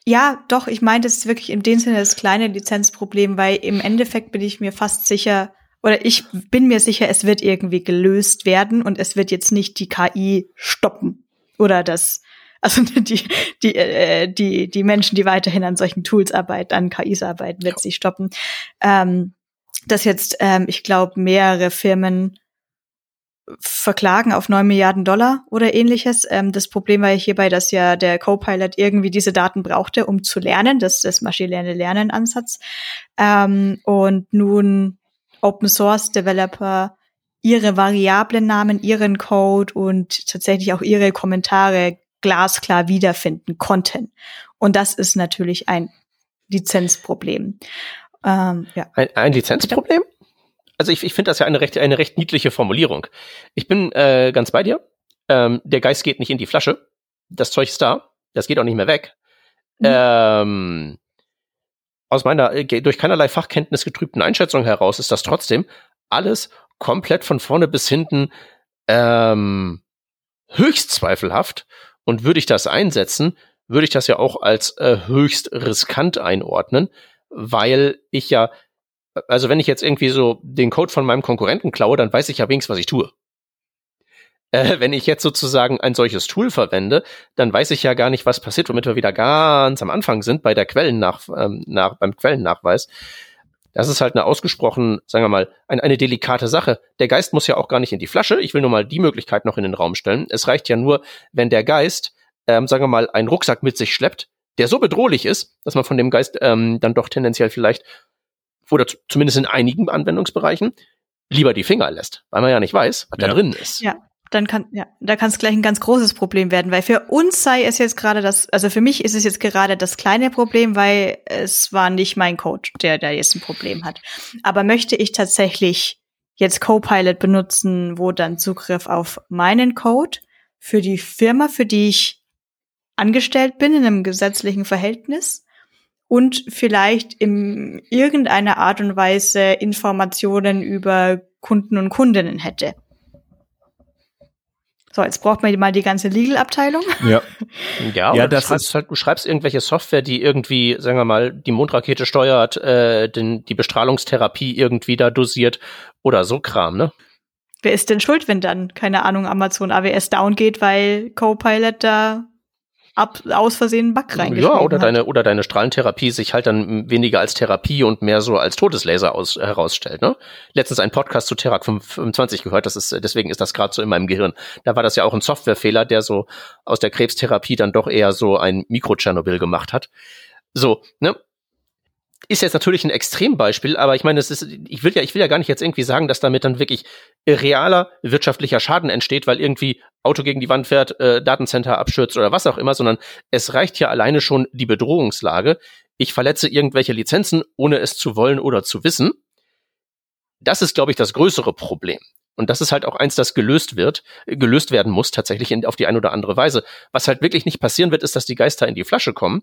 ja, doch, ich meine, das ist wirklich in dem Sinne das kleine Lizenzproblem, weil im Endeffekt bin ich mir fast sicher, oder ich bin mir sicher, es wird irgendwie gelöst werden und es wird jetzt nicht die KI stoppen oder das also die, die, äh, die, die Menschen, die weiterhin an solchen Tools arbeiten, an KIs arbeiten, wird ja. sie stoppen. Ähm, dass jetzt, ähm, ich glaube, mehrere Firmen verklagen auf neun Milliarden Dollar oder ähnliches. Ähm, das Problem war hierbei, dass ja der Copilot irgendwie diese Daten brauchte, um zu lernen. Das ist das maschinelle Lernen Ansatz. Ähm, und nun Open Source Developer ihre Variablennamen, ihren Code und tatsächlich auch ihre Kommentare glasklar wiederfinden konnten. Und das ist natürlich ein Lizenzproblem. Ähm, ja. ein, ein Lizenzproblem? Also ich, ich finde das ja eine recht, eine recht niedliche Formulierung. Ich bin äh, ganz bei dir. Ähm, der Geist geht nicht in die Flasche. Das Zeug ist da. Das geht auch nicht mehr weg. Mhm. Ähm, aus meiner äh, durch keinerlei Fachkenntnis getrübten Einschätzung heraus ist das trotzdem alles komplett von vorne bis hinten ähm, höchst zweifelhaft und würde ich das einsetzen, würde ich das ja auch als äh, höchst riskant einordnen, weil ich ja, also wenn ich jetzt irgendwie so den Code von meinem Konkurrenten klaue, dann weiß ich ja wenigstens, was ich tue. Äh, wenn ich jetzt sozusagen ein solches Tool verwende, dann weiß ich ja gar nicht, was passiert, womit wir wieder ganz am Anfang sind bei der Quellennach, ähm, nach, beim Quellennachweis. Das ist halt eine ausgesprochen, sagen wir mal, ein, eine delikate Sache. Der Geist muss ja auch gar nicht in die Flasche. Ich will nur mal die Möglichkeit noch in den Raum stellen. Es reicht ja nur, wenn der Geist, ähm, sagen wir mal, einen Rucksack mit sich schleppt, der so bedrohlich ist, dass man von dem Geist ähm, dann doch tendenziell vielleicht, oder zumindest in einigen Anwendungsbereichen, lieber die Finger lässt, weil man ja nicht weiß, was ja. da drin ist. Ja dann kann, ja, da kann es gleich ein ganz großes Problem werden, weil für uns sei es jetzt gerade das, also für mich ist es jetzt gerade das kleine Problem, weil es war nicht mein Code, der da jetzt ein Problem hat. Aber möchte ich tatsächlich jetzt Copilot benutzen, wo dann Zugriff auf meinen Code für die Firma, für die ich angestellt bin, in einem gesetzlichen Verhältnis und vielleicht in irgendeiner Art und Weise Informationen über Kunden und Kundinnen hätte. So, jetzt braucht man mal die ganze Legal-Abteilung. Ja. Ja, ja das du, schreibst halt, du schreibst irgendwelche Software, die irgendwie, sagen wir mal, die Mondrakete steuert, äh, den, die Bestrahlungstherapie irgendwie da dosiert oder so Kram, ne? Wer ist denn schuld, wenn dann, keine Ahnung, Amazon AWS down geht, weil Copilot da ab, aus Versehen einen Bug reingeschrieben Ja, oder hat. deine, oder deine Strahlentherapie sich halt dann weniger als Therapie und mehr so als Todeslaser aus, herausstellt, ne? Letztens ein Podcast zu Terak 25 gehört, das ist, deswegen ist das gerade so in meinem Gehirn. Da war das ja auch ein Softwarefehler, der so aus der Krebstherapie dann doch eher so ein Mikro-Tschernobyl gemacht hat. So, ne? Ist jetzt natürlich ein Extrembeispiel, aber ich meine, es ist, ich will ja, ich will ja gar nicht jetzt irgendwie sagen, dass damit dann wirklich realer wirtschaftlicher Schaden entsteht, weil irgendwie Auto gegen die Wand fährt, äh, Datencenter abstürzt oder was auch immer, sondern es reicht ja alleine schon die Bedrohungslage. Ich verletze irgendwelche Lizenzen, ohne es zu wollen oder zu wissen. Das ist, glaube ich, das größere Problem. Und das ist halt auch eins, das gelöst wird, gelöst werden muss, tatsächlich in, auf die eine oder andere Weise. Was halt wirklich nicht passieren wird, ist, dass die Geister in die Flasche kommen.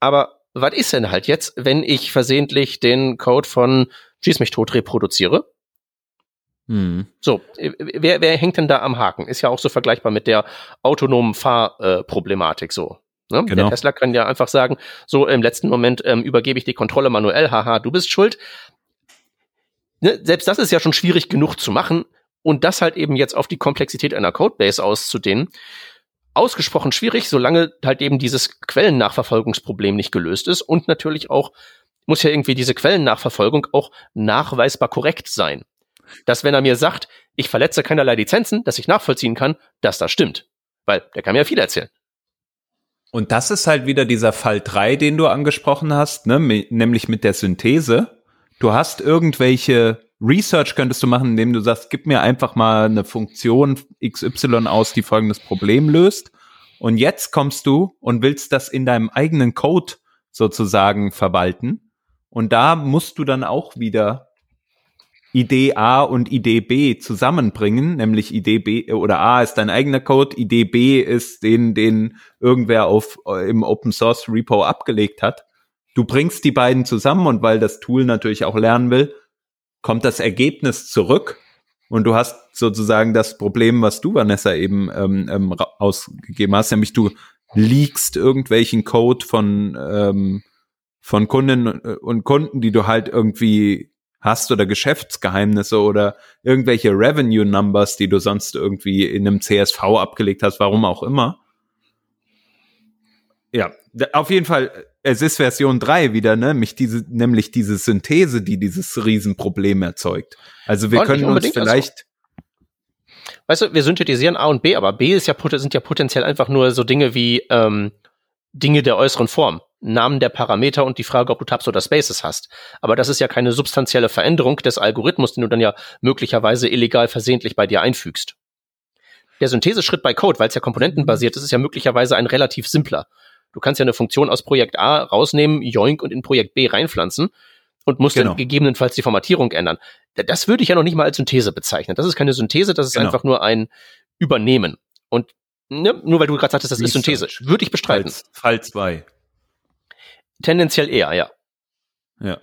Aber was ist denn halt jetzt, wenn ich versehentlich den Code von Schieß mich tot reproduziere? Hm. So, wer, wer hängt denn da am Haken? Ist ja auch so vergleichbar mit der autonomen Fahrproblematik äh, so. Ne? Genau. Der Tesla kann ja einfach sagen, so im letzten Moment ähm, übergebe ich die Kontrolle manuell, haha, du bist schuld. Ne? Selbst das ist ja schon schwierig genug zu machen und das halt eben jetzt auf die Komplexität einer Codebase auszudehnen ausgesprochen schwierig, solange halt eben dieses Quellennachverfolgungsproblem nicht gelöst ist und natürlich auch muss ja irgendwie diese Quellennachverfolgung auch nachweisbar korrekt sein. Dass wenn er mir sagt, ich verletze keinerlei Lizenzen, dass ich nachvollziehen kann, dass das stimmt. Weil der kann mir ja viel erzählen. Und das ist halt wieder dieser Fall 3, den du angesprochen hast, ne? nämlich mit der Synthese. Du hast irgendwelche Research könntest du machen, indem du sagst, gib mir einfach mal eine Funktion XY aus, die folgendes Problem löst. Und jetzt kommst du und willst das in deinem eigenen Code sozusagen verwalten. Und da musst du dann auch wieder Idee A und Idee B zusammenbringen, nämlich Idee B oder A ist dein eigener Code, Idee B ist den, den irgendwer auf, im Open Source Repo abgelegt hat. Du bringst die beiden zusammen und weil das Tool natürlich auch lernen will, kommt das Ergebnis zurück und du hast sozusagen das Problem, was du, Vanessa, eben ähm, ähm, ausgegeben hast, nämlich du leakst irgendwelchen Code von, ähm, von Kunden und Kunden, die du halt irgendwie hast oder Geschäftsgeheimnisse oder irgendwelche Revenue Numbers, die du sonst irgendwie in einem CSV abgelegt hast, warum auch immer. Ja, auf jeden Fall, es ist Version 3 wieder, ne? Mich diese, nämlich diese Synthese, die dieses Riesenproblem erzeugt. Also wir können uns vielleicht. Also weißt du, wir synthetisieren A und B, aber B ist ja, sind ja potenziell einfach nur so Dinge wie ähm, Dinge der äußeren Form. Namen der Parameter und die Frage, ob du Tabs oder Spaces hast. Aber das ist ja keine substanzielle Veränderung des Algorithmus, den du dann ja möglicherweise illegal versehentlich bei dir einfügst. Der Syntheseschritt bei Code, weil es ja komponentenbasiert ist, ist ja möglicherweise ein relativ simpler. Du kannst ja eine Funktion aus Projekt A rausnehmen, joink und in Projekt B reinpflanzen und musst genau. dann gegebenenfalls die Formatierung ändern. Das würde ich ja noch nicht mal als Synthese bezeichnen. Das ist keine Synthese, das ist genau. einfach nur ein Übernehmen. Und ne, nur weil du gerade sagtest, das Research. ist Synthese, würde ich bestreiten. Fall 2. Tendenziell eher, ja. Ja.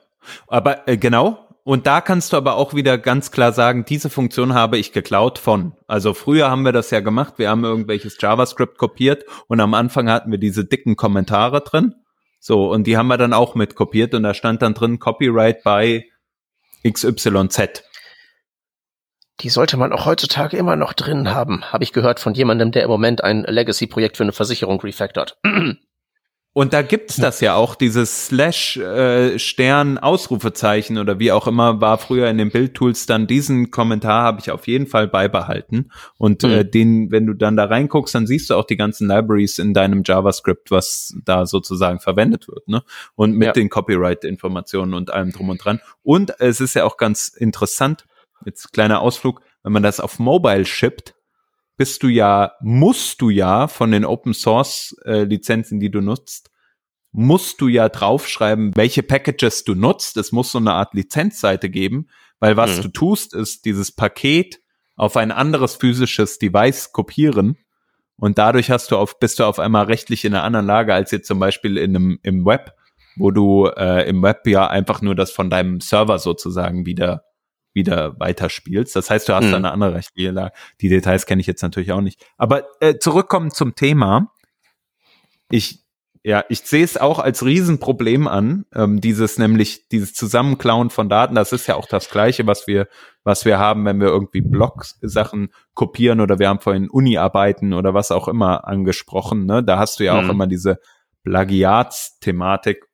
Aber äh, genau, und da kannst du aber auch wieder ganz klar sagen, diese Funktion habe ich geklaut von. Also früher haben wir das ja gemacht, wir haben irgendwelches JavaScript kopiert und am Anfang hatten wir diese dicken Kommentare drin. So, und die haben wir dann auch mit kopiert und da stand dann drin Copyright bei XYZ. Die sollte man auch heutzutage immer noch drin haben, habe ich gehört von jemandem, der im Moment ein Legacy-Projekt für eine Versicherung refactort. Und da gibt's das ja auch, dieses Slash äh, Stern Ausrufezeichen oder wie auch immer war früher in den Bildtools dann diesen Kommentar habe ich auf jeden Fall beibehalten und mhm. äh, den wenn du dann da reinguckst, dann siehst du auch die ganzen Libraries in deinem JavaScript, was da sozusagen verwendet wird, ne? Und mit ja. den Copyright Informationen und allem drum und dran. Und es ist ja auch ganz interessant, jetzt kleiner Ausflug, wenn man das auf Mobile shippt, bist du ja, musst du ja von den Open Source äh, Lizenzen, die du nutzt, musst du ja draufschreiben, welche Packages du nutzt. Es muss so eine Art Lizenzseite geben, weil was mhm. du tust, ist dieses Paket auf ein anderes physisches Device kopieren und dadurch hast du auf, bist du auf einmal rechtlich in einer anderen Lage als jetzt zum Beispiel in einem, im Web, wo du äh, im Web ja einfach nur das von deinem Server sozusagen wieder wieder weiterspielst. Das heißt, du hast mhm. eine andere rechtliche Lage. Die Details kenne ich jetzt natürlich auch nicht. Aber äh, zurückkommen zum Thema. Ich ja, ich sehe es auch als Riesenproblem an, ähm, dieses nämlich dieses Zusammenklauen von Daten. Das ist ja auch das Gleiche, was wir was wir haben, wenn wir irgendwie Blog-Sachen kopieren oder wir haben vorhin Uni-Arbeiten oder was auch immer angesprochen. Ne? Da hast du ja mhm. auch immer diese Plagiatsthematik,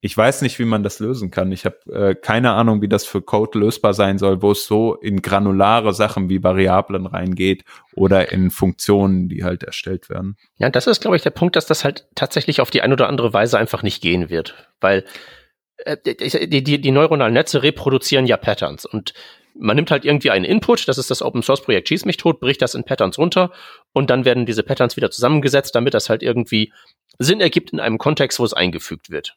ich weiß nicht, wie man das lösen kann. Ich habe äh, keine Ahnung, wie das für Code lösbar sein soll, wo es so in granulare Sachen wie Variablen reingeht oder in Funktionen, die halt erstellt werden. Ja, das ist, glaube ich, der Punkt, dass das halt tatsächlich auf die eine oder andere Weise einfach nicht gehen wird, weil äh, die, die, die neuronalen Netze reproduzieren ja Patterns und man nimmt halt irgendwie einen Input, das ist das Open Source Projekt Schieß mich tot, bricht das in Patterns runter und dann werden diese Patterns wieder zusammengesetzt, damit das halt irgendwie Sinn ergibt in einem Kontext, wo es eingefügt wird.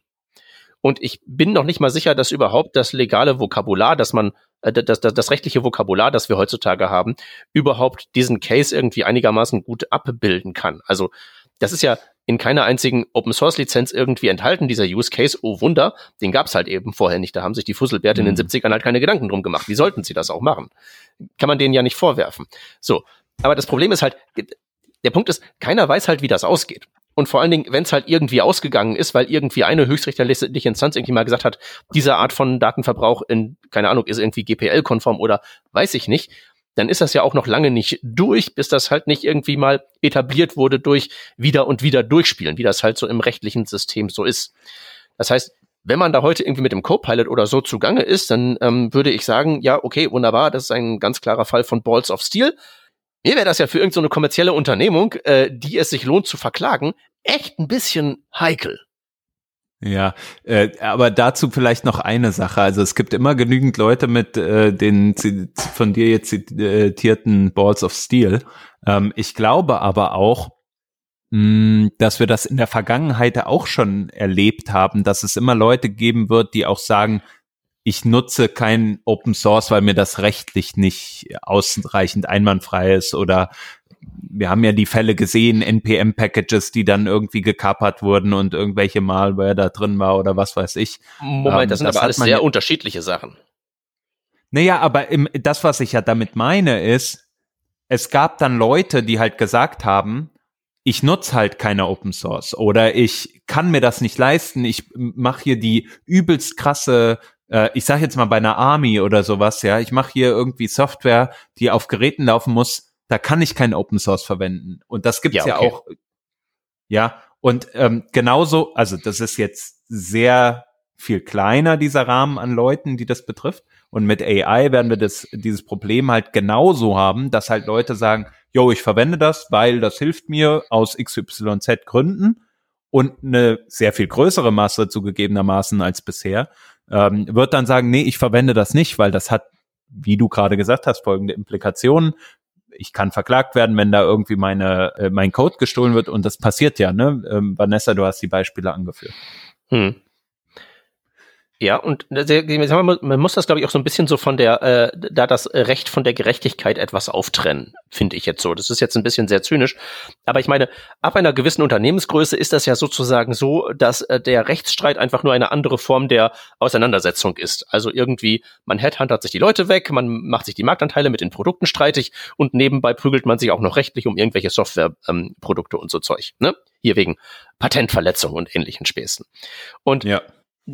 Und ich bin noch nicht mal sicher, dass überhaupt das legale Vokabular, dass man, äh, das, das, das rechtliche Vokabular, das wir heutzutage haben, überhaupt diesen Case irgendwie einigermaßen gut abbilden kann. Also das ist ja in keiner einzigen Open Source Lizenz irgendwie enthalten, dieser Use Case. Oh Wunder, den gab's halt eben vorher nicht. Da haben sich die Fusselbärte mhm. in den 70ern mhm. halt keine Gedanken drum gemacht. Wie sollten sie das auch machen? Kann man denen ja nicht vorwerfen. So. Aber das Problem ist halt, der Punkt ist, keiner weiß halt, wie das ausgeht. Und vor allen Dingen, wenn es halt irgendwie ausgegangen ist, weil irgendwie eine höchstrichterliche Instanz irgendwie mal gesagt hat, diese Art von Datenverbrauch in, keine Ahnung, ist irgendwie GPL-konform oder weiß ich nicht, dann ist das ja auch noch lange nicht durch, bis das halt nicht irgendwie mal etabliert wurde durch wieder und wieder durchspielen, wie das halt so im rechtlichen System so ist. Das heißt, wenn man da heute irgendwie mit dem Copilot oder so zugange ist, dann ähm, würde ich sagen, ja, okay, wunderbar, das ist ein ganz klarer Fall von Balls of Steel. Mir wäre das ja für irgendeine so kommerzielle Unternehmung, äh, die es sich lohnt zu verklagen, echt ein bisschen heikel. Ja, äh, aber dazu vielleicht noch eine Sache. Also es gibt immer genügend Leute mit äh, den von dir jetzt zitierten Balls of Steel. Ähm, ich glaube aber auch, mh, dass wir das in der Vergangenheit auch schon erlebt haben, dass es immer Leute geben wird, die auch sagen, ich nutze kein Open Source, weil mir das rechtlich nicht ausreichend einwandfrei ist oder wir haben ja die Fälle gesehen, NPM-Packages, die dann irgendwie gekappert wurden und irgendwelche Malware da drin war oder was weiß ich. Moment, das ähm, sind das aber alles sehr unterschiedliche Sachen. Naja, aber im, das, was ich ja damit meine, ist, es gab dann Leute, die halt gesagt haben, ich nutze halt keine Open Source oder ich kann mir das nicht leisten, ich mache hier die übelst krasse, äh, ich sage jetzt mal bei einer Army oder sowas, ja, ich mache hier irgendwie Software, die auf Geräten laufen muss, da kann ich kein Open Source verwenden. Und das gibt's ja, okay. ja auch, ja, und ähm, genauso, also das ist jetzt sehr viel kleiner, dieser Rahmen an Leuten, die das betrifft. Und mit AI werden wir das, dieses Problem halt genauso haben, dass halt Leute sagen, yo, ich verwende das, weil das hilft mir aus XYZ Gründen und eine sehr viel größere Masse zugegebenermaßen als bisher, ähm, wird dann sagen, nee, ich verwende das nicht, weil das hat, wie du gerade gesagt hast, folgende Implikationen. Ich kann verklagt werden, wenn da irgendwie meine, äh, mein Code gestohlen wird und das passiert ja, ne? Ähm, Vanessa, du hast die Beispiele angeführt. Hm. Ja, und man muss das, glaube ich, auch so ein bisschen so von der, äh, da das Recht von der Gerechtigkeit etwas auftrennen, finde ich jetzt so. Das ist jetzt ein bisschen sehr zynisch. Aber ich meine, ab einer gewissen Unternehmensgröße ist das ja sozusagen so, dass äh, der Rechtsstreit einfach nur eine andere Form der Auseinandersetzung ist. Also irgendwie, man headhuntert sich die Leute weg, man macht sich die Marktanteile mit den Produkten streitig und nebenbei prügelt man sich auch noch rechtlich um irgendwelche Softwareprodukte ähm, und so Zeug. Ne? Hier wegen Patentverletzung und ähnlichen Späßen. Und ja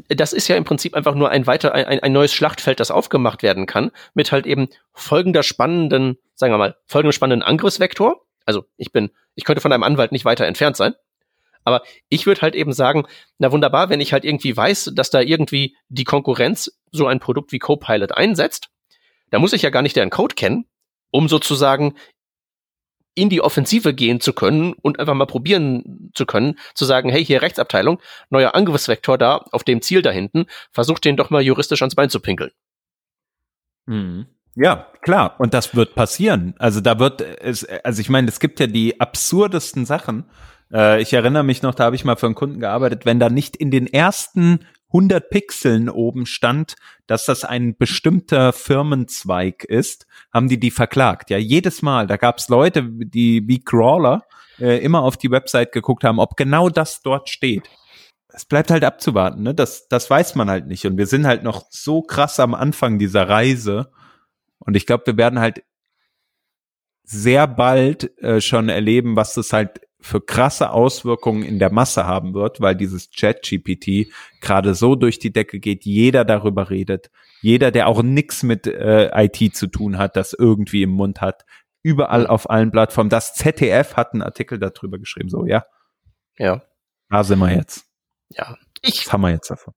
das ist ja im Prinzip einfach nur ein weiter, ein, ein neues Schlachtfeld, das aufgemacht werden kann, mit halt eben folgender spannenden, sagen wir mal, folgendem spannenden Angriffsvektor. Also ich bin, ich könnte von einem Anwalt nicht weiter entfernt sein. Aber ich würde halt eben sagen, na wunderbar, wenn ich halt irgendwie weiß, dass da irgendwie die Konkurrenz so ein Produkt wie Copilot einsetzt, da muss ich ja gar nicht deren Code kennen, um sozusagen in die Offensive gehen zu können und einfach mal probieren zu können, zu sagen, hey, hier Rechtsabteilung, neuer Angriffsvektor da, auf dem Ziel da hinten, versucht den doch mal juristisch ans Bein zu pinkeln. Mhm. Ja, klar. Und das wird passieren. Also da wird es, also ich meine, es gibt ja die absurdesten Sachen. Äh, ich erinnere mich noch, da habe ich mal für einen Kunden gearbeitet, wenn da nicht in den ersten 100 Pixeln oben stand, dass das ein bestimmter Firmenzweig ist, haben die die verklagt. Ja, jedes Mal. Da gab es Leute, die wie Crawler äh, immer auf die Website geguckt haben, ob genau das dort steht. Es bleibt halt abzuwarten, ne? Das, das weiß man halt nicht. Und wir sind halt noch so krass am Anfang dieser Reise. Und ich glaube, wir werden halt sehr bald äh, schon erleben, was das halt für krasse Auswirkungen in der Masse haben wird, weil dieses Chat-GPT gerade so durch die Decke geht, jeder darüber redet, jeder, der auch nichts mit äh, IT zu tun hat, das irgendwie im Mund hat, überall auf allen Plattformen. Das ZDF hat einen Artikel darüber geschrieben, so, ja. Ja. Da sind wir jetzt. Ja. Ich, Was haben wir jetzt davon?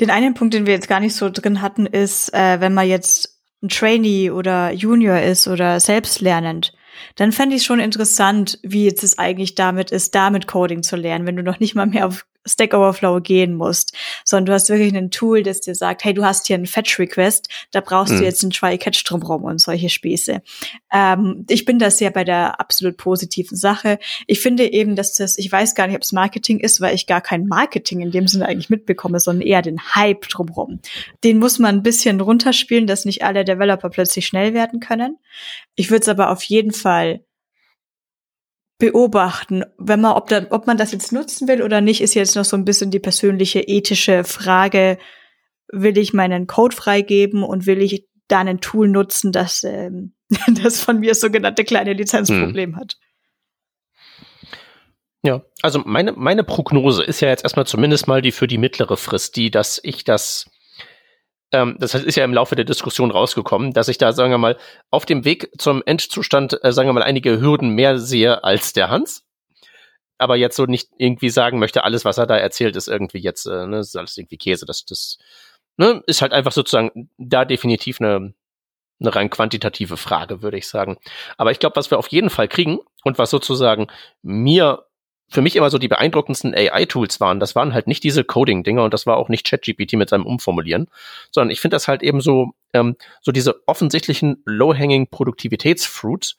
Den einen Punkt, den wir jetzt gar nicht so drin hatten, ist, äh, wenn man jetzt ein Trainee oder Junior ist oder selbstlernend, dann fände ich schon interessant, wie jetzt es eigentlich damit ist, damit Coding zu lernen, wenn du noch nicht mal mehr auf Stack Overflow gehen musst, sondern du hast wirklich ein Tool, das dir sagt, hey, du hast hier einen Fetch Request, da brauchst mhm. du jetzt einen Try Catch drumherum und solche Späße. Ähm, ich bin da sehr bei der absolut positiven Sache. Ich finde eben, dass das, ich weiß gar nicht, ob es Marketing ist, weil ich gar kein Marketing in dem Sinne eigentlich mitbekomme, sondern eher den Hype drumherum. Den muss man ein bisschen runterspielen, dass nicht alle Developer plötzlich schnell werden können. Ich würde es aber auf jeden Fall beobachten. Wenn man, ob, da, ob man das jetzt nutzen will oder nicht, ist jetzt noch so ein bisschen die persönliche ethische Frage. Will ich meinen Code freigeben und will ich da ein Tool nutzen, das, ähm, das von mir sogenannte kleine Lizenzproblem hm. hat? Ja, also meine, meine Prognose ist ja jetzt erstmal zumindest mal die für die mittlere Frist, die, dass ich das ähm, das ist ja im Laufe der Diskussion rausgekommen, dass ich da, sagen wir mal, auf dem Weg zum Endzustand, äh, sagen wir mal, einige Hürden mehr sehe als der Hans. Aber jetzt so nicht irgendwie sagen möchte, alles, was er da erzählt, ist irgendwie jetzt, äh, ne, ist alles irgendwie Käse. Das, das ne, ist halt einfach sozusagen da definitiv eine, eine rein quantitative Frage, würde ich sagen. Aber ich glaube, was wir auf jeden Fall kriegen und was sozusagen mir für mich immer so die beeindruckendsten AI-Tools waren, das waren halt nicht diese Coding-Dinger und das war auch nicht ChatGPT mit seinem Umformulieren, sondern ich finde das halt eben so, ähm, so diese offensichtlichen low-hanging Produktivitätsfruits,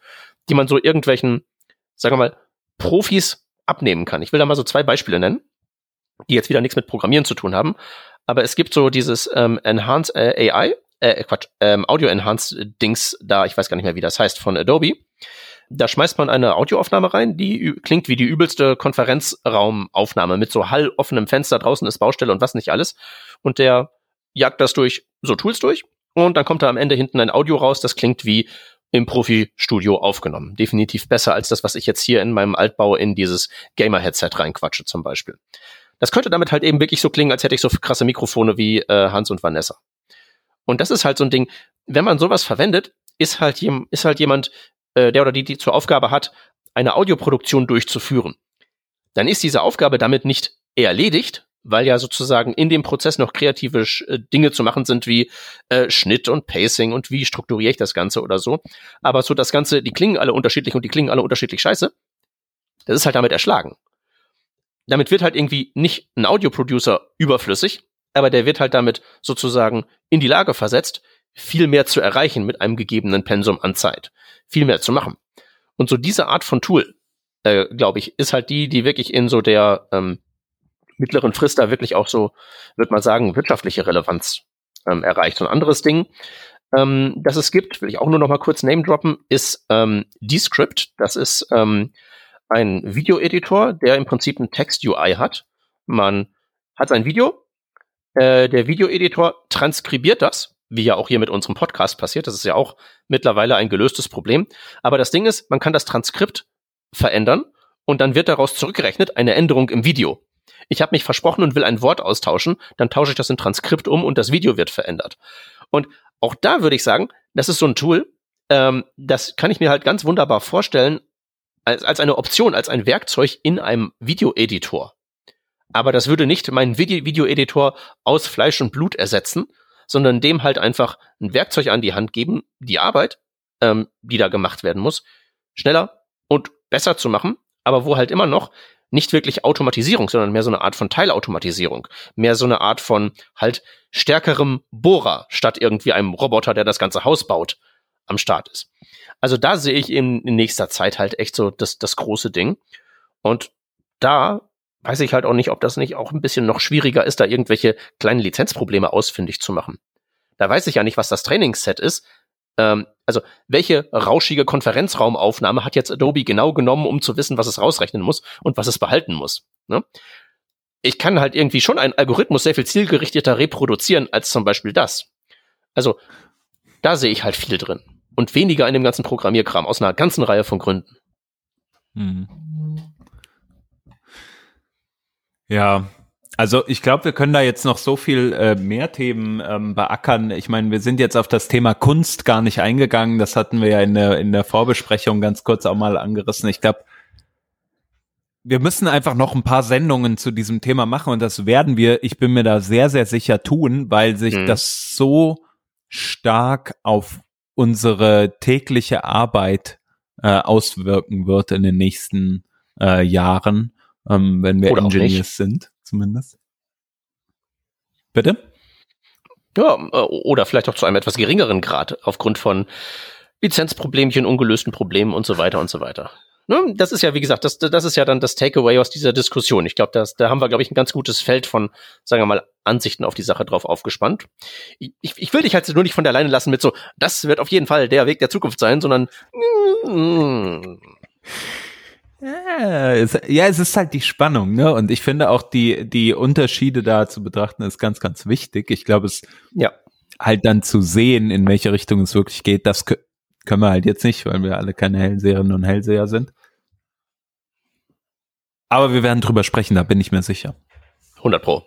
die man so irgendwelchen, sagen wir mal, Profis abnehmen kann. Ich will da mal so zwei Beispiele nennen, die jetzt wieder nichts mit Programmieren zu tun haben, aber es gibt so dieses ähm, Enhanced äh, AI, äh, Quatsch, ähm, Audio-Enhanced Dings da, ich weiß gar nicht mehr, wie das heißt, von Adobe da schmeißt man eine Audioaufnahme rein, die klingt wie die übelste Konferenzraumaufnahme mit so halloffenem Fenster, draußen ist Baustelle und was nicht alles. Und der jagt das durch so Tools durch und dann kommt da am Ende hinten ein Audio raus, das klingt wie im Profi-Studio aufgenommen. Definitiv besser als das, was ich jetzt hier in meinem Altbau in dieses Gamer-Headset reinquatsche zum Beispiel. Das könnte damit halt eben wirklich so klingen, als hätte ich so krasse Mikrofone wie äh, Hans und Vanessa. Und das ist halt so ein Ding, wenn man sowas verwendet, ist halt, ist halt jemand, äh, der oder die, die zur Aufgabe hat, eine Audioproduktion durchzuführen. Dann ist diese Aufgabe damit nicht erledigt, weil ja sozusagen in dem Prozess noch kreative äh, Dinge zu machen sind wie äh, Schnitt und Pacing und wie strukturiere ich das Ganze oder so. Aber so das Ganze, die klingen alle unterschiedlich und die klingen alle unterschiedlich scheiße. Das ist halt damit erschlagen. Damit wird halt irgendwie nicht ein Audioproducer überflüssig, aber der wird halt damit sozusagen in die Lage versetzt, viel mehr zu erreichen mit einem gegebenen Pensum an Zeit. Viel mehr zu machen. Und so diese Art von Tool, äh, glaube ich, ist halt die, die wirklich in so der ähm, mittleren Frist da wirklich auch so, würde man sagen, wirtschaftliche Relevanz ähm, erreicht. Und ein anderes Ding, ähm, das es gibt, will ich auch nur noch mal kurz name droppen, ist ähm, Descript. Das ist ähm, ein Videoeditor, der im Prinzip ein Text-UI hat. Man hat sein Video, äh, der Videoeditor transkribiert das, wie ja auch hier mit unserem Podcast passiert. Das ist ja auch mittlerweile ein gelöstes Problem. Aber das Ding ist, man kann das Transkript verändern und dann wird daraus zurückgerechnet eine Änderung im Video ich habe mich versprochen und will ein Wort austauschen, dann tausche ich das in Transkript um und das Video wird verändert. Und auch da würde ich sagen, das ist so ein Tool, ähm, das kann ich mir halt ganz wunderbar vorstellen als, als eine Option, als ein Werkzeug in einem Videoeditor. Aber das würde nicht meinen Video Videoeditor aus Fleisch und Blut ersetzen, sondern dem halt einfach ein Werkzeug an die Hand geben, die Arbeit, ähm, die da gemacht werden muss, schneller und besser zu machen, aber wo halt immer noch nicht wirklich Automatisierung, sondern mehr so eine Art von Teilautomatisierung. Mehr so eine Art von halt stärkerem Bohrer statt irgendwie einem Roboter, der das ganze Haus baut, am Start ist. Also da sehe ich in, in nächster Zeit halt echt so das, das große Ding. Und da weiß ich halt auch nicht, ob das nicht auch ein bisschen noch schwieriger ist, da irgendwelche kleinen Lizenzprobleme ausfindig zu machen. Da weiß ich ja nicht, was das Trainingsset ist, ähm, also welche rauschige Konferenzraumaufnahme hat jetzt Adobe genau genommen, um zu wissen, was es rausrechnen muss und was es behalten muss. Ne? Ich kann halt irgendwie schon einen Algorithmus sehr viel zielgerichteter reproduzieren als zum Beispiel das. Also da sehe ich halt viel drin und weniger in dem ganzen Programmierkram aus einer ganzen Reihe von Gründen. Hm. Ja, also ich glaube, wir können da jetzt noch so viel äh, mehr Themen ähm, beackern. Ich meine, wir sind jetzt auf das Thema Kunst gar nicht eingegangen. Das hatten wir ja in der, in der Vorbesprechung ganz kurz auch mal angerissen. Ich glaube, wir müssen einfach noch ein paar Sendungen zu diesem Thema machen und das werden wir, ich bin mir da sehr, sehr sicher tun, weil sich mhm. das so stark auf unsere tägliche Arbeit äh, auswirken wird in den nächsten äh, Jahren, ähm, wenn wir Oder Engineers sind zumindest. Bitte? Ja, äh, oder vielleicht auch zu einem etwas geringeren Grad aufgrund von Lizenzproblemchen, ungelösten Problemen und so weiter und so weiter. Ne? Das ist ja, wie gesagt, das, das ist ja dann das Takeaway aus dieser Diskussion. Ich glaube, da haben wir, glaube ich, ein ganz gutes Feld von, sagen wir mal, Ansichten auf die Sache drauf aufgespannt. Ich, ich will dich halt nur nicht von der Leine lassen mit so, das wird auf jeden Fall der Weg der Zukunft sein, sondern mm, ja es, ja, es ist halt die Spannung, ne? Und ich finde auch die, die Unterschiede da zu betrachten ist ganz, ganz wichtig. Ich glaube, es ja. halt dann zu sehen, in welche Richtung es wirklich geht, das können wir halt jetzt nicht, weil wir alle keine Hellseherinnen und Hellseher sind. Aber wir werden drüber sprechen, da bin ich mir sicher. 100 Pro.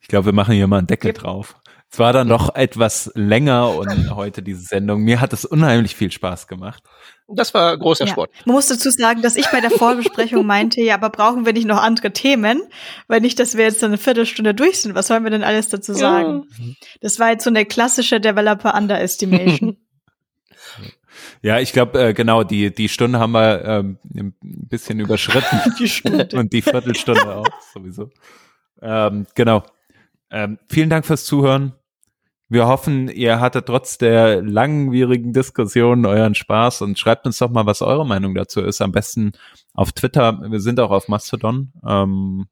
Ich glaube, wir machen hier mal einen Deckel yep. drauf. Es war dann noch etwas länger und heute diese Sendung. Mir hat es unheimlich viel Spaß gemacht. Das war großer ja. Sport. Man muss dazu sagen, dass ich bei der Vorbesprechung meinte, ja, aber brauchen wir nicht noch andere Themen? Weil nicht, dass wir jetzt eine Viertelstunde durch sind. Was sollen wir denn alles dazu sagen? Ja. Das war jetzt so eine klassische Developer Underestimation. Ja, ich glaube, äh, genau, die, die Stunde haben wir ähm, ein bisschen überschritten. die Stunde. Und die Viertelstunde auch, sowieso. Ähm, genau. Ähm, vielen Dank fürs Zuhören. Wir hoffen, ihr hattet trotz der langwierigen Diskussion euren Spaß und schreibt uns doch mal, was eure Meinung dazu ist. Am besten auf Twitter. Wir sind auch auf Mastodon. Ähm,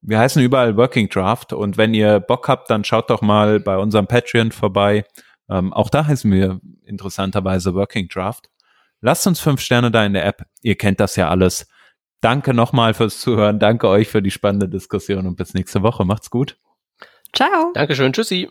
wir heißen überall Working Draft und wenn ihr Bock habt, dann schaut doch mal bei unserem Patreon vorbei. Ähm, auch da heißen wir interessanterweise Working Draft. Lasst uns fünf Sterne da in der App. Ihr kennt das ja alles. Danke nochmal fürs Zuhören. Danke euch für die spannende Diskussion und bis nächste Woche. Macht's gut. Ciao. Dankeschön. Tschüssi.